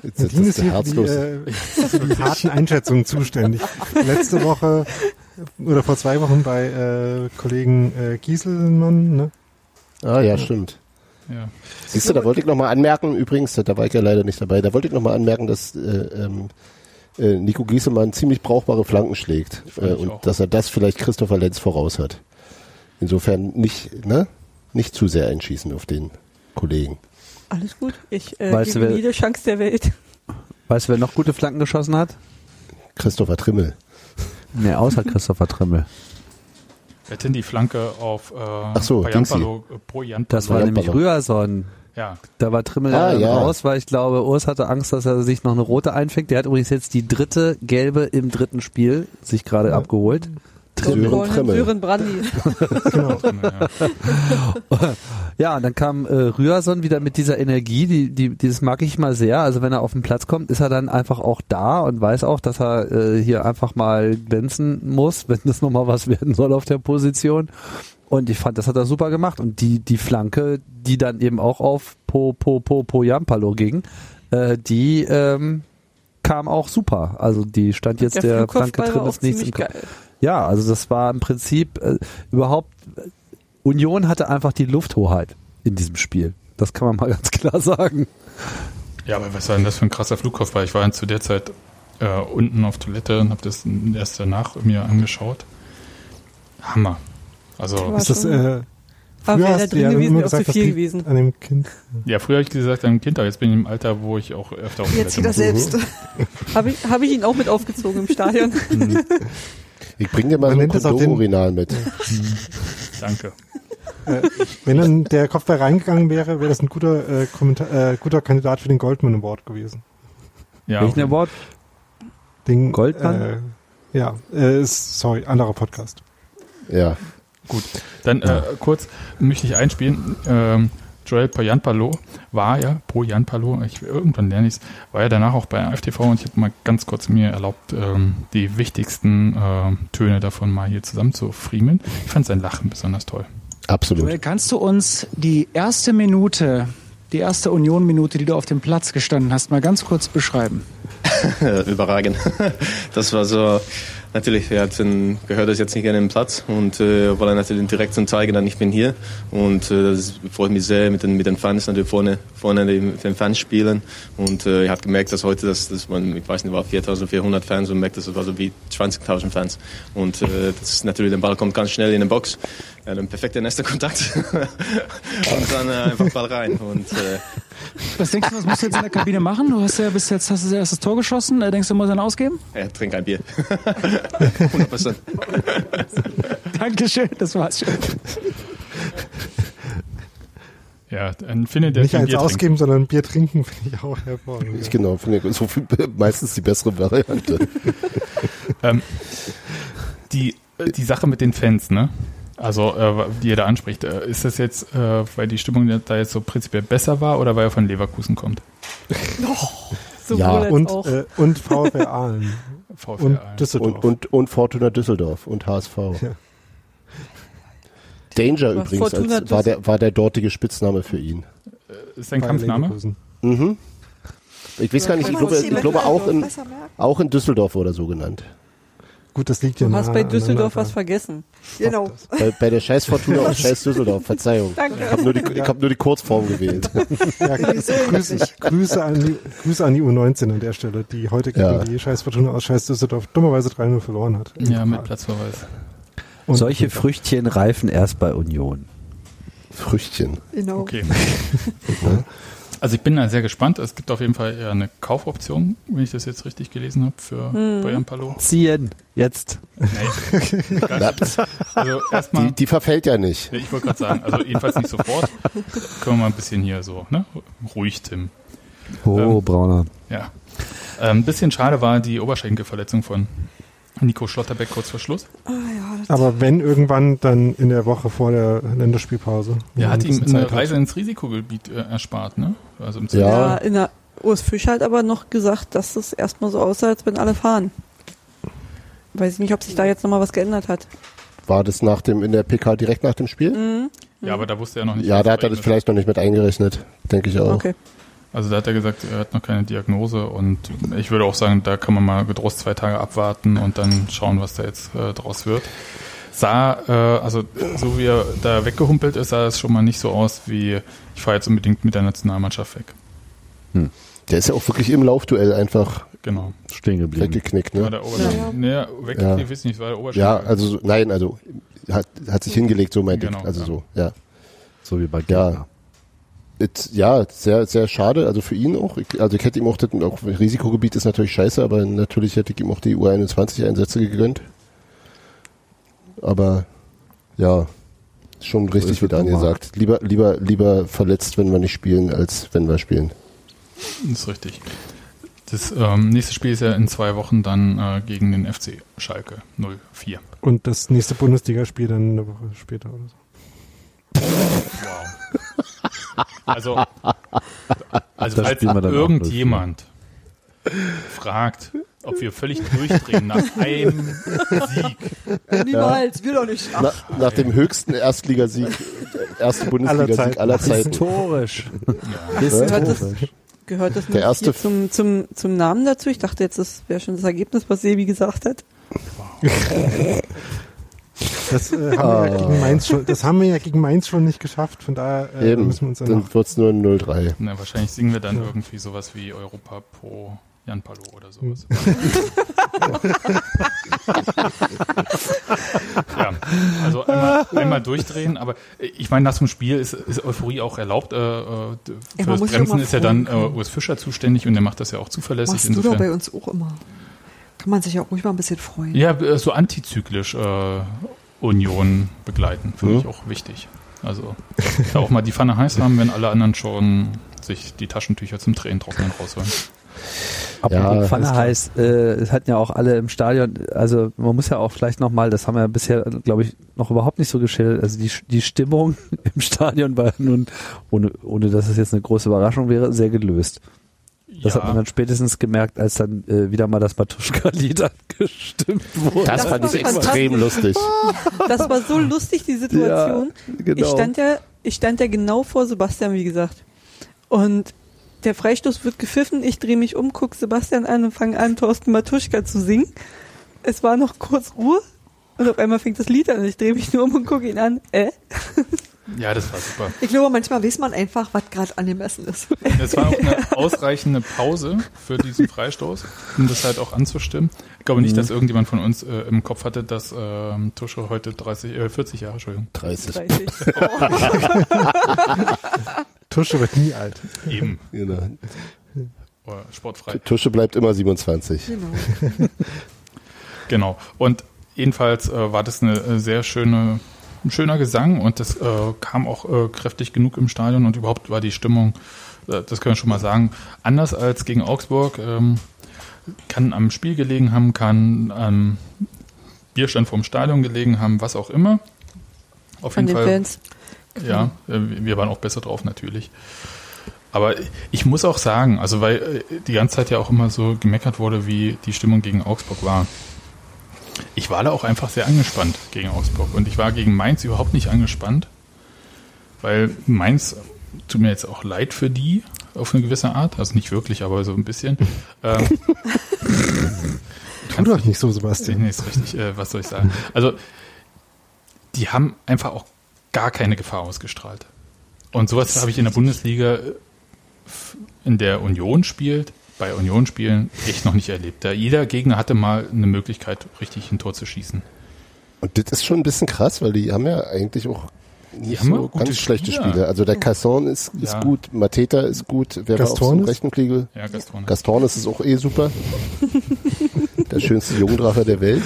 Jetzt, Nadine ist ist der hier die, äh, für die harten Einschätzungen zuständig. Letzte Woche oder vor zwei Wochen bei äh, Kollegen äh, Gieselmann, ne? ah ja, stimmt. Ja. Siehst du, da wollte ich nochmal anmerken, übrigens, da war ich ja leider nicht dabei, da wollte ich nochmal anmerken, dass äh, ähm, äh, Nico Giesemann ziemlich brauchbare Flanken schlägt äh, und auch. dass er das vielleicht Christopher Lenz voraus hat. Insofern nicht, ne? Nicht zu sehr einschießen auf den Kollegen. Alles gut. Ich äh, Weißt gebe wer- jede Chance der Welt. Weißt du, wer noch gute Flanken geschossen hat? Christopher Trimmel. Nee, außer Christopher Trimmel. Wer hat denn die Flanke auf äh, Ach so, Poyampalo, äh? Das war nämlich. Rührson. Ja, Da war Trimmel Ah, ja. raus, weil ich glaube, Urs hatte Angst, dass er sich noch eine rote einfängt. Der hat übrigens jetzt die dritte gelbe im dritten Spiel sich gerade abgeholt. Sören Trimmel. Sören Brandi. Genau. ja. Ja, und dann kam äh, Rührson wieder mit dieser Energie, die, die, dieses mag ich mal sehr. Also wenn er auf den Platz kommt, ist er dann einfach auch da und weiß auch, dass er äh, hier einfach mal glänzen muss, wenn das nochmal was werden soll auf der Position. Und ich fand, das hat er super gemacht. Und die, die Flanke, die dann eben auch auf Po, Po, Po, Po Jampalo ging, äh, die ähm, kam auch super. Also die stand jetzt der, Flanke Flugkopfball drin ist nichts. Ja, also das war im Prinzip äh, überhaupt äh, Union hatte einfach die Lufthoheit in diesem Spiel. Das kann man mal ganz klar sagen. ja, aber was war denn das für ein krasser Flugkopf? Weil ich war zu der Zeit äh, unten auf Toilette und habe das erst danach mir angeschaut. Hammer. Also, War Ist das, äh, früher da hast du drin ja gewesen, immer wäre auch zu gesagt, viel gewesen. an dem Kind. ja, früher habe ich gesagt, ein Kind, aber jetzt bin ich im Alter, wo ich auch öfter auf Jetzt wieder selbst. Habe ich, hab ich ihn auch mit aufgezogen im Stadion. Ich bring dir mal Man so ein Kondomurinal mit. Danke. Wenn dann der Kopfball reingegangen wäre, wäre das ein guter, äh, Kommentar, äh, guter Kandidat für den Goldman Award gewesen. Ja, Welchen Award? Den, Goldmann? Äh, ja, äh, sorry, anderer Podcast. Ja. Gut, dann äh, kurz möchte ich einspielen. Ähm, Joel Poyanpalo war ja, Poyanpalo, ich, irgendwann lerne ich es, war ja danach auch bei FTV und ich habe mal ganz kurz mir erlaubt, ähm, die wichtigsten äh, Töne davon mal hier zusammenzufriemeln. Ich fand sein Lachen besonders toll. Absolut. Joel, kannst du uns die erste Minute, die erste Union-Minute, die du auf dem Platz gestanden hast, mal ganz kurz beschreiben? überragend. Das war so, natürlich, wir hatten, gehört das jetzt nicht an den Platz und äh, wollen natürlich direkt zum zeigen, dann ich bin hier und äh, das freut mich sehr mit den, mit den Fans natürlich vorne, vorne mit den Fans spielen und äh, ich habe gemerkt, dass heute, das, das man, ich weiß nicht, war 4.400 Fans und merkt, das war so wie 20.000 Fans und äh, das ist natürlich, der Ball kommt ganz schnell in den Box, ja, ein perfekter nächster Kontakt und dann äh, einfach Ball rein und äh, Was denkst du, was musst du jetzt in der Kabine machen? Du hast ja bis jetzt hast du das erste Tor geschossen. Äh, Denkst du, muss er ausgeben? ja, trink ein Bier. 100%. Dankeschön, das war's schon. Ja, dann findet der Nicht eins Bier ausgeben, sondern Bier trinken, finde ich auch hervorragend. Ich genau, finde ich so viel, meistens die bessere Variante. Ähm, die, die Sache mit den Fans, ne? Also, äh, die ihr da anspricht, äh, ist das jetzt, äh, weil die Stimmung da jetzt so prinzipiell besser war oder weil er von Leverkusen kommt? Sowohl Ja, als Und, auch. äh, und VfR Aalen. VfL Und Aalen. Düsseldorf. Und, und, und Fortuna Düsseldorf und HSV. Ja. Danger Was, übrigens als, war, der, war der dortige Spitzname für ihn. ist sein Kampfname? Mhm. Ich weiß gar nicht, ich glaube, ich glaube auch, in, auch in Düsseldorf oder so genannt. Gut, das liegt ja Du hast bei Düsseldorf was vergessen. Genau. Bei, bei der Scheiß Fortuna und Scheiß Düsseldorf, Verzeihung. Danke. Ich habe nur, die- ich hab nur die Kurzform gewählt. Ja, Grüße, Grüße, an die, Grüße an die U19 an der Stelle, die heute gegen Ja. die Scheiß Fortuna aus Scheiß Düsseldorf dummerweise 3-0 verloren hat. Ja, mit Platzverweis. Und Solche Früchtchen reifen erst bei Union. Früchtchen. Genau. Okay. Also ich bin da sehr gespannt. Es gibt auf jeden Fall eher eine Kaufoption, wenn ich das jetzt richtig gelesen habe, für Hm. Bojan Palo. Ziehen. Jetzt. Nee. also erstmal, Die, die verfällt ja nicht. ich wollte gerade sagen, also jedenfalls nicht sofort. Können wir mal ein bisschen hier so, ne? Ruhig, Tim. Oh, Ähm, Brauner. Ja. Ähm, Ein bisschen schade war die Oberschenkelverletzung von Nico Schlotterbeck kurz vor Schluss. Ah, ja, Aber wenn irgendwann, dann in der Woche vor der Länderspielpause. Er hat ihm eine Zeit hat. Reise ins Risikogebiet äh, erspart, ne? Also im Ja. Ja, in der Urs Fisch hat aber noch gesagt, dass es erstmal so aussah, als wenn alle fahren. Weiß ich nicht, ob sich da jetzt nochmal was geändert hat. War das nach dem, in der PK direkt nach dem Spiel? Mhm. Ja, aber da wusste er noch nicht. Ja, was da hat er das vielleicht noch nicht mit eingerechnet. Denke ich auch. Okay. Also da hat er gesagt, er hat noch keine Diagnose und ich würde auch sagen, da kann man mal getrost zwei Tage abwarten und dann schauen, was da jetzt äh, draus wird. Sah, äh, also so wie er da weggehumpelt ist, sah es schon mal nicht so aus wie, ich fahre jetzt unbedingt mit der Nationalmannschaft weg. Der ist ja auch wirklich im Laufduell einfach Genau. Stehen geblieben. weggeknickt. War Ne? der Oberschenkel. Nee, weg, Ja. ich weiß nicht, war der Oberschenkel. Ja, also so- nein, also hat, hat sich hingelegt, so meinte Genau, ich. Also ja. so, ja. So wie bei Ja. Gegner. It, ja, sehr, sehr schade, also für ihn auch. Ich, also ich hätte ihm auch, das, auch Risikogebiet ist natürlich scheiße, aber natürlich hätte ich ihm auch die U21-Einsätze gegönnt. Aber ja, schon richtig, wie Daniel sagt. Lieber, lieber, lieber verletzt, wenn wir nicht spielen, als wenn wir spielen. Das ist richtig. Das ähm, nächste Spiel ist ja in zwei Wochen dann äh, gegen den FC Schalke 04. Und das nächste Bundesligaspiel dann eine Woche später oder so. Wow. Also, also Das falls irgendjemand fragt, ob wir völlig durchdrehen nach einem Sieg. Niemals, wir doch nicht. Ach, Na, nach dem höchsten Erstligasieg, erste Bundesliga-Sieg aller Zeiten. Historisch. Gehört das, gehört das Der nicht erste hier zum, zum, zum Namen dazu? Ich dachte jetzt, das wäre schon das Ergebnis, was Sebi gesagt hat. Das, äh, haben wir ja gegen Mainz schon, das haben wir ja gegen Mainz schon nicht geschafft. Von daher äh, Eben, müssen wir uns dann dann noch wird's nur ein 0-3. Na, wahrscheinlich singen wir dann irgendwie sowas wie Europa pro Jan Palo oder sowas. ja, also einmal, einmal durchdrehen, aber ich meine, nach dem Spiel ist, ist Euphorie auch erlaubt. Äh, äh, für das Bremsen ist ja dann äh. Urs Fischer zuständig und der macht das ja auch zuverlässig. machst du doch insofern. bei uns auch immer. Kann man sich ja auch ruhig mal ein bisschen freuen. Ja, äh, so antizyklisch äh, Union begleiten, finde Mhm. ich auch wichtig. Also da auch mal die Pfanne heiß haben, wenn alle anderen schon sich die Taschentücher zum Tränentrocknen rausholen. Ja, Apropos ist Pfanne heißt, äh, es hatten ja auch alle im Stadion, also man muss ja auch vielleicht nochmal, das haben wir ja bisher, glaube ich, noch überhaupt nicht so geschildert, also die, die Stimmung im Stadion war nun, ohne, ohne dass es jetzt eine große Überraschung wäre, sehr gelöst. Das ja, hat man dann spätestens gemerkt, als dann äh, wieder mal das Matuschka-Lied angestimmt wurde. Das, Das fand war ich extrem lustig. Das war so lustig, die Situation. genau. Ich stand ja, ich stand ja genau vor Sebastian, wie gesagt. Und der Freistoß wird gepfiffen, ich drehe mich um, gucke Sebastian an und fange an, Thorsten Matuschka zu singen. Es war noch kurz Ruhe und auf einmal fängt das Lied an und ich drehe mich nur um und gucke ihn an. Äh? ja, das war super. Ich glaube, manchmal weiß man einfach, was gerade angemessen ist. Es war auch eine ausreichende Pause für diesen Freistoß, um das halt auch anzustimmen. Ich glaube nicht, dass irgendjemand von uns äh, im Kopf hatte, dass ähm, Tusche heute 30, äh, 40 Jahre, Entschuldigung, 30. 30. Tusche wird nie alt. eben Genau. sportfrei. Tusche bleibt immer 27. Genau. Genau. Und jedenfalls äh, war das eine äh, sehr schöne, ein schöner Gesang und das äh, kam auch äh, kräftig genug im Stadion und überhaupt war die Stimmung, äh, das können wir schon mal sagen, anders als gegen Augsburg. Ähm, kann am Spiel gelegen haben, kann am Bierstand vorm Stadion gelegen haben, was auch immer. Auf Von jeden den Fall. Fans. Ja, äh, wir waren auch besser drauf natürlich. Aber ich muss auch sagen, also weil äh, die ganze Zeit ja auch immer so gemeckert wurde, wie die Stimmung gegen Augsburg war. Ich war da auch einfach sehr angespannt gegen Augsburg und ich war gegen Mainz überhaupt nicht angespannt, weil Mainz tut mir jetzt auch leid für die auf eine gewisse Art, also nicht wirklich, aber so ein bisschen. Ähm, Tu doch nicht so, Sebastian. Nee, ist richtig. Äh, was soll ich sagen? Also, die haben einfach auch gar keine Gefahr ausgestrahlt. Und sowas habe ich in der Bundesliga, äh, in der Union spielt, bei Union spielen, echt noch nicht erlebt. Da jeder Gegner hatte mal eine Möglichkeit, richtig ein Tor zu schießen. Und das ist schon ein bisschen krass, weil die haben ja eigentlich auch nicht haben so ganz schlechte Spieler. Spiele. Also der Casson ist, ist Ja. gut, Mateta ist gut, wer war auf Gaston dem ist- rechten Flügel? Ja, Gaston. Gaston ist es auch eh super. der schönste Jungdrache der Welt.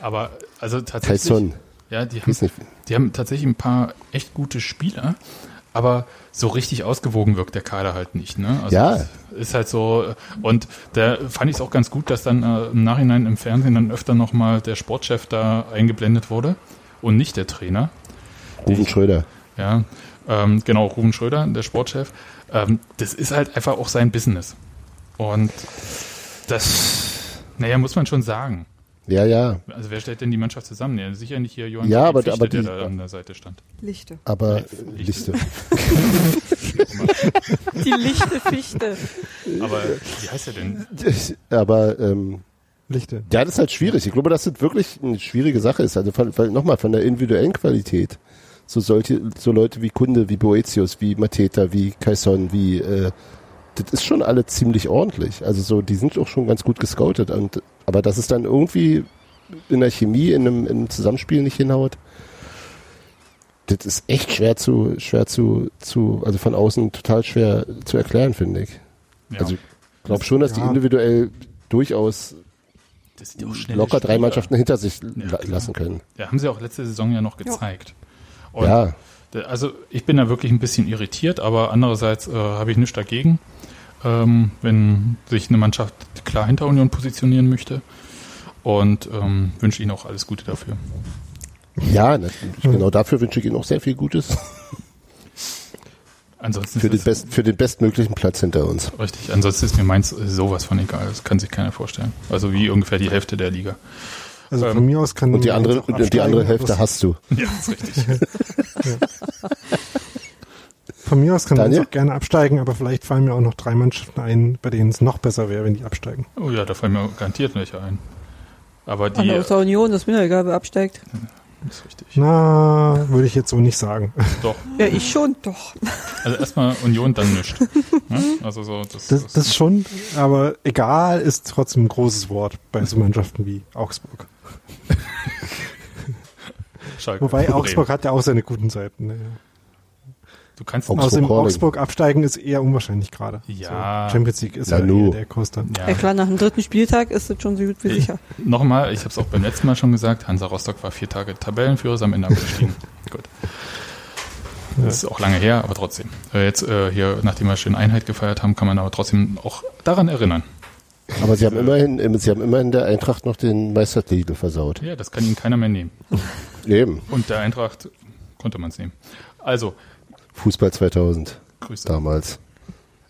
Aber also tatsächlich. Tyson. Ja, die haben, die haben tatsächlich ein paar echt gute Spieler, aber so richtig ausgewogen wirkt der Kader halt nicht. Ne? Also Ja. Ist halt so. Und da fand ich es auch ganz gut, dass dann äh, im Nachhinein im Fernsehen dann öfter nochmal der Sportchef da eingeblendet wurde und nicht der Trainer. Rufen Schröder. Ja, ähm, genau, Ruben Schröder, der Sportchef. Ähm, das ist halt einfach auch sein Business. Und das, naja, muss man schon sagen. Ja, ja. Also wer stellt denn die Mannschaft zusammen? Ja, sicher nicht hier Johann Ja, aber- Fichte, aber der die- da an der Seite stand. Lichte. Aber Lichte. Lichte. Die lichte Fichte. Aber wie heißt er denn? Aber ähm, Lichte. ja, das ist halt schwierig. Ich glaube, dass das wirklich eine schwierige Sache ist. Also nochmal von der individuellen Qualität. So solche, so Leute wie Kunde, wie Boetius, wie Mateta, wie Kaison, wie äh, das ist schon alle ziemlich ordentlich. Also so, die sind auch schon ganz gut gescoutet. Und, aber dass es dann irgendwie in der Chemie, in einem, in einem Zusammenspiel nicht hinhaut, das ist echt schwer zu, schwer zu, zu, also von außen total schwer zu erklären, finde ich. Ja, Also ich glaube schon, dass die Ja. individuell durchaus locker drei Spieler. Mannschaften hinter sich Ja, klar. lassen können. Ja, haben sie auch letzte Saison ja noch gezeigt. Und Ja, Also ich bin da wirklich ein bisschen irritiert, aber andererseits äh, habe ich nichts dagegen, ähm, wenn sich eine Mannschaft klar hinter Union positionieren möchte. Und ähm, wünsche ihnen auch alles Gute dafür. ja, natürlich. genau dafür wünsche ich Ihnen auch sehr viel Gutes Ansonsten für den, ist es- best, für den bestmöglichen Platz hinter uns. Richtig, ansonsten ist mir Mainz sowas von egal. Das kann sich keiner vorstellen. Also wie ungefähr die Hälfte der Liga. Also Ähm, von mir aus kann Und die andere, und die andere Hälfte aber hast du. Ja, das ist richtig. Von mir aus kann man auch gerne absteigen, aber vielleicht fallen mir auch noch drei Mannschaften ein, bei denen es noch besser wäre, wenn die absteigen. oh ja, da fallen mir garantiert welche ein. Aber die Alle außer Union, das ist mir egal, wer absteigt. Ist richtig. Na, würde ich jetzt so nicht sagen. Doch. Ja, ich schon. Doch. Also erstmal Union, dann nichts. Ja? Also so, das, Das, das schon, aber egal ist trotzdem ein großes Wort bei so Mannschaften wie Augsburg. Schalke. Wobei Bremen. Augsburg hat ja auch seine guten Seiten. Ne? Du kannst Augsburg Außerdem Horling. Augsburg absteigen ist eher unwahrscheinlich gerade. Ja. So, Champions League ist ja nu. eher der Kurs dann. Ja. ja. klar, nach dem dritten Spieltag ist es schon so gut wie sicher. Nochmal, ich habe es auch beim letzten Mal schon gesagt, Hansa Rostock war vier Tage Tabellenführer, ist am Ende abgestiegen. Gut. Das ist auch lange her, aber trotzdem. Äh, Jetzt äh, hier, nachdem wir schön Einheit gefeiert haben, kann man aber trotzdem auch daran erinnern. Aber sie haben immerhin, äh, sie haben immerhin der Eintracht noch den Meistertitel versaut. Ja, das kann ihnen keiner mehr nehmen. Eben. Und der Eintracht konnte man es nehmen. Also, Fußball 2000 Grüße. damals.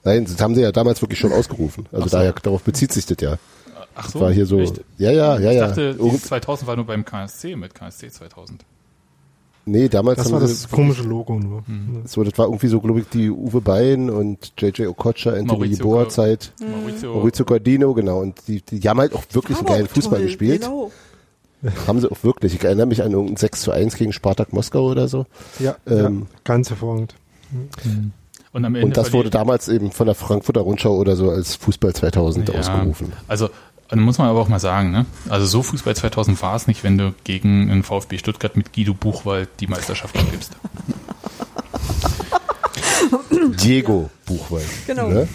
Nein, das haben sie ja damals wirklich schon ausgerufen. Also so. daher, darauf bezieht sich das ja. Ach Das war hier so. echt? Ja, ja, ja, Ich ja. dachte, Irgend- dieses 2000 war nur beim KSC mit KSC 2000. nee, damals Das haben war sie das komische Logo nur. Hm. Ne. So, das war irgendwie so, glaube ich, die Uwe Bein und JJ Okocha, Anthony Cor- Zeit, Maurizio, Maurizio Cordino, genau. Und die, die haben halt auch wirklich einen geilen Fußball toll, gespielt. Genau. Haben sie auch wirklich. Ich erinnere mich an irgendein 6 zu 1 gegen Spartak Moskau oder so. Ja, Ähm, ja, ganz hervorragend. und am Ende Und das wurde damals eben von der Frankfurter Rundschau oder so als Fußball 2000 Ja, ausgerufen. Also, dann muss man aber auch mal sagen, ne? Also so Fußball 2000 war es nicht, wenn du gegen einen VfB Stuttgart mit Guido Buchwald die Meisterschaft abgibst. Diego Buchwald. Genau. Ne?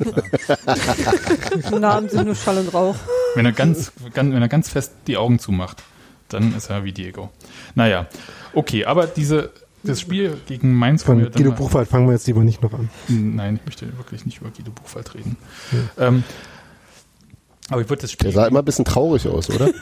Die Namen sind nur Schall und Rauch. Wenn er ganz, ganz, wenn er ganz fest die Augen zumacht, dann ist er wie Diego. Naja, okay, aber diese, das Spiel gegen Mainz Von Guido Buchwald fangen wir jetzt lieber nicht noch an. Nein, ich möchte wirklich nicht über Guido Buchwald reden. Ähm, aber ich würde das Spiel. Der sah immer ein bisschen traurig aus, oder?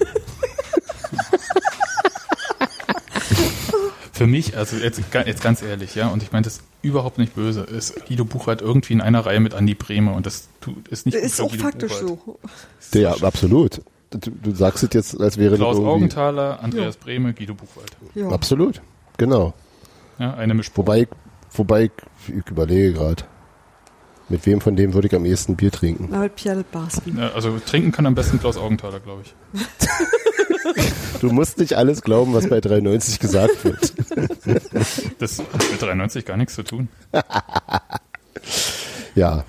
Für mich, also jetzt, jetzt ganz ehrlich, ja, und ich meine das überhaupt nicht böse, ist Guido Buchwald irgendwie in einer Reihe mit Andi Brehme und das tut, ist nicht Das ist auch Guido faktisch Buchwald. so. Ja, absolut. Du, du sagst es jetzt, als wäre das Klaus irgendwie... Augenthaler, Andreas Brehme, Guido Buchwald. Ja. Absolut, genau. Ja, eine Mischprobe. Wobei, wobei, ich überlege gerade, mit wem von dem würde ich am ehesten Bier trinken? Na, mit Pierre Barski. Ja, also trinken kann am besten Klaus Augenthaler, glaube ich. Du musst nicht alles glauben, was bei 93 gesagt wird. Das hat mit 93 gar nichts zu tun. Ja,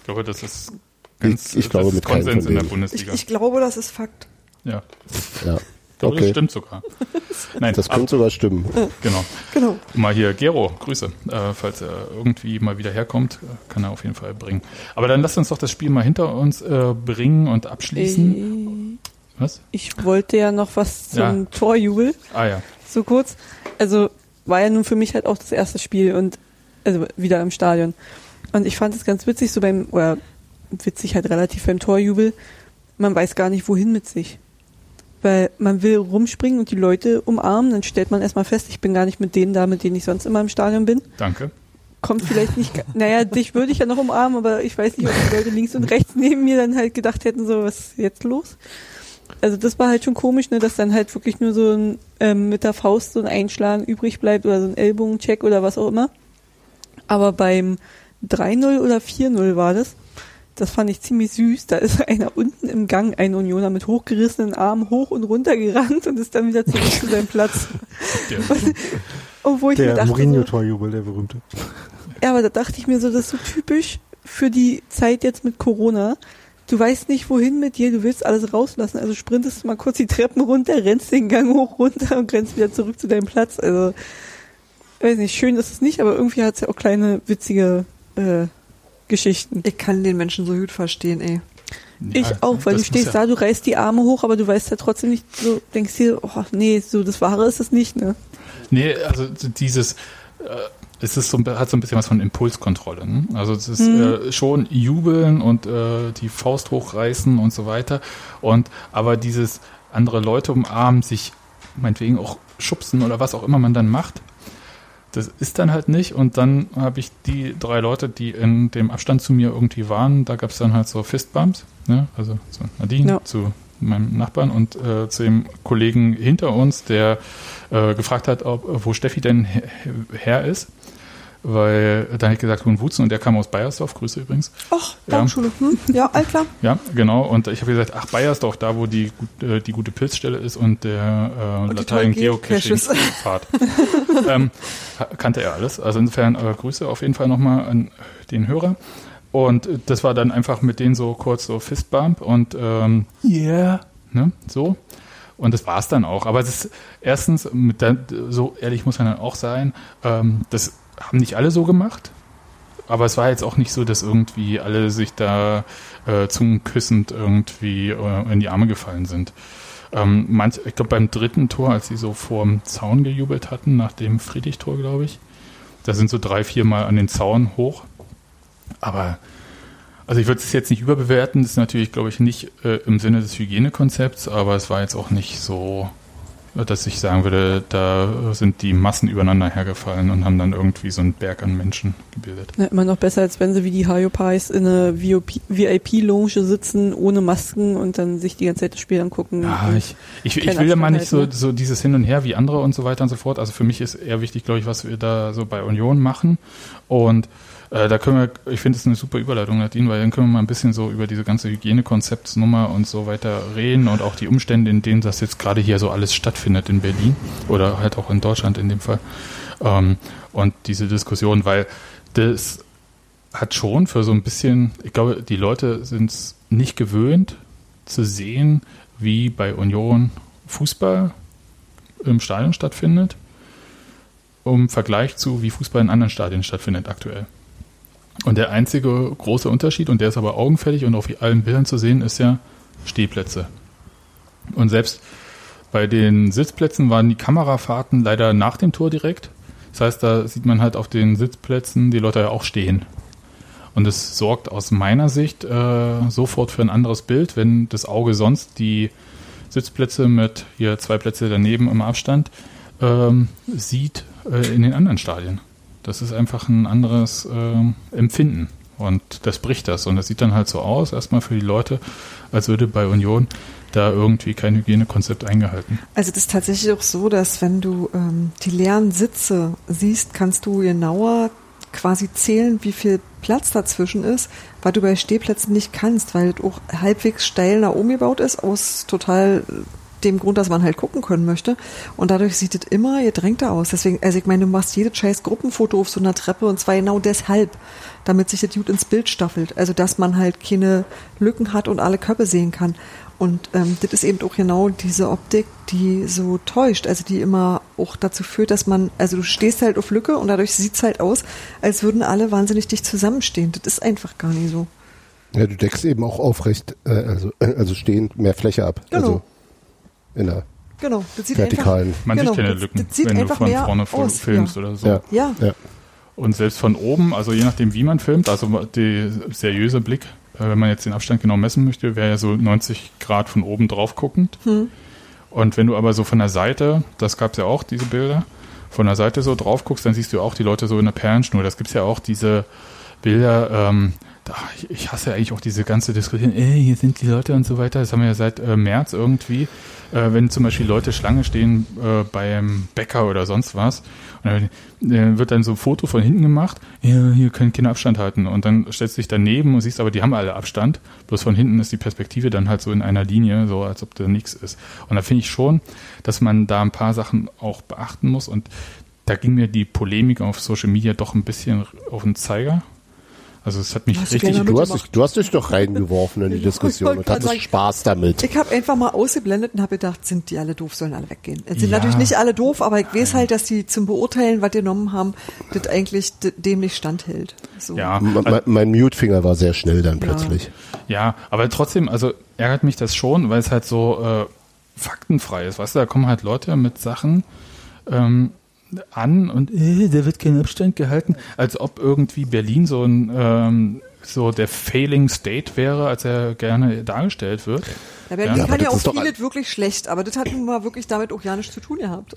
Ich glaube, das ist ganz Ich- ich glaube das ist mit Konsens in der denen. Ich, Bundesliga. ich glaube, das ist Fakt. ja. ja. Ich glaube, Okay. das stimmt sogar. Nein, Das ab- könnte sogar stimmen. Genau. Genau. Mal hier, Gero, Grüße. Äh, falls er irgendwie mal wieder herkommt, äh, kann er auf jeden Fall bringen. Aber dann lasst uns doch das Spiel mal hinter uns äh, bringen und abschließen. Äh, Was? Ich wollte ja noch was zum Ja. Torjubel, Ah ja. so kurz. Also war ja nun für mich halt auch das erste Spiel und also wieder im Stadion. Und ich fand es ganz witzig, so beim, oder witzig halt relativ beim Torjubel, man weiß gar nicht, wohin mit sich. Weil man will rumspringen und die Leute umarmen, dann stellt man erstmal fest, ich bin gar nicht mit denen da, mit denen ich sonst immer im Stadion bin. Danke. Kommt vielleicht nicht, naja, dich würde ich ja noch umarmen, aber ich weiß nicht, ob die Leute links und rechts neben mir dann halt gedacht hätten, so, was ist jetzt los? Also das war halt schon komisch, ne, dass dann halt wirklich nur so ein, ähm, mit der Faust so ein Einschlagen übrig bleibt oder so ein Ellbogencheck oder was auch immer. Aber beim 3-0 oder 4-0 war das. Das fand ich ziemlich süß. Da ist einer unten im Gang, ein Unioner mit hochgerissenen Armen hoch und runter gerannt und ist dann wieder zurück zu seinem Platz. Der, Obwohl ich mir Der dachte, so, Mourinho-Torjubel, der berühmte. ja, aber da dachte ich mir so, das ist so typisch für die Zeit jetzt mit Corona. Du weißt nicht, wohin mit dir, du willst alles rauslassen. Also sprintest du mal kurz die Treppen runter, rennst den Gang hoch runter und rennst wieder zurück zu deinem Platz. Also, weiß nicht, schön ist es nicht, aber irgendwie hat es ja auch kleine witzige äh, Geschichten. Ich kann den Menschen so gut verstehen, ey. ich auch, weil du stehst ja- da, du reißt die Arme hoch, aber du weißt ja trotzdem nicht, so denkst dir, oh nee, so das Wahre ist es nicht, ne? Nee, also dieses, äh, es ist so, hat so ein bisschen was von Impulskontrolle. Ne? Also es ist äh, schon jubeln und äh, die Faust hochreißen und so weiter. Und aber dieses andere Leute umarmen, sich meinetwegen auch schubsen oder was auch immer man dann macht, das ist dann halt nicht. Und dann habe ich die drei Leute, die in dem Abstand zu mir irgendwie waren, da gab es dann halt so Fistbumps, ne? also zu Nadine, Ja. zu meinem Nachbarn und äh, zu dem Kollegen hinter uns, der äh, gefragt hat, ob, wo Steffi denn her, her ist. Weil dann hätte ich gesagt, Hohen Wutzen und der kam aus Bayersdorf, Grüße übrigens. Ach, Ja. Baumschule. Hm? Ja, all klar. Ja, genau. Und ich habe gesagt, ach, Bayersdorf, da wo die, äh, die gute Pilzstelle ist und der äh, Und die Latein tollen Geocaches. Geocaching-Pfad. ähm, kannte er alles. Also insofern äh, Grüße auf jeden Fall nochmal an den Hörer. Und äh, das war dann einfach mit denen so kurz so Fistbump und ähm, yeah, ne, so. Und das war's dann auch. Aber es ist erstens, mit der, so ehrlich muss man dann auch sein, ähm, das haben nicht alle so gemacht. Aber es war jetzt auch nicht so, dass irgendwie alle sich da äh, zungenküssend irgendwie äh, in die Arme gefallen sind. Ähm, manch, ich glaube beim dritten Tor, als sie so vorm Zaun gejubelt hatten, nach dem Friedrich-Tor, glaube ich, da sind so drei, vier Mal an den Zaun hoch. Aber also ich würde es jetzt nicht überbewerten, das ist natürlich, glaube ich, nicht äh, im Sinne des Hygienekonzepts, aber es war jetzt auch nicht so, dass ich sagen würde, da sind die Massen übereinander hergefallen und haben dann irgendwie so einen Berg an Menschen gebildet. Na, immer noch besser, als wenn sie wie die Hayopais in einer VIP-Lounge sitzen, ohne Masken und dann sich die ganze Zeit das Spiel angucken. Ja, ich, ich, ich will ja mal nicht so, so dieses Hin und Her wie andere und so weiter und so fort. Also für mich ist eher wichtig, glaube ich, was wir da so bei Union machen. Und äh, da können wir, ich finde es eine super Überleitung, Nadine, weil dann können wir mal ein bisschen so über diese ganze Hygienekonzeptsnummer und so weiter reden und auch die Umstände, in denen das jetzt gerade hier so alles stattfindet in Berlin oder halt auch in Deutschland in dem Fall. Ähm, und diese Diskussion, weil das hat schon für so ein bisschen, ich glaube, die Leute sind es nicht gewöhnt zu sehen, wie bei Union Fußball im Stadion stattfindet, im Vergleich zu, wie Fußball in anderen Stadien stattfindet aktuell. Und der einzige große Unterschied, und der ist aber augenfällig und auf allen Bildern zu sehen, ist ja Stehplätze. Und selbst bei den Sitzplätzen waren die Kamerafahrten leider nach dem Tor direkt. Das heißt, da sieht man halt auf den Sitzplätzen die Leute ja auch stehen. Und es sorgt aus meiner Sicht äh, sofort für ein anderes Bild, wenn das Auge sonst die Sitzplätze mit hier zwei Plätze daneben im Abstand ähm, sieht äh, in den anderen Stadien. Das ist einfach ein anderes äh, Empfinden. Und das bricht das. Und das sieht dann halt so aus, erstmal für die Leute, als würde bei Union da irgendwie kein Hygienekonzept eingehalten. Also das ist tatsächlich auch so, dass wenn du ähm, die leeren Sitze siehst, kannst du genauer quasi zählen, wie viel Platz dazwischen ist, weil du bei Stehplätzen nicht kannst, weil das auch halbwegs steil nach oben gebaut ist, aus total dem Grund, dass man halt gucken können möchte. Und dadurch sieht es immer gedrängter aus. Deswegen, also ich meine, du machst jedes scheiß Gruppenfoto auf so einer Treppe und zwar genau deshalb, damit sich das gut ins Bild staffelt. Also, dass man halt keine Lücken hat und alle Köpfe sehen kann. Und ähm, das ist eben auch genau diese Optik, die so täuscht, also die immer auch dazu führt, dass man, also du stehst halt auf Lücke und dadurch sieht's halt aus, als würden alle wahnsinnig dicht zusammenstehen. Das ist einfach gar nicht so. Ja, du deckst eben auch aufrecht, äh, also, äh, also stehend mehr Fläche ab. Genau. Also in der Genau, das sieht vertikalen. einfach, Man genau, sieht keine das, Lücken, das sieht wenn du von vorne aus, filmst ja. oder so. Ja. Ja, Ja. Und selbst von oben, also je nachdem, wie man filmt, also der seriöse Blick, äh, wenn man jetzt den Abstand genau messen möchte, wäre ja so 90 Grad von oben drauf guckend. Und wenn du aber so von der Seite, das gab es ja auch, diese Bilder, von der Seite so drauf guckst, dann siehst du auch die Leute so in der Perlenschnur. Das gibt's ja auch diese Bilder, ähm, ich- hasse eigentlich auch diese ganze Diskussion, äh, hier sind die Leute und so weiter. Das haben wir ja seit äh, März irgendwie. Äh, wenn zum Beispiel Leute Schlange stehen äh, beim Bäcker oder sonst was, und dann äh, wird dann so ein Foto von hinten gemacht, ja, hier können Kinder Abstand halten. Und dann stellst du dich daneben und siehst aber, die haben alle Abstand. Bloß von hinten ist die Perspektive dann halt so in einer Linie, so als ob da nichts ist. Und da finde ich schon, dass man da ein paar Sachen auch beachten muss. Und da ging mir die Polemik auf Social Media doch ein bisschen auf den Zeiger. Also es hat mich Hast du richtig Du hast, dich, du hast dich doch reingeworfen in die Diskussion und hattest sagen, Spaß damit. Ich habe einfach mal ausgeblendet und habe gedacht, sind die alle doof, sollen alle weggehen. Es sind Ja. natürlich nicht alle doof, aber ich weiß halt, dass die zum Beurteilen, was die genommen haben, das eigentlich dem nicht standhält. So. Ja, M- mein, Mute-Finger war sehr schnell dann plötzlich. Ja, aber trotzdem, also ärgert mich das schon, weil es halt so äh, faktenfrei ist. Weißt du, da kommen halt Leute mit Sachen ähm, an und äh, da wird kein Abstand gehalten, als ob irgendwie Berlin so ein ähm, so der Failing State wäre, als er gerne dargestellt wird. Ja, Berlin Ja, kann ja auch vieles wirklich schlecht, aber das hat nun mal wirklich damit auch ja nichts zu tun gehabt.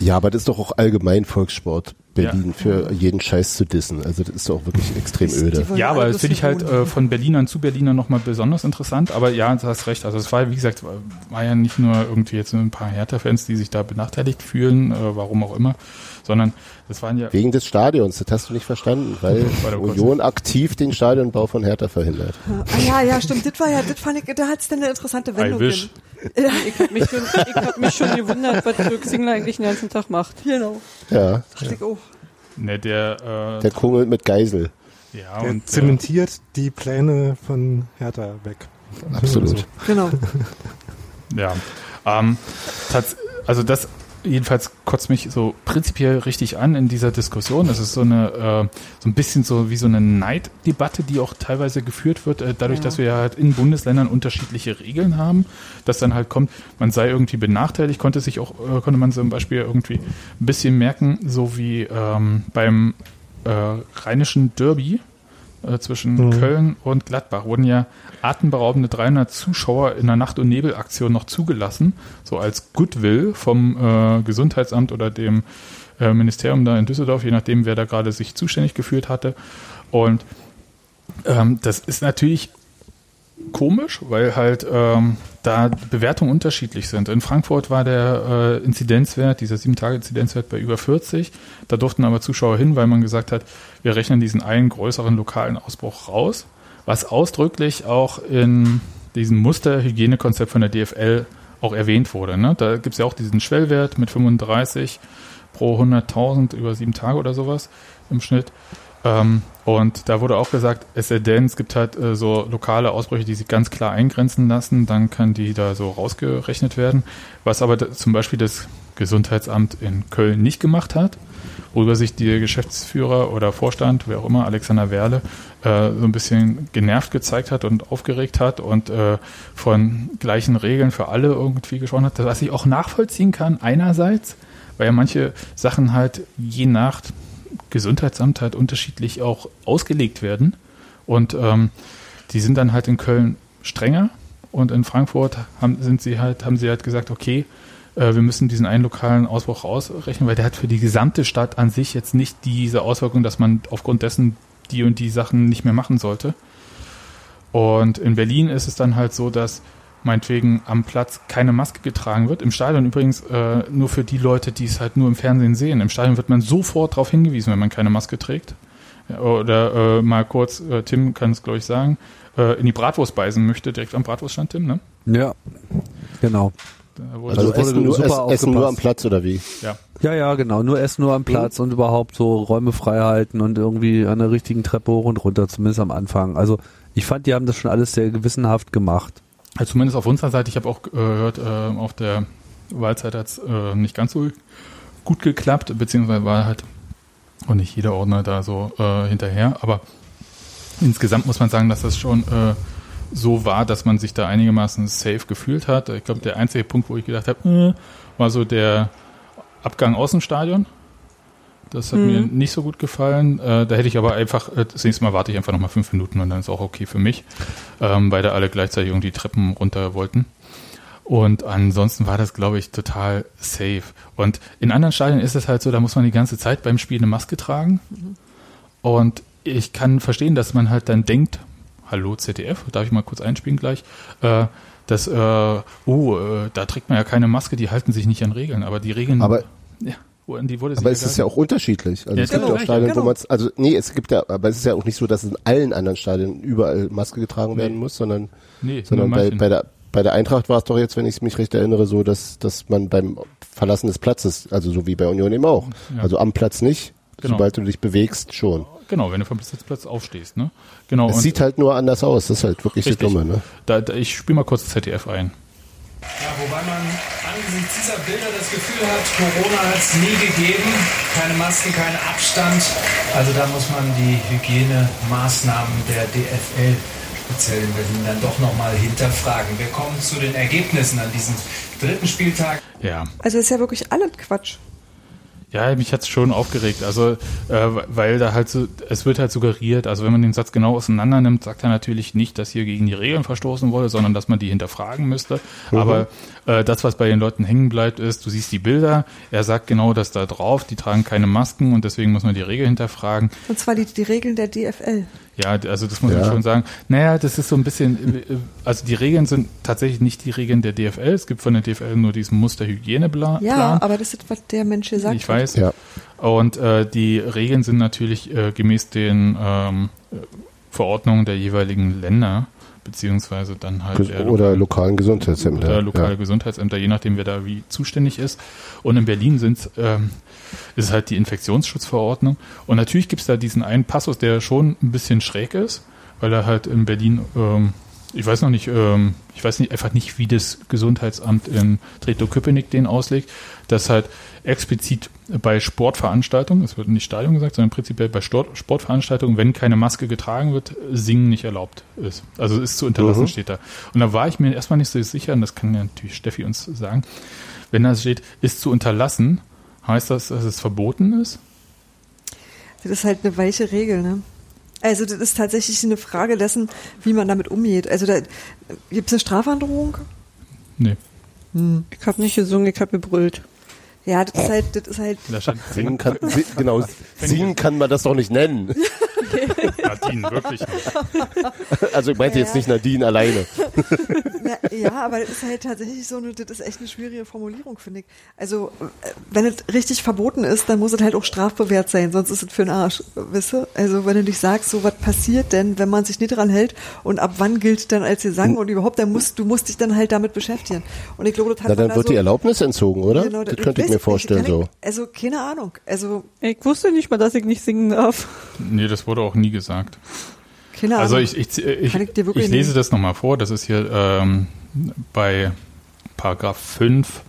Ja, aber das ist doch auch allgemein Volkssport, Berlin Ja. für jeden Scheiß zu dissen. Also das ist doch wirklich extrem Die öde. Ja, aber das finde ich halt äh, von Berlinern zu Berlinern nochmal besonders interessant. Aber ja, du hast recht. Also es war, wie gesagt, war, war ja nicht nur irgendwie jetzt ein paar Hertha-Fans, die sich da benachteiligt fühlen, äh, warum auch immer, sondern das waren ja Wegen des Stadions, das hast du nicht verstanden, weil. Union aktiv den Stadionbau von Hertha verhindert. Ah, ja, ja, stimmt. Das war ja, das fand ich, da hat's dann eine interessante Wendung. Ich habe mich, schon- ich hab mich schon gewundert, was Dirk Singler eigentlich den ganzen Tag macht. Genau. Ja, Dachte ich auch. ne, der, äh, der kungelt mit Geisel. ja, Er und, äh, zementiert die Pläne von Hertha weg. Absolut. Genau. Ja. Ähm, also das jedenfalls kotzt mich so prinzipiell richtig an in dieser Diskussion. Es ist so eine äh, so ein bisschen so wie so eine Neiddebatte, die auch teilweise geführt wird, äh, dadurch, Ja. dass wir ja halt in Bundesländern unterschiedliche Regeln haben, dass dann halt kommt, man sei irgendwie benachteiligt, konnte sich auch äh, konnte man zum Beispiel irgendwie ein bisschen merken, so wie ähm, beim äh, rheinischen Derby äh, zwischen Mhm. Köln und Gladbach wurden ja atemberaubende 300 Zuschauer in der Nacht- und Nebelaktion noch zugelassen, so als Goodwill vom äh, Gesundheitsamt oder dem äh, Ministerium da in Düsseldorf, je nachdem, wer da gerade sich zuständig gefühlt hatte. Und ähm, das ist natürlich komisch, weil halt ähm, da Bewertungen unterschiedlich sind. In Frankfurt war der äh, Inzidenzwert, dieser 7-Tage-Inzidenzwert bei über 40. Da durften aber Zuschauer hin, weil man gesagt hat, wir rechnen diesen einen größeren lokalen Ausbruch raus, was ausdrücklich auch in diesem Musterhygienekonzept von der DFL auch erwähnt wurde. Ne? Da gibt es ja auch diesen Schwellwert mit 35 pro 100.000 über sieben Tage oder sowas im Schnitt. Ähm, und da wurde auch gesagt, es sei denn, es gibt halt äh, so lokale Ausbrüche, die sich ganz klar eingrenzen lassen, dann kann die da so rausgerechnet werden. Was aber da, zum Beispiel das Gesundheitsamt in Köln nicht gemacht hat, worüber sich die Geschäftsführer oder Vorstand, wer auch immer, Alexander Werle, äh, so ein bisschen genervt gezeigt hat und aufgeregt hat und äh, von gleichen Regeln für alle irgendwie gesprochen hat, was ich auch nachvollziehen kann, einerseits, weil ja manche Sachen halt je nach Gesundheitsamt halt unterschiedlich auch ausgelegt werden. Und ähm, die sind dann halt in Köln strenger und in Frankfurt haben, sind sie halt, haben sie halt gesagt, okay, äh, wir müssen diesen einen lokalen Ausbruch ausrechnen, weil der hat für die gesamte Stadt an sich jetzt nicht diese Auswirkung, dass man aufgrund dessen die und die Sachen nicht mehr machen sollte. Und in Berlin ist es dann halt so, dass meinetwegen am Platz keine Maske getragen wird. Im Stadion übrigens äh, nur für die Leute, die es halt nur im Fernsehen sehen. Im Stadion wird man sofort darauf hingewiesen, wenn man keine Maske trägt. Oder äh, mal kurz, äh, Tim kann es glaube ich sagen, äh, in die Bratwurst beißen möchte, direkt am Bratwurststand, Tim, ne? Ja, genau. Da wurde Also, wurde Essen, nur, super Essen, Essen nur am. Platz oder wie? ja. Ja, ja, genau. Nur Essen nur am Platz und überhaupt so Räume frei halten und irgendwie an der richtigen Treppe hoch und runter, zumindest am Anfang. Also ich fand, die haben das schon alles sehr gewissenhaft gemacht. Also zumindest auf unserer Seite, ich habe auch äh, gehört, äh, auf der Wahlzeit hat es äh, nicht ganz so gut geklappt, beziehungsweise war halt auch nicht jeder Ordner da so äh, hinterher, aber insgesamt muss man sagen, dass das schon äh, so war, dass man sich da einigermaßen safe gefühlt hat. Ich glaube, der einzige Punkt, wo ich gedacht habe, äh, war so der Abgang aus dem Stadion. Das hat mir nicht so gut gefallen. Äh, da hätte ich aber einfach, äh, das nächste Mal warte ich einfach nochmal fünf Minuten und dann ist auch okay für mich, ähm, weil da alle gleichzeitig irgendwie die Treppen runter wollten. Und ansonsten war das, glaube ich, total safe. Und in anderen Stadien ist es halt so, da muss man die ganze Zeit beim Spiel eine Maske tragen. Und ich kann verstehen, dass man halt dann denkt, hallo ZDF, darf ich mal kurz einspielen gleich, äh, dass, äh, oh, äh, da trägt man ja keine Maske, die halten sich nicht an Regeln. Aber die Regeln, Aber- ja, an die wurde Aber es ist ja auch unterschiedlich. Also Ja, es gibt genau, ja auch Stadien, genau. wo man also nee, es gibt ja, aber es ist ja auch nicht so, dass in allen anderen Stadien überall Maske getragen werden muss, sondern nee, sondern bei, bei der bei der Eintracht war es doch jetzt, wenn ich mich recht erinnere, so, dass dass man beim Verlassen des Platzes, also so wie bei Union eben auch, Ja. also am Platz nicht, Genau. sobald du dich bewegst, schon. Genau, wenn du vom Sitzplatz aufstehst, ne? Genau. Es und- sieht halt nur anders aus, das ist halt wirklich das Richtig. Dumme, ne? da, da, ich spiele mal kurz ZDF ein. Ja, wobei man angesichts dieser Bilder das Gefühl hat, Corona hat es nie gegeben. Keine Masken, kein Abstand. Also da muss man die Hygienemaßnahmen der DFL speziell in Berlin dann doch nochmal hinterfragen. Wir kommen zu den Ergebnissen an diesem dritten Spieltag. Ja. Also ist ja wirklich alles Quatsch. Ja, mich hat's schon aufgeregt. Also, äh, weil da halt so, es wird halt suggeriert, also wenn man den Satz genau auseinander nimmt, sagt er natürlich nicht, dass hier gegen die Regeln verstoßen wurde, sondern dass man die hinterfragen müsste. Aber äh, das, was bei den Leuten hängen bleibt, ist, du siehst die Bilder, er sagt genau das da drauf, die tragen keine Masken und deswegen muss man die Regeln hinterfragen. Und zwar die, die Regeln der DFL. Ja, also das muss man Ja. schon sagen. Naja, das ist so ein bisschen, äh, also die Regeln sind tatsächlich nicht die Regeln der DFL. Es gibt von der DFL nur diesen Musterhygieneplan. Ja, aber das ist, was der Mensch gesagt Ich hat. weiß. Ja. Und äh, die Regeln sind natürlich äh, gemäß den ähm, äh, Verordnungen der jeweiligen Länder, beziehungsweise dann halt der Oder lokalen Gesundheitsämter. oder lokale ja. Gesundheitsämter, je nachdem, wer da wie zuständig ist. Und in Berlin sind's, ähm, ist es halt die Infektionsschutzverordnung. Und natürlich gibt's da diesen einen Passus, der schon ein bisschen schräg ist, weil er halt in Berlin, ähm, ich weiß noch nicht, ähm, ich weiß nicht, einfach nicht, wie das Gesundheitsamt in Tretow-Köpenick den auslegt, dass halt explizit bei Sportveranstaltungen, es wird nicht Stadion gesagt, sondern prinzipiell bei Sport, Sportveranstaltungen, wenn keine Maske getragen wird, Singen nicht erlaubt ist. Also ist zu unterlassen, Mhm. steht da. Und da war ich mir erstmal nicht so sicher, und das kann ja natürlich Steffi uns sagen, wenn da steht, ist zu unterlassen, heißt das, dass es verboten ist? Das ist halt eine weiche Regel, ne? Also das ist tatsächlich eine Frage dessen, wie man damit umgeht. Also da gibt es eine Strafandrohung? Nee. Ich habe nicht gesungen, ich habe gebrüllt. Ja, das ist halt, das ist halt, Singen kann, si- genau, singen kann man das doch nicht nennen. Nadine, wirklich nicht. Also ich meinte Ja. jetzt nicht Nadine alleine. na, ja, aber das ist halt tatsächlich so eine, das ist echt eine schwierige Formulierung, finde ich. Also äh, wenn es richtig verboten ist, dann muss es halt auch strafbewehrt sein, sonst ist es für den Arsch, wisst ihr? Also wenn du dich sagst, so was passiert denn, wenn man sich nicht dran hält und ab wann gilt dann als Gesang und überhaupt, dann musst du musst dich dann halt damit beschäftigen. Und ich glaube, das hat Na, dann da wird so, die Erlaubnis entzogen, oder? Genau, das ich könnte ich mir nicht, vorstellen kann so. Ich, also keine Ahnung. Also Ich wusste nicht mal, dass ich nicht singen darf. Nee, das wurde auch nie gesagt. keine Ahnung. Also ich, ich, ich, Kann ich wirklich ich lese das nochmal vor. Das ist hier ähm, bei Paragraph 5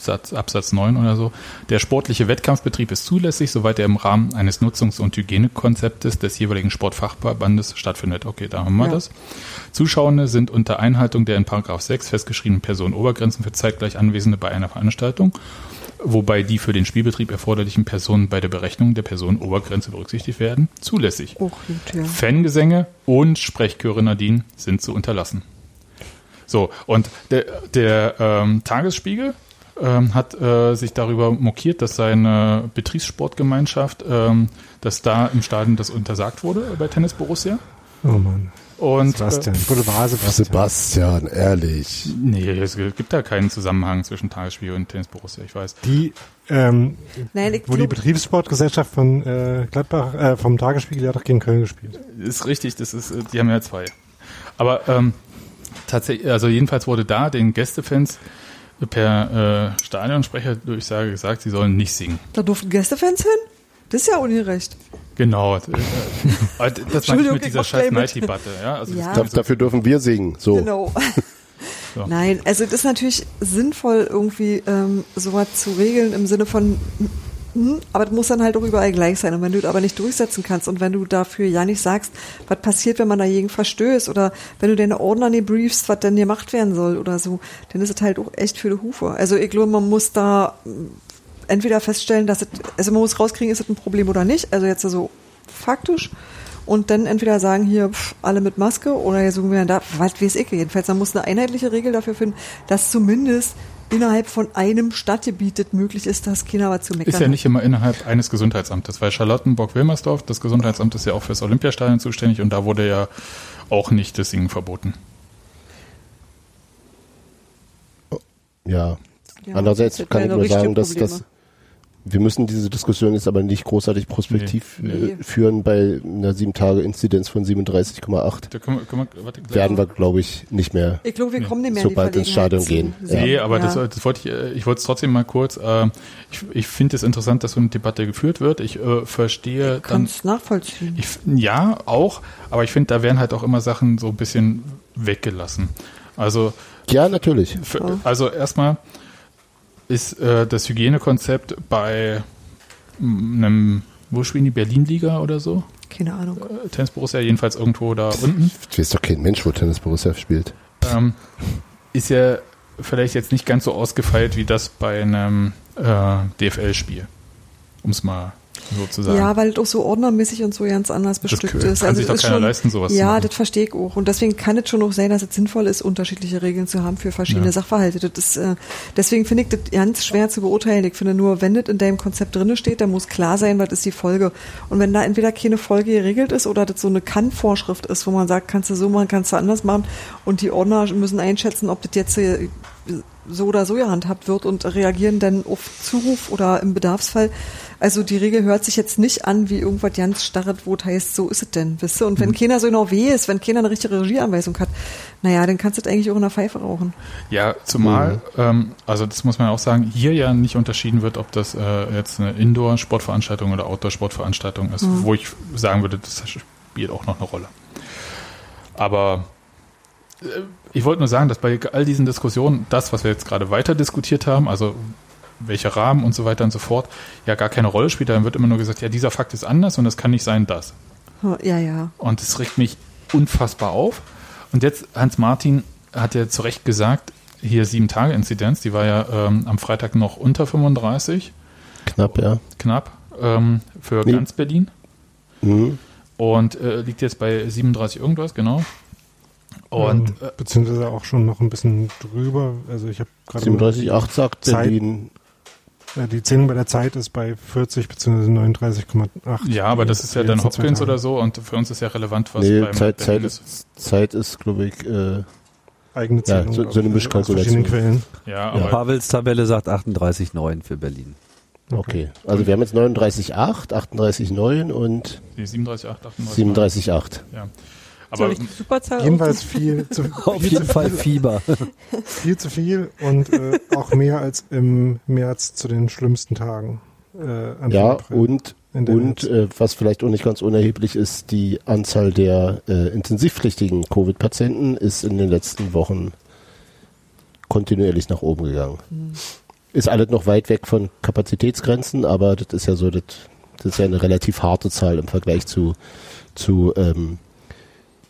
Satz, Absatz 9 oder so. Der sportliche Wettkampfbetrieb ist zulässig, soweit er im Rahmen eines Nutzungs- und Hygienekonzeptes des jeweiligen Sportfachverbandes stattfindet. Okay, da haben wir Ja. das. Zuschauende sind unter Einhaltung der in Paragraph 6 festgeschriebenen Personenobergrenzen für zeitgleich Anwesende bei einer Veranstaltung, wobei die für den Spielbetrieb erforderlichen Personen bei der Berechnung der Personenobergrenze berücksichtigt werden, zulässig. oh, gut, ja. Fangesänge und Sprechchöre Nadine sind zu unterlassen. So, und der, der ähm, Tagesspiegel ähm, hat äh, sich darüber mokiert, dass seine Betriebssportgemeinschaft, ähm, dass da im Stadion das untersagt wurde bei Tennis Borussia. Oh Mann. Und Sebastian. Boulevard Sebastian. Sebastian, ehrlich. Äh, nee, es gibt da keinen Zusammenhang zwischen Tagesspiegel und Tennis Borussia, ich weiß. Die, ähm, Nein, ich wo die Betriebssportgesellschaft von äh, Gladbach, äh, vom Tagesspiegel, die hat doch gegen Köln gespielt. Ist richtig, das ist, äh, die haben ja zwei. Aber ähm, tatsächlich, also jedenfalls wurde da den Gästefans per äh, Stadionsprecherdurchsage gesagt, sie sollen nicht singen. Da durften Gästefans hin? Das ist ja ungerecht. Genau. das meine ich mit dieser scheiß. Night-Debatte. Ja, also Ja. das Da, dafür dürfen wir singen. So. Genau. So. Nein, also das ist natürlich sinnvoll, irgendwie ähm, sowas zu regeln im Sinne von, hm, aber das muss dann halt auch überall gleich sein. Und wenn du das aber nicht durchsetzen kannst und wenn du dafür ja nicht sagst, was passiert, wenn man dagegen verstößt oder wenn du deine Ordner nicht briefst, was denn gemacht werden soll oder so, dann ist es halt auch echt für die Hufe. Also ich glaube, man muss da entweder feststellen, dass es, also man muss rauskriegen, ist es ein Problem oder nicht. Also jetzt so faktisch. Und dann entweder sagen hier pff, alle mit Maske oder hier sagen wir da, was weiß ich jedenfalls. Man muss eine einheitliche Regel dafür finden, dass zumindest innerhalb von einem Stadtgebiet es möglich ist, dass keiner was zu meckern Ist ja nicht immer innerhalb eines Gesundheitsamtes, weil Charlottenburg-Wilmersdorf, das Gesundheitsamt ist ja auch fürs Olympiastadion zuständig und da wurde ja auch nicht das Singen verboten. Ja. Ja, Andererseits das kann ich nur sagen, dass das wir müssen diese Diskussion jetzt aber nicht großartig prospektiv Nee. äh, Nee. führen bei einer sieben Tage Inzidenz von 37,8. Da können wir, können wir, warte, Werden wir, glaube ich, nicht mehr. Ich glaube, wir kommen nicht mehr in Sobald ins Stadion gehen. singen. Nee, aber ja. das, das wollte ich, äh, ich wollte es trotzdem mal kurz. Äh, ich ich finde es interessant, dass so eine Debatte geführt wird. Ich äh, verstehe dann. kannst nachvollziehen. Ich, ja, auch, aber ich finde, da werden halt auch immer Sachen so ein bisschen weggelassen. Also, Ja, natürlich. für, also erstmal ist äh, das Hygienekonzept bei einem, wo spielen die Berlin-Liga oder so? Keine Ahnung. Äh, Tennis Borussia jedenfalls irgendwo da unten. Ich weiß doch kein Mensch, wo Tennis Borussia spielt. ähm, ist ja vielleicht jetzt nicht ganz so ausgefeilt wie das bei einem äh, DFL-Spiel. Um es mal so zu sagen. Ja, weil es auch so ordnermäßig und so ganz anders bestückt kann ist. Also sich doch keiner schon, leisten, sowas Ja, das verstehe ich auch. Und deswegen kann es schon auch sein, dass es sinnvoll ist, unterschiedliche Regeln zu haben für verschiedene Ja. Sachverhalte. Das ist, äh, deswegen finde ich das ganz schwer zu beurteilen. Ich finde nur, wenn das in deinem Konzept drinne steht, dann muss klar sein, was ist die Folge. Und wenn da entweder keine Folge geregelt ist oder das so eine Kann-Vorschrift ist, wo man sagt, kannst du so machen, kannst du anders machen und die Ordner müssen einschätzen, ob das jetzt äh, so oder so gehandhabt wird und reagieren dann auf Zuruf oder im Bedarfsfall. Also die Regel hört sich jetzt nicht an wie irgendwas ganz starres, wo es heißt, so ist es denn, wisst ihr? Und wenn keiner so genau weh ist, wenn keiner eine richtige Regieanweisung hat, naja, dann kannst du das eigentlich auch in der Pfeife rauchen. Ja, zumal, ähm, also das muss man auch sagen, hier ja nicht unterschieden wird, ob das äh, jetzt eine Indoor-Sportveranstaltung oder Outdoor-Sportveranstaltung ist, wo ich sagen würde, das spielt auch noch eine Rolle. Aber äh, ich wollte nur sagen, dass bei all diesen Diskussionen, das, was wir jetzt gerade weiter diskutiert haben, also welcher Rahmen und so weiter und so fort, ja gar keine Rolle spielt. Dann wird immer nur gesagt, ja, dieser Fakt ist anders und es kann nicht sein, das. Ja, ja. Und das regt mich unfassbar auf. Und jetzt, Hans-Martin hat ja zu Recht gesagt, hier sieben Tage Inzidenz, die war ja ähm, am Freitag noch unter 35, Knapp, ja. knapp, ähm, für Nee. ganz Berlin. Mhm. Und äh, liegt jetzt bei 37 irgendwas, genau. Und ähm, äh, beziehungsweise auch schon noch ein bisschen drüber. Also ich habe gerade 37,8 sagt Zeit- Berlin. Ja, die Zählung bei der Zeit ist bei 40 bzw. 39,8. ja, aber das ist ja dann Hopkins oder so und für uns ist ja relevant, was Nee, beim Zeit, Berlin Zeit, ist, Zeit ist, glaube ich, äh, Eigene Ja, Zählung. so- glaub so eine Mischkalkulation. verschiedenen Quellen. Ja, aber Pavels Tabelle sagt 38,9 für Berlin. okay. Also wir haben jetzt 39,8, 38,9 und die 37, 8, 38. 37,8. Ja. Soll Aber ich die Superzahl Jedenfalls viel zu, Auf jeden Fall Fieber. viel zu viel und äh, auch mehr als im März zu den schlimmsten Tagen. Äh, Ja, April. und, und äh, was vielleicht auch nicht ganz unerheblich ist, die Anzahl der äh, intensivpflichtigen Covid-Patienten ist in den letzten Wochen kontinuierlich nach oben gegangen. Ist alles noch weit weg von Kapazitätsgrenzen, aber das ist ja so, das, das ist ja eine relativ harte Zahl im Vergleich zu, zu ähm,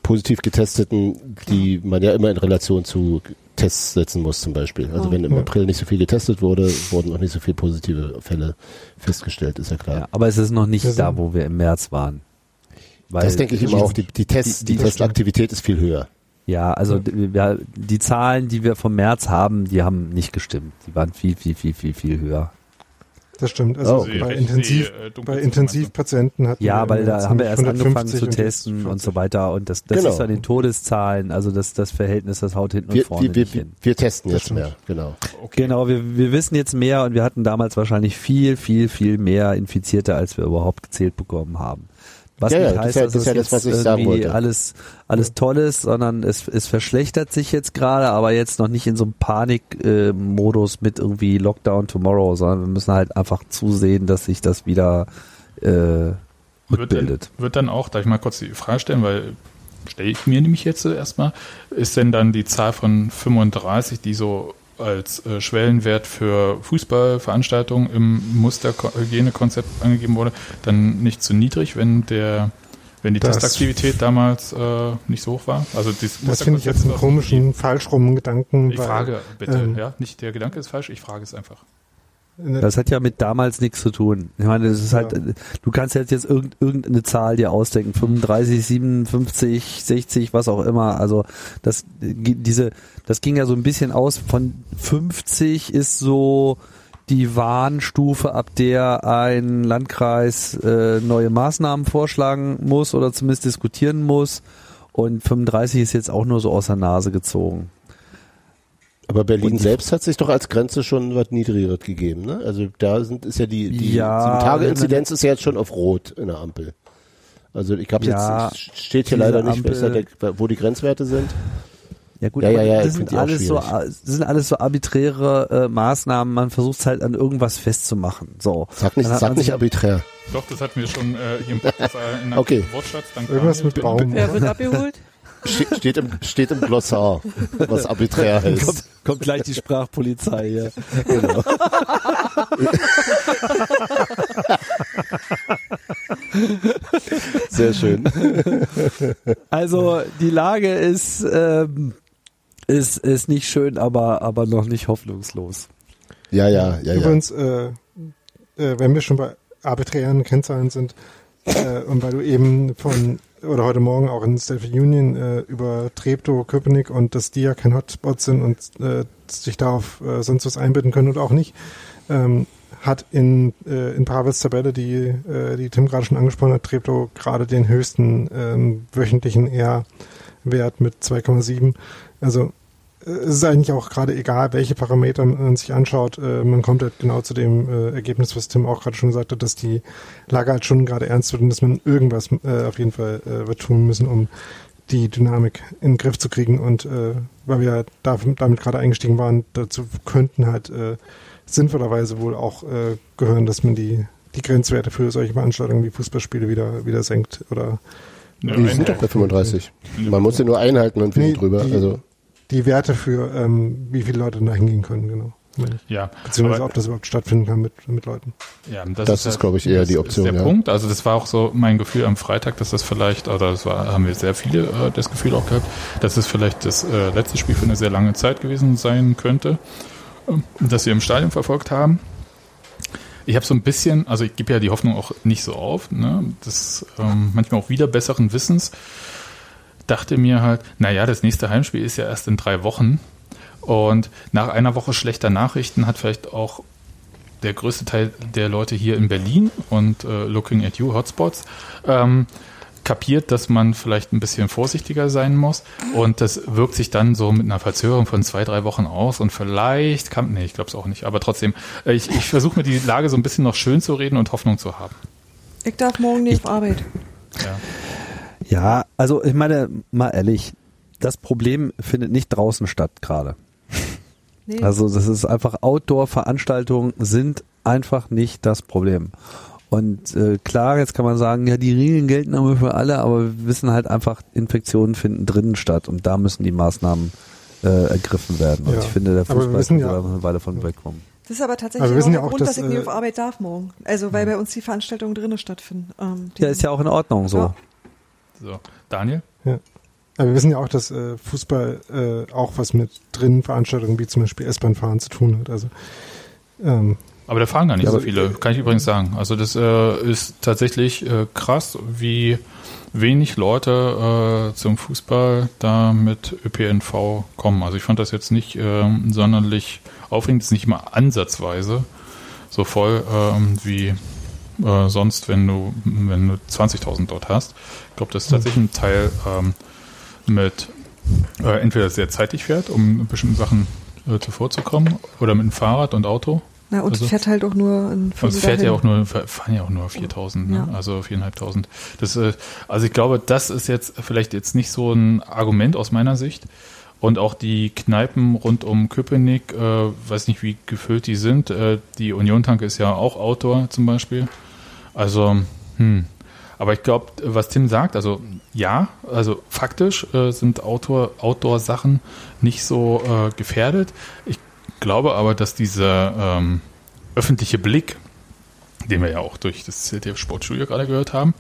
positiv getesteten, die man ja immer in Relation zu Tests setzen muss zum Beispiel. Also Oh. wenn im Ja. April nicht so viel getestet wurde, wurden auch nicht so viele positive Fälle festgestellt, ist ja klar. Ja, aber es ist noch nicht da, wo wir im März waren. Weil das denke ich immer auch. Die, die, Tests, die- die, die- Testaktivität ist viel höher. Ja, also d- wir, die Zahlen, die wir vom März haben, die haben nicht gestimmt. Die waren viel, viel, viel, viel, viel höher. Das stimmt. Also Oh, okay. bei, Intensiv, sehe, äh, bei zu Intensivpatienten hatten Ja, weil da haben wir erst angefangen 150 zu und testen und 40. so weiter. Und das, das Genau. ist an den Todeszahlen, also das, das Verhältnis, das haut hinten und Wir, vorne wir, wir, nicht hin. wir testen Das jetzt stimmt. mehr, genau. Genau, wir, wir wissen jetzt mehr und wir hatten damals wahrscheinlich viel, viel, viel mehr Infizierte, als wir überhaupt gezählt bekommen haben. Was Ja, ja, nicht das heißt, ist ja- dass das ist ja es das, was jetzt ich sagen irgendwie wollte. alles, alles toll ist, sondern es, es verschlechtert sich jetzt gerade, aber jetzt noch nicht in so einem Panikmodus mit irgendwie Lockdown Tomorrow, sondern wir müssen halt einfach zusehen, dass sich das wieder äh, Wird dann, rückbildet. wird dann auch, darf ich mal kurz die Frage stellen, weil stelle ich mir nämlich jetzt erstmal, ist denn dann die Zahl von 35, die so als äh, Schwellenwert für Fußballveranstaltungen im Musterhygienekonzept angegeben wurde, dann nicht zu niedrig, wenn der wenn die Das- Testaktivität damals äh, nicht so hoch war? Also dieses Das finde ich jetzt einen komischen, falsch rum Gedanken. Ich weil, frage bitte, ähm, ja, nicht der Gedanke ist falsch, ich frage es einfach. in der- Das hat ja mit damals nichts zu tun. Ich meine, das ist Ja. halt, du kannst jetzt jetzt irgend, irgendeine Zahl dir ausdenken, 35, 57, 60, was auch immer. Also das, diese, das ging ja so ein bisschen aus. Von 50 ist so die Warnstufe, ab der ein Landkreis äh, neue Maßnahmen vorschlagen muss oder zumindest diskutieren muss. Und 35 ist jetzt auch nur so aus der Nase gezogen. Aber Berlin selbst hat sich doch als Grenze schon was Niedrigeres gegeben, ne? Also da sind ist ja die, die Ja, Sieben-Tage-Inzidenz ist ja jetzt schon auf Rot in der Ampel. Also ich habe Ja, jetzt steht hier leider nicht, Ampel- der, wo die Grenzwerte sind. Ja gut, Ja, aber ja, ja, das sind alles so, das sind alles so arbiträre äh, Maßnahmen. Man versucht es halt an irgendwas festzumachen. So. Sag nicht, Dann hat sag nicht arbiträr. Doch, das hatten wir schon äh, hier im Podcast äh, in einem Okay. Wortschatz. Dank Irgendwas mit Baum. Wer wird abgeholt? Ste steht im steht im Glossar, was arbiträr heißt. kommt, kommt gleich die Sprachpolizei hier. Genau. Sehr schön. Also die Lage ist ähm, ist ist nicht schön, aber aber noch nicht hoffnungslos. Ja, ja, ja, ja. Übrigens, äh, äh, wenn wir schon bei arbiträren Kennzahlen sind, äh, und weil du eben von oder heute Morgen auch in State of the Union äh, über Treptow, Köpenick und dass die ja kein Hotspot sind und äh, sich darauf äh, sonst was einbinden können und auch nicht, ähm, hat in, äh, in Pavels Tabelle, die, äh, die Tim gerade schon angesprochen hat, Treptow gerade den höchsten ähm, wöchentlichen R-Wert mit 2,7. Also äh, es ist eigentlich auch gerade egal, welche Parameter man sich anschaut. Äh, man kommt halt genau zu dem äh, Ergebnis, was Tim auch gerade schon gesagt hat, dass die Lage halt schon gerade ernst wird und dass man irgendwas äh, auf jeden Fall äh, wird tun müssen, um die Dynamik in den Griff zu kriegen. Und äh, weil wir da, damit gerade eingestiegen waren, dazu könnten halt äh, sinnvollerweise wohl auch äh, gehören, dass man die, die Grenzwerte für solche Veranstaltungen wie Fußballspiele wieder, wieder senkt oder Die sind doch bei 35. Man muss sie nur einhalten und wir Nee, drüber. die- Also die Werte für ähm, wie viele Leute da hingehen können, genau. Ja, Beziehungsweise aber- ob das überhaupt stattfinden kann mit, mit Leuten. Ja, Das ist, glaub ich, eher das die Option, Ist der ja. Punkt. Also das war auch so mein Gefühl am Freitag, dass das vielleicht, oder das war, haben wir sehr viele äh, das Gefühl auch gehabt, dass es vielleicht das äh, letzte Spiel für eine sehr lange Zeit gewesen sein könnte, ähm, dass wir im Stadion verfolgt haben. Ich habe so ein bisschen, also ich gebe ja die Hoffnung auch nicht so auf, ne? das ähm, manchmal auch wieder besseren Wissens, dachte mir halt, naja, das nächste Heimspiel ist ja erst in drei Wochen und nach einer Woche schlechter Nachrichten hat vielleicht auch der größte Teil der Leute hier in Berlin und äh, Looking at You Hotspots ähm, kapiert, dass man vielleicht ein bisschen vorsichtiger sein muss und das wirkt sich dann so mit einer Verzögerung von zwei, drei Wochen aus und vielleicht kann, nee, ich glaube es auch nicht, aber trotzdem, äh, ich, ich versuche mir die Lage so ein bisschen noch schön zu reden und Hoffnung zu haben. Ich darf morgen nicht auf Arbeit. Ja. Ja, also ich meine, mal ehrlich, das Problem findet nicht draußen statt gerade. Nee. Also das ist einfach Outdoor-Veranstaltungen sind einfach nicht das Problem. Und äh, klar, jetzt kann man sagen, ja, die Regeln gelten aber für alle, aber wir wissen halt einfach, Infektionen finden drinnen statt und da müssen die Maßnahmen äh, ergriffen werden. Und Ja, ich finde, der Fußball kann ja- da eine Weile von wegkommen. Das ist aber tatsächlich Aber wir auch wissen der ja auch, Grund, dass, dass, ich nicht äh, auf Arbeit darf morgen. Also weil bei uns die Veranstaltungen drinnen stattfinden. Ähm, Ja, ist ja auch in Ordnung so. Ja. So, Daniel? Aber wir wissen ja auch, dass äh, Fußball äh, auch was mit drinnen Veranstaltungen wie zum Beispiel S-Bahn-Fahren zu tun hat. Also ähm, Aber da fahren gar nicht Ja, so viele, kann ich übrigens sagen. Also das äh, ist tatsächlich äh, krass, wie wenig Leute äh, zum Fußball da mit ÖPNV kommen. Also ich fand das jetzt nicht ähm, sonderlich aufregend, das ist nicht mal ansatzweise so voll ähm, wie äh, sonst, wenn du, wenn du 20.000 dort hast. Ich glaube, das ist tatsächlich ein Teil ähm, mit äh, entweder sehr zeitig fährt, um bestimmten Sachen äh, zuvorzukommen, oder mit dem Fahrrad und Auto. Na, und Also- fährt halt auch nur ein Also es fährt ja dahin. auch nur, fahren ja auch nur 4000, ne? Ja. also 4.500. Das, äh, also ich glaube, das ist jetzt vielleicht jetzt nicht so ein Argument aus meiner Sicht. Und auch die Kneipen rund um Köpenick, äh, weiß nicht, wie gefüllt die sind. Äh, die Union-Tanke ist ja auch Outdoor zum Beispiel. Also, hm. Aber ich glaube, was Tim sagt, also ja, also faktisch äh, sind Outdoor- Outdoor-Sachen nicht so äh, gefährdet. Ich glaube aber, dass dieser ähm, öffentliche Blick, den wir ja auch durch das ZDF Sportstudio gerade gehört haben,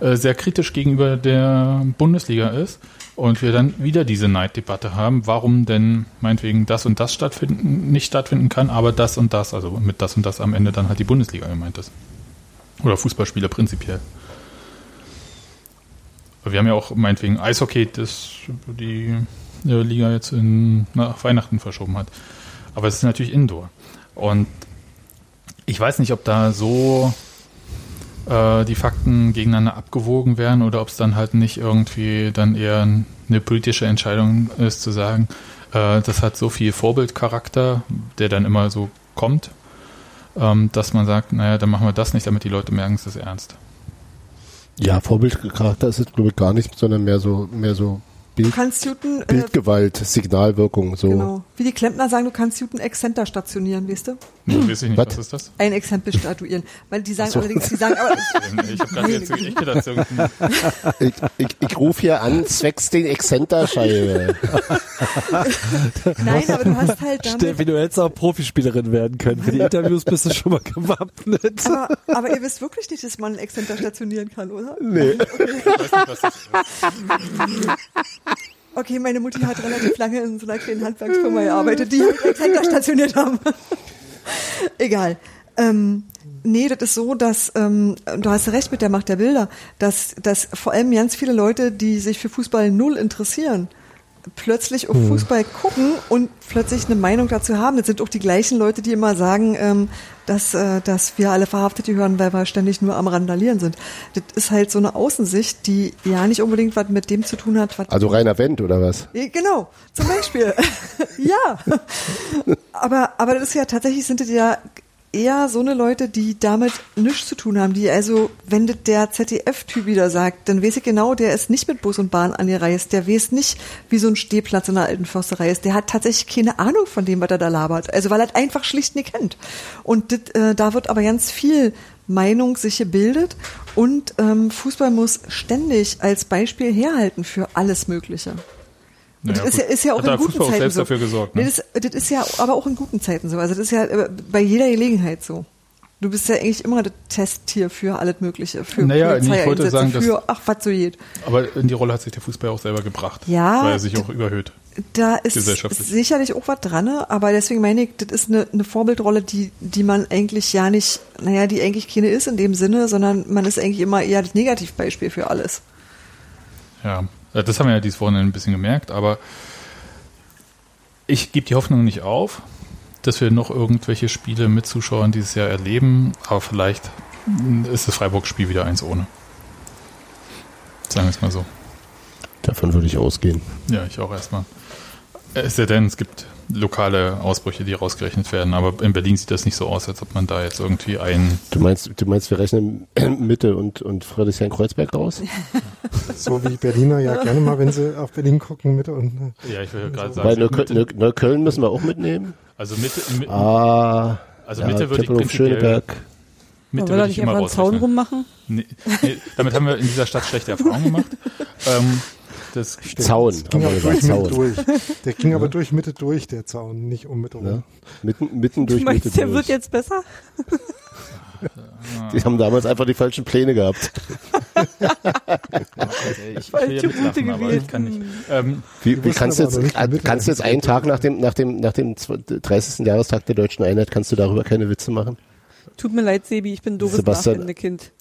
äh, sehr kritisch gegenüber der Bundesliga ist und wir dann wieder diese Neiddebatte haben, warum denn meinetwegen das und das stattfinden, nicht stattfinden kann, aber das und das, also mit das und das am Ende dann halt die Bundesliga gemeint ist. Oder Fußballspieler prinzipiell. Wir haben ja auch meinetwegen Eishockey, das die äh, Liga jetzt in, nach Weihnachten verschoben hat. Aber es ist natürlich Indoor. Und ich weiß nicht, ob da so äh, die Fakten gegeneinander abgewogen werden oder ob es dann halt nicht irgendwie dann eher eine politische Entscheidung ist, zu sagen, äh, das hat so viel Vorbildcharakter, der dann immer so kommt, ähm, dass man sagt, naja, dann machen wir das nicht, damit die Leute merken, es ist ernst. Ja, Vorbildcharakter ist es, glaube ich, gar nicht, sondern mehr so, mehr so Du Bild, kannst Newton, äh, Bildgewalt, Signalwirkung, so. genau, wie die Klempner sagen, du kannst Newton Exzenter stationieren, weißt du? Hm. Weiß ich nicht, Was? was ist das? Ein Exempel statuieren. Weil die sagen so. allerdings, die sagen aber, Ich habe gerade jetzt echt gedacht, Ich, ich, ich rufe hier an, zwecks den Exzenterscheibe. nein, aber du hast halt damit, Steffi, du hättest auch Profispielerin werden können. Für die Interviews bist du schon mal gewappnet. aber, aber ihr wisst wirklich nicht, dass man einen Exzenter stationieren kann, oder? Nee. ich weiß nicht, was das ist. Okay, meine Mutti hat relativ lange in so einer kleinen Handwerksfirma gearbeitet, die halt Exzenter stationiert haben. Egal. Ähm, nee, das ist so, dass, ähm, du hast recht mit der Macht der Bilder, dass, dass vor allem ganz viele Leute, die sich für Fußball null interessieren, plötzlich auf Fußball gucken und plötzlich eine Meinung dazu haben. Das sind auch die gleichen Leute, die immer sagen, ähm, dass, äh, dass wir alle Verhaftete hören, weil wir ständig nur am Randalieren sind. Das ist halt so eine Außensicht, die ja nicht unbedingt was mit dem zu tun hat, was Also reiner Wendt, oder was? Genau, zum Beispiel. ja. Aber, aber das ist ja tatsächlich sind das ja eher so eine Leute, die damit nichts zu tun haben, die also, wenn der ZDF-Typ wieder sagt, dann weiß ich genau, der ist nicht mit Bus und Bahn angereist, der weiß nicht, wie so ein Stehplatz in der alten Försterei ist, der hat tatsächlich keine Ahnung von dem, was er da labert, also weil er einfach schlicht nicht kennt. Und das, äh, da wird aber ganz viel Meinung sich gebildet und ähm, Fußball muss ständig als Beispiel herhalten für alles Mögliche. Naja, das ist ja, ist ja auch Hat in guten Fußball Zeiten selbst so. dafür gesorgt, ne? das, das ist ja aber auch in guten Zeiten so. Also das ist ja äh, bei jeder Gelegenheit so. Du bist ja eigentlich immer das Testtier für alles Mögliche. Für Naja, nee, ich wollte sagen, dass- für ach, was so geht. Aber in die Rolle hat sich der Fußball auch selber gebracht. Ja, Weil er sich auch überhöht. Da ist sicherlich auch was dran, ne? aber deswegen meine ich, das ist eine, eine Vorbildrolle, die, die man eigentlich ja nicht, naja, die eigentlich keine ist in dem Sinne, sondern man ist eigentlich immer eher das Negativbeispiel für alles. Ja, Äh, das haben wir ja dieses Wochenende ein bisschen gemerkt, aber ich gebe die Hoffnung nicht auf, dass wir noch irgendwelche Spiele mit Zuschauern dieses Jahr erleben, aber vielleicht ist das Freiburg-Spiel wieder eins ohne. Sagen wir es mal so. Davon würde ich ausgehen. Ja, ich auch erstmal. Es sei denn, es gibt lokale Ausbrüche, die rausgerechnet werden, aber in Berlin sieht das nicht so aus, als ob man da jetzt irgendwie ein. Du meinst, du meinst, wir rechnen Mitte und, und Friedrichshain-Kreuzberg raus? So wie Berliner ja gerne mal, wenn sie auf Berlin gucken, Mitte und Ja, ich will gerade Weil sagen, Neukölln, Mitte, Neu- Neukölln müssen wir auch mitnehmen. also Mitte, Mi- Ah, also ja, Mitte würde ich prinzipiell, Schöneberg. Mitte würde ich nicht immer einfach einen Zaun rummachen? Nee, nee, damit haben wir in dieser Stadt schlechte Erfahrungen gemacht. ähm, das, Zaun, ging haben aber wir durch Zaun. durch. Der ging aber durch Mitte durch, der Zaun, nicht um Mitte rum. Ja. Mitten, mitten Du durch meinst, Mitte der durch. wird jetzt besser? Die haben damals einfach die falschen Pläne gehabt. ich will ja mitlachen, aber ich kann nicht. Ähm, Wie, wie kannst du jetzt, kannst du jetzt einen Tag nach dem, nach dem, nach dem 30. Jahrestag der deutschen Einheit, kannst du darüber keine Witze machen? Tut mir leid, Sebi, ich bin ein doofes Nachwendekind.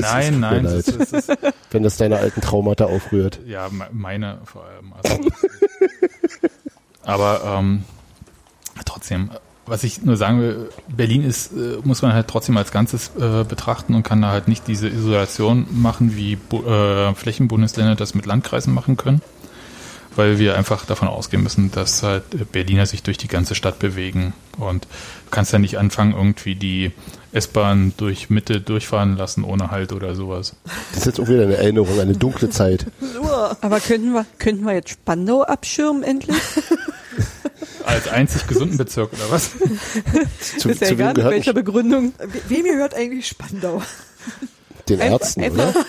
Es nein, mir nein, das ist, das ist, Wenn das deine alten Traumata aufrührt. ja, me- meine vor allem. Also, aber ähm, trotzdem, was ich nur sagen will, Berlin ist, äh, muss man halt trotzdem als Ganzes äh, betrachten und kann da halt nicht diese Isolation machen, wie Bu äh, Flächenbundesländer das mit Landkreisen machen können. Weil wir einfach davon ausgehen müssen, dass halt Berliner sich durch die ganze Stadt bewegen. Und du kannst ja nicht anfangen, irgendwie die S-Bahn durch Mitte durchfahren lassen ohne Halt oder sowas. Das ist jetzt auch wieder eine Erinnerung, eine dunkle Zeit. Aber könnten wir, könnten wir jetzt Spandau abschirmen endlich? Als einzig gesunden Bezirk oder was? Zu, ist ja zu egal, wem mit gehört welcher? Begründung. We- Wem gehört eigentlich Spandau? Den Ärzten, einfach- oder?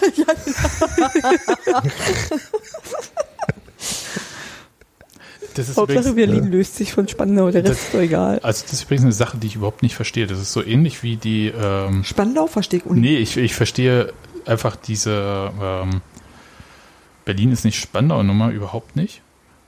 Das ist Hauptsache übrigens, Berlin löst sich von Spandau, der Rest ist doch egal. also das ist übrigens eine Sache, die ich überhaupt nicht verstehe. Das ist so ähnlich wie die ähm, Spandau verstehe ich. Nee, ich, ich verstehe einfach diese ähm, Berlin ist nicht Spandau-Nummer überhaupt nicht.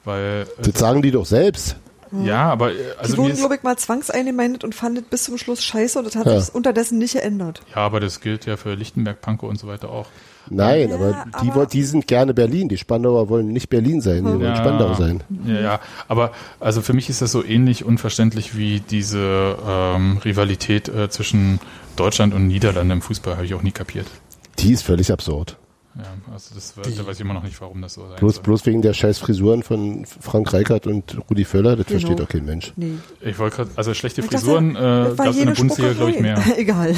Weil äh, Das sagen die doch selbst. Ja, aber äh, die also mir wurden, glaube ich, mal zwangseingemeindet und fanden bis zum Schluss scheiße und das hat Ja. sich unterdessen nicht geändert. ja, aber das gilt ja für Lichtenberg, Pankow und so weiter auch. Nein, Ja, aber, die, aber- die sind gerne Berlin. Die Spandauer wollen nicht Berlin sein, die wollen Ja. Spandau sein. Ja, ja, aber also für mich ist das so ähnlich unverständlich wie diese ähm, Rivalität äh, zwischen Deutschland und Niederlande im Fußball, habe ich auch nie kapiert. Die ist völlig absurd. Ja, also das da weiß ich immer noch nicht, warum das so sein Bloß, soll. bloß wegen der scheiß Frisuren von Frank Reichert und Rudi Völler, das Genau. versteht doch kein Mensch. Nee. Ich wollte gerade, also schlechte Ich Frisuren äh, gab es in der Bundesliga, glaube ich, mehr. Egal.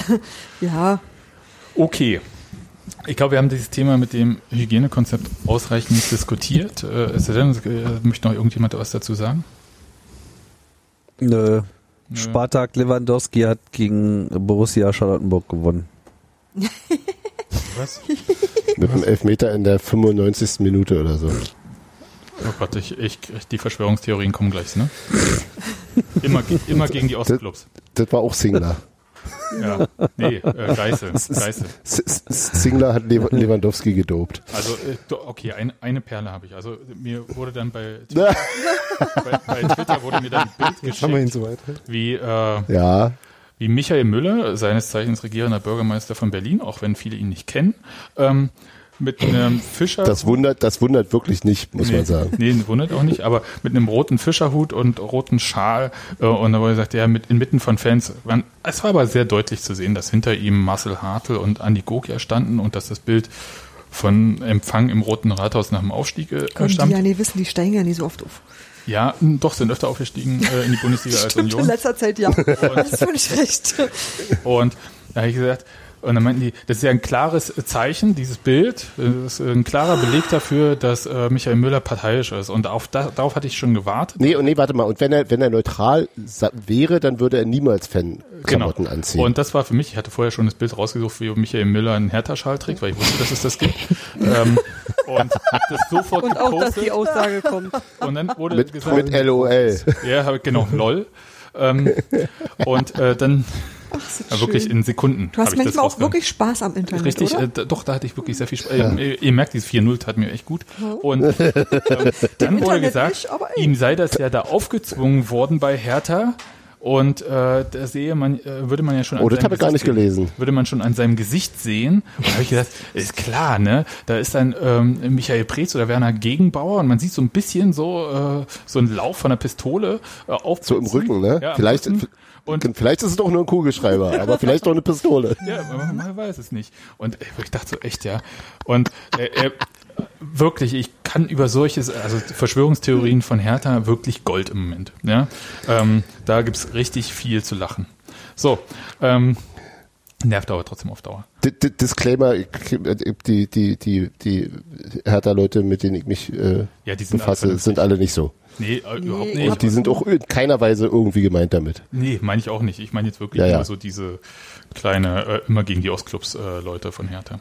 Ja, Okay. Ich glaube, wir haben dieses Thema mit dem Hygienekonzept ausreichend diskutiert. Äh, es sei denn, äh, möchte noch irgendjemand was dazu sagen? Nö. Nö. Spartak Lewandowski hat gegen Borussia Charlottenburg gewonnen. Was? Mit einem Elfmeter in der 95. Minute oder so. Oh Gott, ich, ich, die Verschwörungstheorien kommen gleich, ne? Immer, immer gegen die Ostclubs. Das war auch Singler. Ja. Nee, äh, Geißel. Geißel. Singler hat Lew Lewandowski gedopt. Also, äh, okay, ein, eine Perle habe ich. Also, mir wurde dann bei Twitter, bei, bei Twitter wurde mir dann ein Bild Jetzt haben wir ihn geschickt, wie, äh, Ja, wie Michael Müller, seines Zeichens regierender Bürgermeister von Berlin, auch wenn viele ihn nicht kennen, ähm, mit einem Fischer. das wundert, das wundert wirklich nicht, muss nee, man sagen. Nee, wundert auch nicht, aber mit einem roten Fischerhut und roten Schal. Äh, und da wurde gesagt, ja, mit, inmitten von Fans. Man, es war aber sehr deutlich zu sehen, dass hinter ihm Marcel Hartl und Andi Gokia standen und dass das Bild von Empfang im Roten Rathaus nach dem Aufstieg äh, stammt. ja nie wissen, die steigen ja nie so oft auf. Ja, doch, sind öfter aufgestiegen äh, in die Bundesliga als Stimmt, in Union. letzter Zeit ja. Das ist völlig recht. Und da habe ich gesagt, und dann meinten die, das ist ja ein klares Zeichen, dieses Bild, das ist ein klarer Beleg dafür, dass äh, Michael Müller parteiisch ist. Und auf, da, darauf hatte ich schon gewartet. Nee, und nee, warte mal. Und wenn er, wenn er neutral wäre, dann würde er niemals Fan-Klamotten anziehen. Genau. Und das war für mich, ich hatte vorher schon das Bild rausgesucht, wie Michael Müller einen Hertha-Schal trägt, weil ich wusste, dass es das gibt. ähm, und hab das sofort Und auch, dass die Aussage kommt. und dann wurde mit, gesagt, mit LOL. ja, genau, lol. Ähm, und äh, dann ja, wirklich in Sekunden. Du hast hab ich das manchmal auch wirklich Spaß am Internet, Richtig, oder? äh, doch, da hatte ich wirklich sehr viel Spaß. Äh, ihr merkt, dieses 4-0 tat mir echt gut. Und ähm, dann wurde gesagt, nicht, ihm sei das ja da aufgezwungen worden bei Hertha. Und äh, da sehe man, äh, würde man ja schon Oh, das seinem habe ich gar nicht sehen. gelesen. Würde man schon an seinem Gesicht sehen. Und da habe ich gedacht, ist klar, ne? Da ist dann ähm, Michael Preetz oder Werner Gegenbauer und man sieht so ein bisschen so äh, so einen Lauf von einer Pistole äh, auf So im Rücken, ne? Ja, im vielleicht, Rücken. Und vielleicht ist es doch nur ein Kugelschreiber, aber vielleicht doch eine Pistole. ja, man, man weiß es nicht. Und äh, ich dachte so, echt, ja. Und äh, er, wirklich, ich kann über solches, also Verschwörungstheorien von Hertha wirklich Gold im Moment. Ja? Ähm, da gibt's richtig viel zu lachen. So, ähm, nervt aber trotzdem auf Dauer. Disclaimer, die, die, die, die Hertha-Leute, mit denen ich mich äh, Ja, die sind alle befasse, vernünftig. sind alle nicht so. Nee, äh, überhaupt Nee, nicht. Und die sind auch in keiner Weise irgendwie gemeint damit. Nee, meine ich auch nicht. Ich meine jetzt wirklich Ja, ja. nur so diese kleine, äh, immer gegen die Ostclubs äh, Leute von Hertha.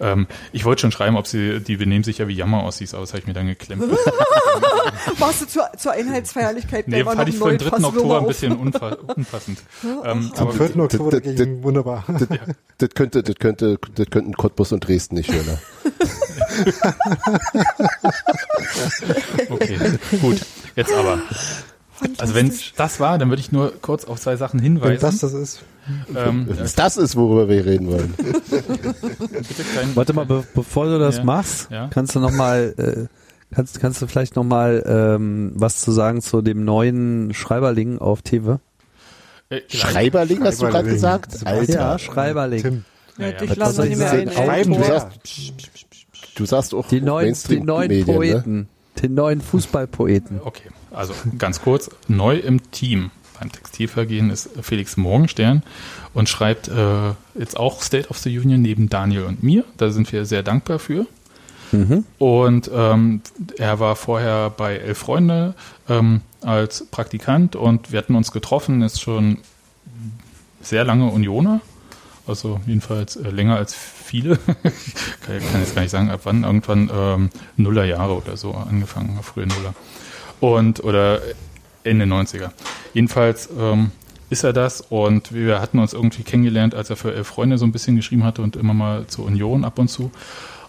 Ähm, ich wollte schon schreiben, ob sie, die benehmen sich ja wie Jammer aussieht, aber das habe ich mir dann geklemmt. Machst du zur, zur Einheitsfeierlichkeit nee, fand noch ich für den einen 3. neuen Oktober ein bisschen unfa unpassend. ähm, Am aber 4. Oktober das- dagegen wunderbar. Das könnte, das könnte, das könnten Cottbus und Dresden nicht schöner. okay, gut. Jetzt aber. Also wenn es das war, dann würde ich nur kurz auf zwei Sachen Wenn hinweisen. das das ist. ähm, Wenn es das ist, worüber wir reden wollen. Warte mal, be bevor du das Ja. machst, Ja. kannst du noch mal, äh, kannst, kannst du vielleicht noch mal ähm, was zu sagen zu dem neuen Schreiberling auf TV? äh, gleich. Schreiberling hast du gerade Schreiberling. gesagt? Sebastian. Ja, Alter. Schreiberling. Tim. Ja, Ja, ich nicht mehr ein. Du sagst, du sagst auch Die neuen, die neuen Mainstream-Medien, ne? Poeten. Den neuen Fußballpoeten. Okay, also ganz kurz, neu im Team beim Textilvergehen ist Felix Morgenstern und schreibt äh, jetzt auch State of the Union neben Daniel und mir. Da sind wir sehr dankbar für. Und ähm, er war vorher bei Elf Freunde ähm, als Praktikant und wir hatten uns getroffen, ist schon sehr lange Unioner, also jedenfalls äh, länger als viele. kann, kann jetzt gar nicht sagen, ab wann, irgendwann ähm, Nuller Jahre oder so angefangen, frühe Nuller. Und, oder Ende 90er. Jedenfalls ähm, ist er das und wir hatten uns irgendwie kennengelernt, als er für Elf Freunde so ein bisschen geschrieben hatte und immer mal zur Union ab und zu.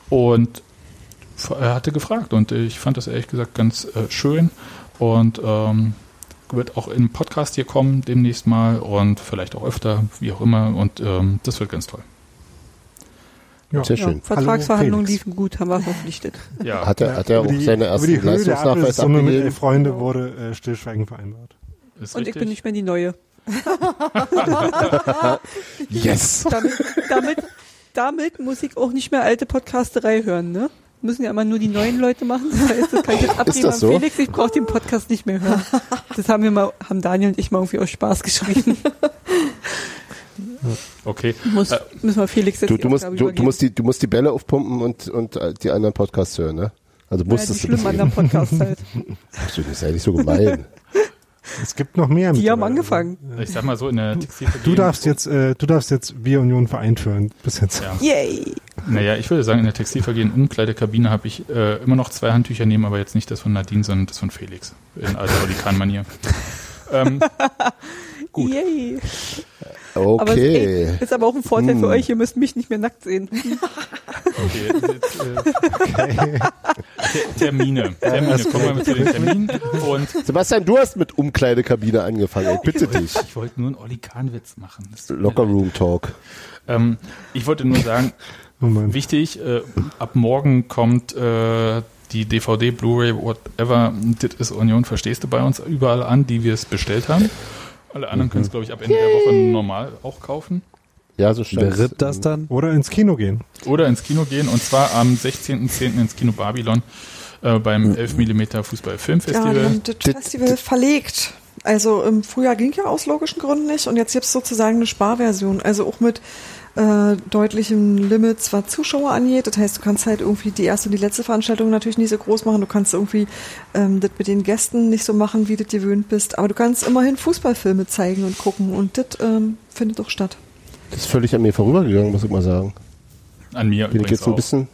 Und hatte gefragt und ich fand das ehrlich gesagt ganz äh, schön und ähm, wird auch im Podcast hier kommen demnächst mal und vielleicht auch öfter, wie auch immer und ähm, das wird ganz toll. Ja. Sehr Ja, schön. Vertragsverhandlungen Felix. liefen gut, haben wir verpflichtet. Ja, Hat er, hat er auch die- seine ersten Leistungsnachweis Ablössumme mit abgegeben? elf Freunde wurde äh, stillschweigend vereinbart. ist Und ich richtig. bin nicht mehr die Neue. Yes! Damit, damit, damit muss ich auch nicht mehr alte Podcasterei hören, ne? Müssen ja immer nur die neuen Leute machen. Das heißt, das kann ich jetzt abgeben so? Felix, ich brauche den Podcast nicht mehr hören. Das haben wir mal, haben Daniel und ich mal irgendwie aus Spaß geschrieben. Okay. Muss, Äh, müssen wir Felix jetzt Du, du, musst, du, du, musst die, du musst die Bälle aufpumpen und, und äh, die anderen Podcasts hören, ne? Also ja, die musstest du an der das Podcast halt. Ach, Das ist ja nicht so gemein. Es gibt noch mehr. Die haben angefangen. Ich sag mal so, in der Textilvergehen. Du darfst jetzt, äh, du darfst jetzt Wir Union Verein führen. Bis jetzt. Ja. Yay! Naja, ich würde sagen, in der Textilvergehen Umkleidekabine habe ich äh, immer noch zwei Handtücher nehmen, aber jetzt nicht das von Nadine, sondern das von Felix. In alter Olikan-Manier. ähm, Gut. Yay! Aber es Okay. ey, ist aber auch ein Vorteil für Hm. euch, ihr müsst mich nicht mehr nackt sehen. okay. Jetzt, äh, Ter- Termine. Termine. Kommen wir mit zu den Terminen. Und Sebastian, du hast mit Umkleidekabine angefangen. Ey, bitte dich. ich wollte nur einen Olikan-Witz machen. Das tut mir Locker leid. Room Talk. Ähm, ich wollte nur sagen, Oh. Wichtig, äh, ab morgen kommt äh, die DVD, Blu-ray, whatever, das ist Union, verstehst du bei uns überall an, die wir es bestellt haben. Alle anderen können es, glaube ich, ab Ende der Woche normal auch kaufen. Ja, so stand Wer rippt das dann? Oder ins Kino gehen. Oder ins Kino gehen und zwar am 16.10. ins Kino Babylon äh, beim 11 mm Fußball Ja, Filmfestival. das Festival verlegt. Also im Frühjahr ging ja aus logischen Gründen nicht und jetzt gibt's sozusagen eine Sparversion. Also auch mit äh, deutlichem Limit, was Zuschauer angeht. Das heißt, du kannst halt irgendwie die erste und die letzte Veranstaltung natürlich nicht so groß machen. Du kannst irgendwie ähm, das mit den Gästen nicht so machen, wie du dir gewöhnt bist. Aber du kannst immerhin Fußballfilme zeigen und gucken und das ähm, findet doch statt. Das ist völlig an mir vorübergegangen, muss ich mal sagen. An mir Bin ich übrigens jetzt ein auch. bisschen,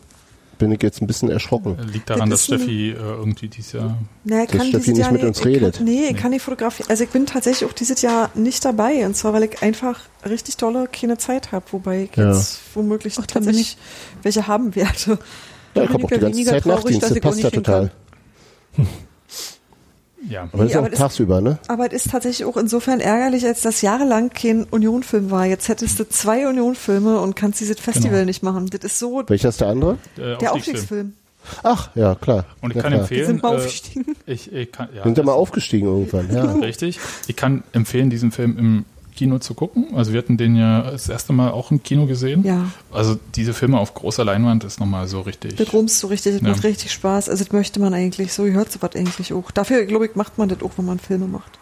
bin ich jetzt ein bisschen erschrocken. Liegt daran, Das dass Steffi äh, irgendwie dieses Jahr Nee, Dass Steffi dieses nicht Jahr mit uns ich redet. Kann, nee, ich kann die Fotografie. Also ich bin tatsächlich auch dieses Jahr nicht dabei. Und zwar, weil ich einfach richtig tolle keine Zeit habe. Wobei ich Ja. jetzt womöglich Ach, tatsächlich welche haben werde. Ja, Da ich habe auch ich die ganze weniger Zeit dass das ich passt ja total. Ja. Aber das ist Nee, auch aber das- tagsüber, ne? Aber es ist tatsächlich auch insofern ärgerlich, als dass jahrelang kein Union-Film war. Jetzt hättest du zwei Union-Filme und kannst dieses Festival Genau. nicht machen. Das ist so Welcher ist der andere? äh, der Aufstiegsfilm. Aufstiegsfilm. Ach, ja, klar. Und ich ja, kann klar. empfehlen, Sind mal äh, aufgestiegen. ich, ich kann, ja, Sind ja das- mal aufgestiegen irgendwann, ja. Richtig. Ich kann empfehlen, diesen Film im Kino zu gucken. Also wir hatten den ja das erste Mal auch im Kino gesehen. Ja, Also diese Filme auf großer Leinwand ist nochmal so richtig. das rumst so richtig, das Ja. macht richtig Spaß. Also das möchte man eigentlich, so gehört sowas eigentlich auch. Dafür, glaube ich, macht man das auch, wenn man Filme macht.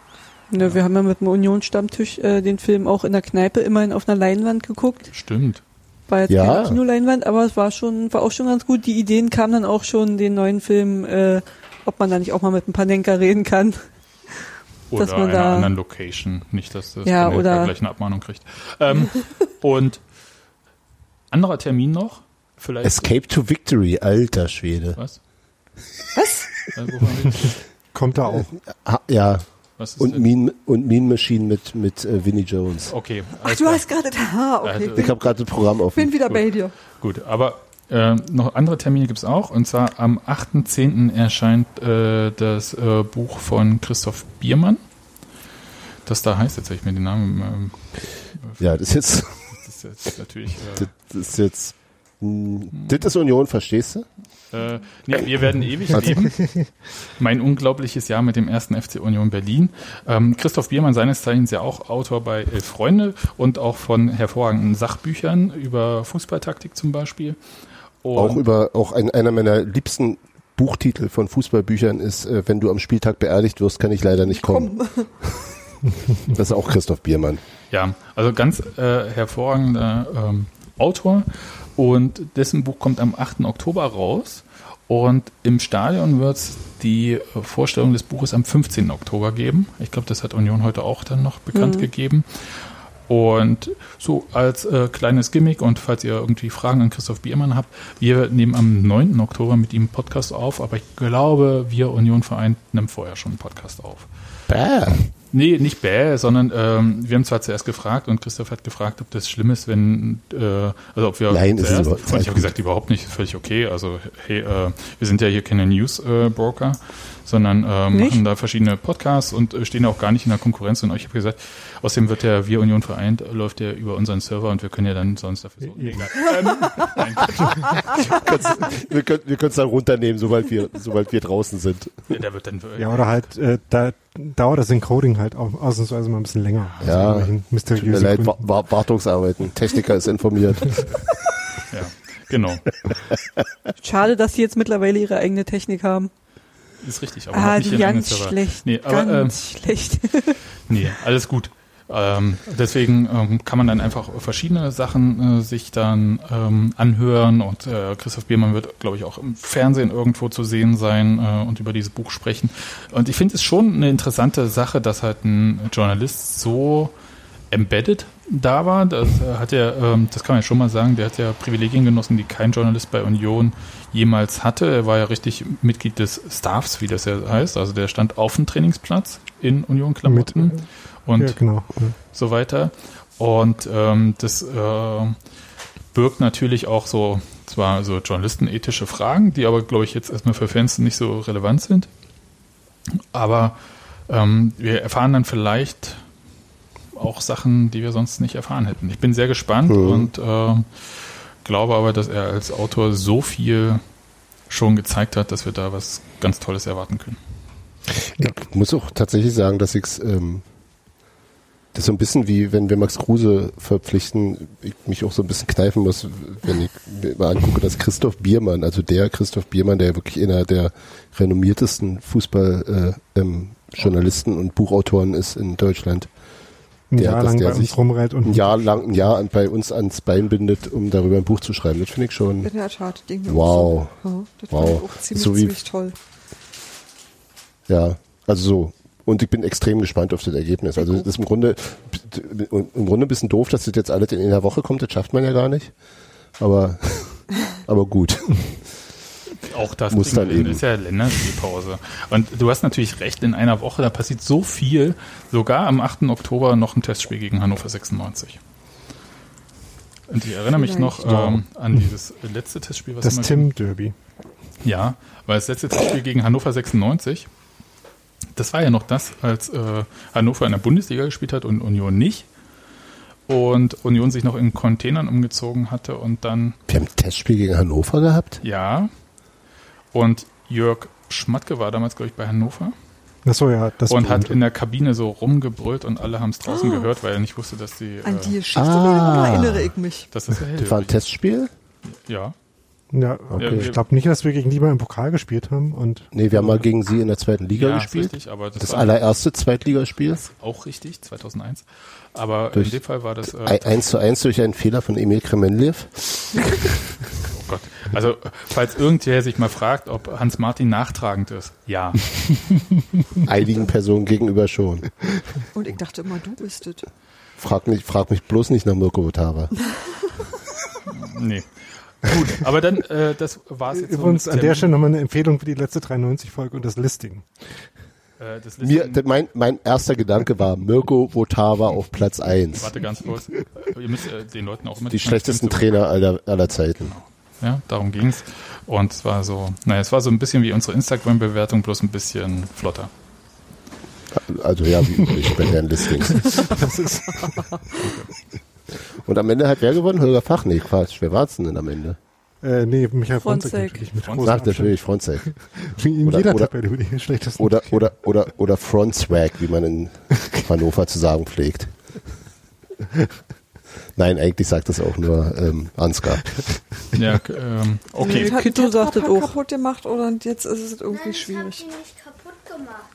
Ne, wir haben ja mit dem Union-Stammtisch äh, den Film auch in der Kneipe immerhin auf einer Leinwand geguckt. Stimmt. War jetzt Ja. keine Kinoleinwand, aber es war schon, war auch schon ganz gut. Die Ideen kamen dann auch schon, den neuen Film, äh, ob man da nicht auch mal mit ein paar Denker reden kann. Oder Dass man einer da- anderen Location. Nicht, dass das Ja, oder- gleich eine Abmahnung kriegt. Ähm, und anderer Termin noch. Vielleicht. Escape to Victory, alter Schwede. Was? Was? Wir? Kommt da auch. Ja, Was ist und denn? Mean, und mean Machine mit, mit äh, Vinnie Jones. Okay. Ach, du klar. hast gerade, ah, okay. Also, Ich habe gerade das Programm offen. bin wieder Gut. bei dir. Gut, aber äh, noch andere Termine gibt's auch. Und zwar am 8.10. erscheint äh, das äh, Buch von Christoph Biermann. Das da heißt, jetzt habe ich mir den Namen. Ähm, Ja, das ist jetzt, das ist jetzt natürlich. Äh, das ist jetzt, mh, das ist Union, verstehst du? Äh, nee, wir werden ewig leben. Mein unglaubliches Jahr mit dem ersten FC Union Berlin. Ähm, Christoph Biermann, seines Zeichens ja auch Autor bei Elf Freunde und auch von hervorragenden Sachbüchern über Fußballtaktik zum Beispiel. Und auch über, auch ein, einer meiner liebsten Buchtitel von Fußballbüchern ist, äh, wenn du am Spieltag beerdigt wirst, kann ich leider nicht kommen. Komm. Das ist auch Christoph Biermann. Ja, also ganz äh, hervorragender ähm, Autor und dessen Buch kommt am 8. Oktober raus und im Stadion wird es die äh, Vorstellung des Buches am 15. Oktober geben. Ich glaube, das hat Union heute auch dann noch bekannt Mhm. gegeben. Und so als äh, kleines Gimmick und falls ihr irgendwie Fragen an Christoph Biermann habt, wir nehmen am 9. Oktober mit ihm einen Podcast auf, aber ich glaube, wir Union Vereint nehmen vorher schon einen Podcast auf. Bäh. Nee, nicht bäh, sondern ähm, wir haben zwar zuerst gefragt und Christoph hat gefragt, ob das schlimm ist, wenn, äh, also ob wir Nein, ist zuerst, überhaupt- und ich habe gesagt, überhaupt nicht, völlig okay. Also hey, äh, wir sind ja hier keine News-Broker, sondern äh, machen da verschiedene Podcasts und äh, stehen auch gar nicht in der Konkurrenz. Und ich habe gesagt, außerdem wird der Wir Union vereint, läuft ja über unseren Server und wir können ja dann sonst dafür so. Nee, ähm, nein, Wir können wir können es dann runternehmen, sobald wir, sobald wir draußen sind. der wird dann Ja, oder halt, äh, da dauert das Encoding halt auch ausnahmsweise mal ein bisschen länger. Aus Ja, irgendwelchen Tut mir leid. Wa- Wa- Wartungsarbeiten. Techniker ist informiert. ja, genau. Schade, dass sie jetzt mittlerweile ihre eigene Technik haben. Ist richtig, aber Ah, die ganz schlecht. Nee, aber, ähm, ganz schlecht. Nee, alles gut. Ähm, deswegen ähm, kann man dann einfach verschiedene Sachen äh, sich dann ähm, anhören und äh, Christoph Biermann wird, glaube ich, auch im Fernsehen irgendwo zu sehen sein äh, und über dieses Buch sprechen. Und ich finde es schon eine interessante Sache, dass halt ein Journalist so embedded da war. Das äh, hat er, ähm, das kann man ja schon mal sagen, der hat ja Privilegien genossen, die kein Journalist bei Union jemals hatte. Er war ja richtig Mitglied des Staffs, wie das ja heißt. Also der stand auf dem Trainingsplatz in Union-Klamotten und ja, genau. So weiter. Und ähm, das äh, birgt natürlich auch so, zwar so journalistenethische Fragen, die aber, glaube ich, jetzt erstmal für Fans nicht so relevant sind. Aber ähm, wir erfahren dann vielleicht auch Sachen, die wir sonst nicht erfahren hätten. Ich bin sehr gespannt Mhm. und äh, glaube aber, dass er als Autor so viel schon gezeigt hat, dass wir da was ganz Tolles erwarten können. Ich muss auch tatsächlich sagen, dass ich ähm, das so ein bisschen wie, wenn wir Max Kruse verpflichten, ich mich auch so ein bisschen kneifen muss, wenn ich mir mal angucke, dass Christoph Biermann, also der Christoph Biermann, der wirklich einer der renommiertesten Fußball äh, ähm, Journalisten und Buchautoren ist in Deutschland, Ein Der- Jahr lang der bei sich uns rumreiht und ein Jahr lang, ein Jahr bei uns ans Bein bindet, um darüber ein Buch zu schreiben. Das finde ich schon, In der Tat, ging mir Wow. auch so. Ja, das Wow. fand ich auch ziemlich, So wie- ziemlich toll. Ja, also so. Und ich bin extrem gespannt auf das Ergebnis. Also das ist im Grunde, im Grunde ein bisschen doof, dass das jetzt alles in einer Woche kommt. Das schafft man ja gar nicht. Aber, aber gut. Auch das Muss dann eben. ist ja Länderspielpause. Und du hast natürlich recht, in einer Woche, da passiert so viel. Sogar am 8. Oktober noch ein Testspiel gegen Hannover 96. Und ich erinnere mich noch ähm, an dieses letzte Testspiel, was das immer- Tim Derby. Ja, weil das letzte Testspiel gegen Hannover 96, das war ja noch das, als äh, Hannover in der Bundesliga gespielt hat und Union nicht. Und Union sich noch in Containern umgezogen hatte und dann Wir haben ein Testspiel gegen Hannover gehabt. Ja. Und Jörg Schmatke war damals, glaube ich, bei Hannover Achso, ja, das und hat in der Kabine so rumgebrüllt und alle haben es draußen gehört, weil er nicht wusste, dass die. An äh, die Geschichte Ah. erinnere ich mich. das ja Das war ein Testspiel? Ja. Ja, Ja, ich glaube nicht, dass wir gegen die mal im Pokal gespielt haben und Nee, wir haben mal gegen sie in der zweiten Liga ja, ist gespielt. richtig, aber das, Das war allererste Zweitligaspiel. auch richtig, 2001. Aber Durch- in dem Fall war das. Äh, Ein- Eins zu eins durch einen Fehler von Emil Kremenliev. oh Gott. Also, falls irgendwer sich mal fragt, ob Hans Martin nachtragend ist. Ja. Einigen Personen gegenüber schon. Und ich dachte immer, du bist es. Frag, nicht, frag mich bloß nicht nach Mirko Votava. Nee. Gut, aber dann, äh, das war es jetzt. so übrigens mit an der. Stelle nochmal eine Empfehlung für die letzte 93-Folge und das Listing. Äh, Mir, Listing- mein, mein erster Gedanke war Mirko Votava auf Platz eins. Warte ganz kurz. Ihr müsst äh, den Leuten auch immer Die schlechtesten Trainer aller, aller Zeiten. Ja, darum ging's. Und es war so, naja, es war so ein bisschen wie unsere Instagram-Bewertung, bloß ein bisschen flotter. Also ja, wie üblich bei deren Listings. Und am Ende hat wer gewonnen? Holger Fach? Nee, Quatsch. Wer war's denn denn am Ende? Äh, nee, Michael Fronzek. Fronzek natürlich mit Fronzek. Sagt natürlich Fronzek. Wie in Oder- jeder oder- Tabelle die schlechtesten. Oder, oder, oder, oder Front Swag, wie man in Hannover zu sagen pflegt. Nein, eigentlich sagt das auch nur ähm, Ansgar. Ja, ähm, okay. Hat Kito ein sagt Tetrapack auch. kaputt gemacht oder jetzt ist es irgendwie schwierig.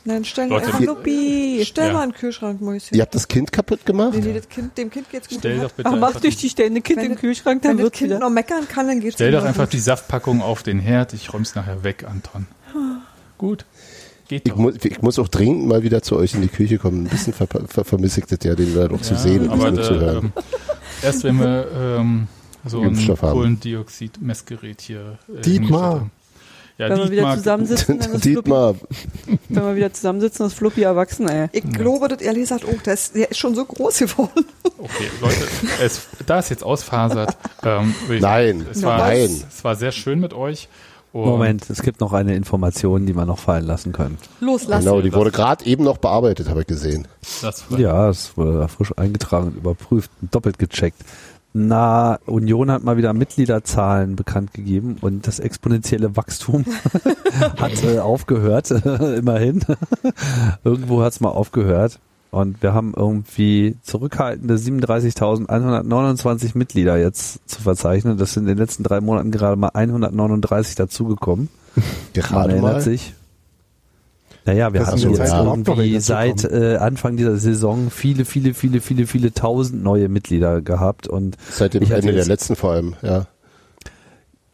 Nein, stell Leute, einfach Lupi, stell Ja. mal einen Kühlschrank, Mäuschen. Ihr habt das Kind kaputt gemacht? Nee, nee, das kind, dem Kind geht's gut. Stell doch bitte Ach, mach durch die stellen Kind Wenn in den das- Kühlschrank, Wenn dann das wird's Kind wieder. noch meckern kann, dann geht's stell doch einfach gut. die Saftpackung auf den Herd. Ich räum's nachher weg, Anton. Gut. Geht Ich, doch. mu ich muss auch dringend mal wieder zu euch in die Küche kommen. Ein bisschen ver ver vermisse ich das ja, den da noch zu Ja, sehen und nicht nur zu hören. ähm, erst wenn wir ähm, so ein. Kohlendioxid-Messgerät hier äh, Dietmar. Ja, Wenn wir wieder Dietmar, zusammensitzen, dann ist Fluppi, Dietmar, wenn wir wieder zusammensitzen, ist Fluppi erwachsen, ey. Ich glaube, das ehrlich gesagt auch, der ist, der ist schon so groß geworden. Okay, Leute, es, da es jetzt ausfasert, ähm, Nein, es war, nein. Es, es war sehr schön mit euch. Und Moment, es gibt noch eine Information, die wir noch fallen lassen können. Los, lass. genau, die wurde gerade eben noch bearbeitet, habe ich gesehen. Das war, Ja, es wurde da frisch eingetragen und überprüft und doppelt gecheckt. Na, Union hat mal wieder Mitgliederzahlen bekannt gegeben und das exponentielle Wachstum hat äh, aufgehört, immerhin. Irgendwo hat es mal aufgehört. Und wir haben irgendwie zurückhaltende 37.129 Mitglieder jetzt zu verzeichnen. Das sind in den letzten drei Monaten gerade mal 139 dazugekommen. Man Gerade erinnert mal. sich. Naja, wir Das hatten sind jetzt irgendwie seit äh, Anfang dieser Saison viele, viele, viele, viele, viele tausend neue Mitglieder gehabt und Seit dem Ich hatte Ende der letzten vor allem, ja.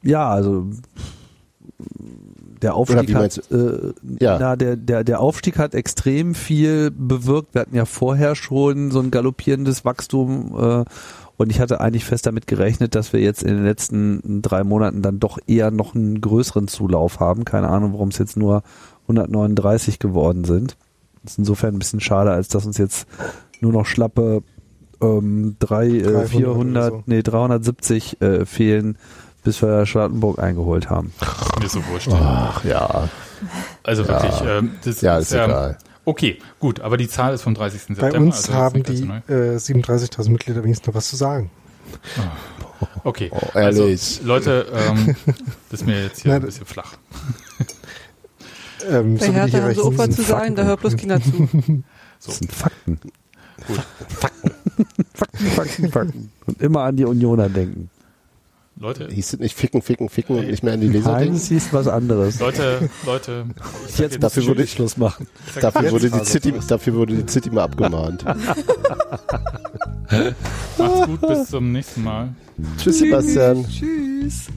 ja, also der Aufstieg hat, äh, Ja. na, der, der, der Aufstieg hat extrem viel bewirkt. Wir hatten ja vorher schon so ein galoppierendes Wachstum äh, und ich hatte eigentlich fest damit gerechnet, dass wir jetzt in den letzten drei Monaten dann doch eher noch einen größeren Zulauf haben. Keine Ahnung, warum es jetzt nur 139 geworden sind. Das ist insofern ein bisschen schade, als dass uns jetzt nur noch schlappe ähm, drei, äh, 300 400, oder so. nee, 370 äh, fehlen, bis wir Charlottenburg eingeholt haben. mir so wurscht. Ach ja, Also Ja. wirklich, ähm, das ja, ist ähm, egal. Okay, gut, aber die Zahl ist vom 30. September. Bei uns also ist haben die äh, 37.000 Mitglieder wenigstens noch was zu sagen. Okay, Oh, also Leute, ähm, das ist mir jetzt hier Na, ein bisschen flach. Ähm, Bei so wie die Hertha haben sie auch Hierarchien was sind zu sagen, da hört bloß Fakten. keiner zu. So. Das sind Fakten. Gut. Fakten, Fakten, Fakten. Und immer an die Unioner denken. Leute, Hieß es nicht ficken, ficken, ficken und nicht mehr an die Leser Nein, denken? es hieß was anderes. Leute, Leute, ich sag Jetzt dafür würde ich- Schluss machen. Dafür jetzt wurde, die City, dafür wurde die City mal abgemahnt. Macht's gut, bis zum nächsten Mal. Tschüss, Sebastian. Tschüss.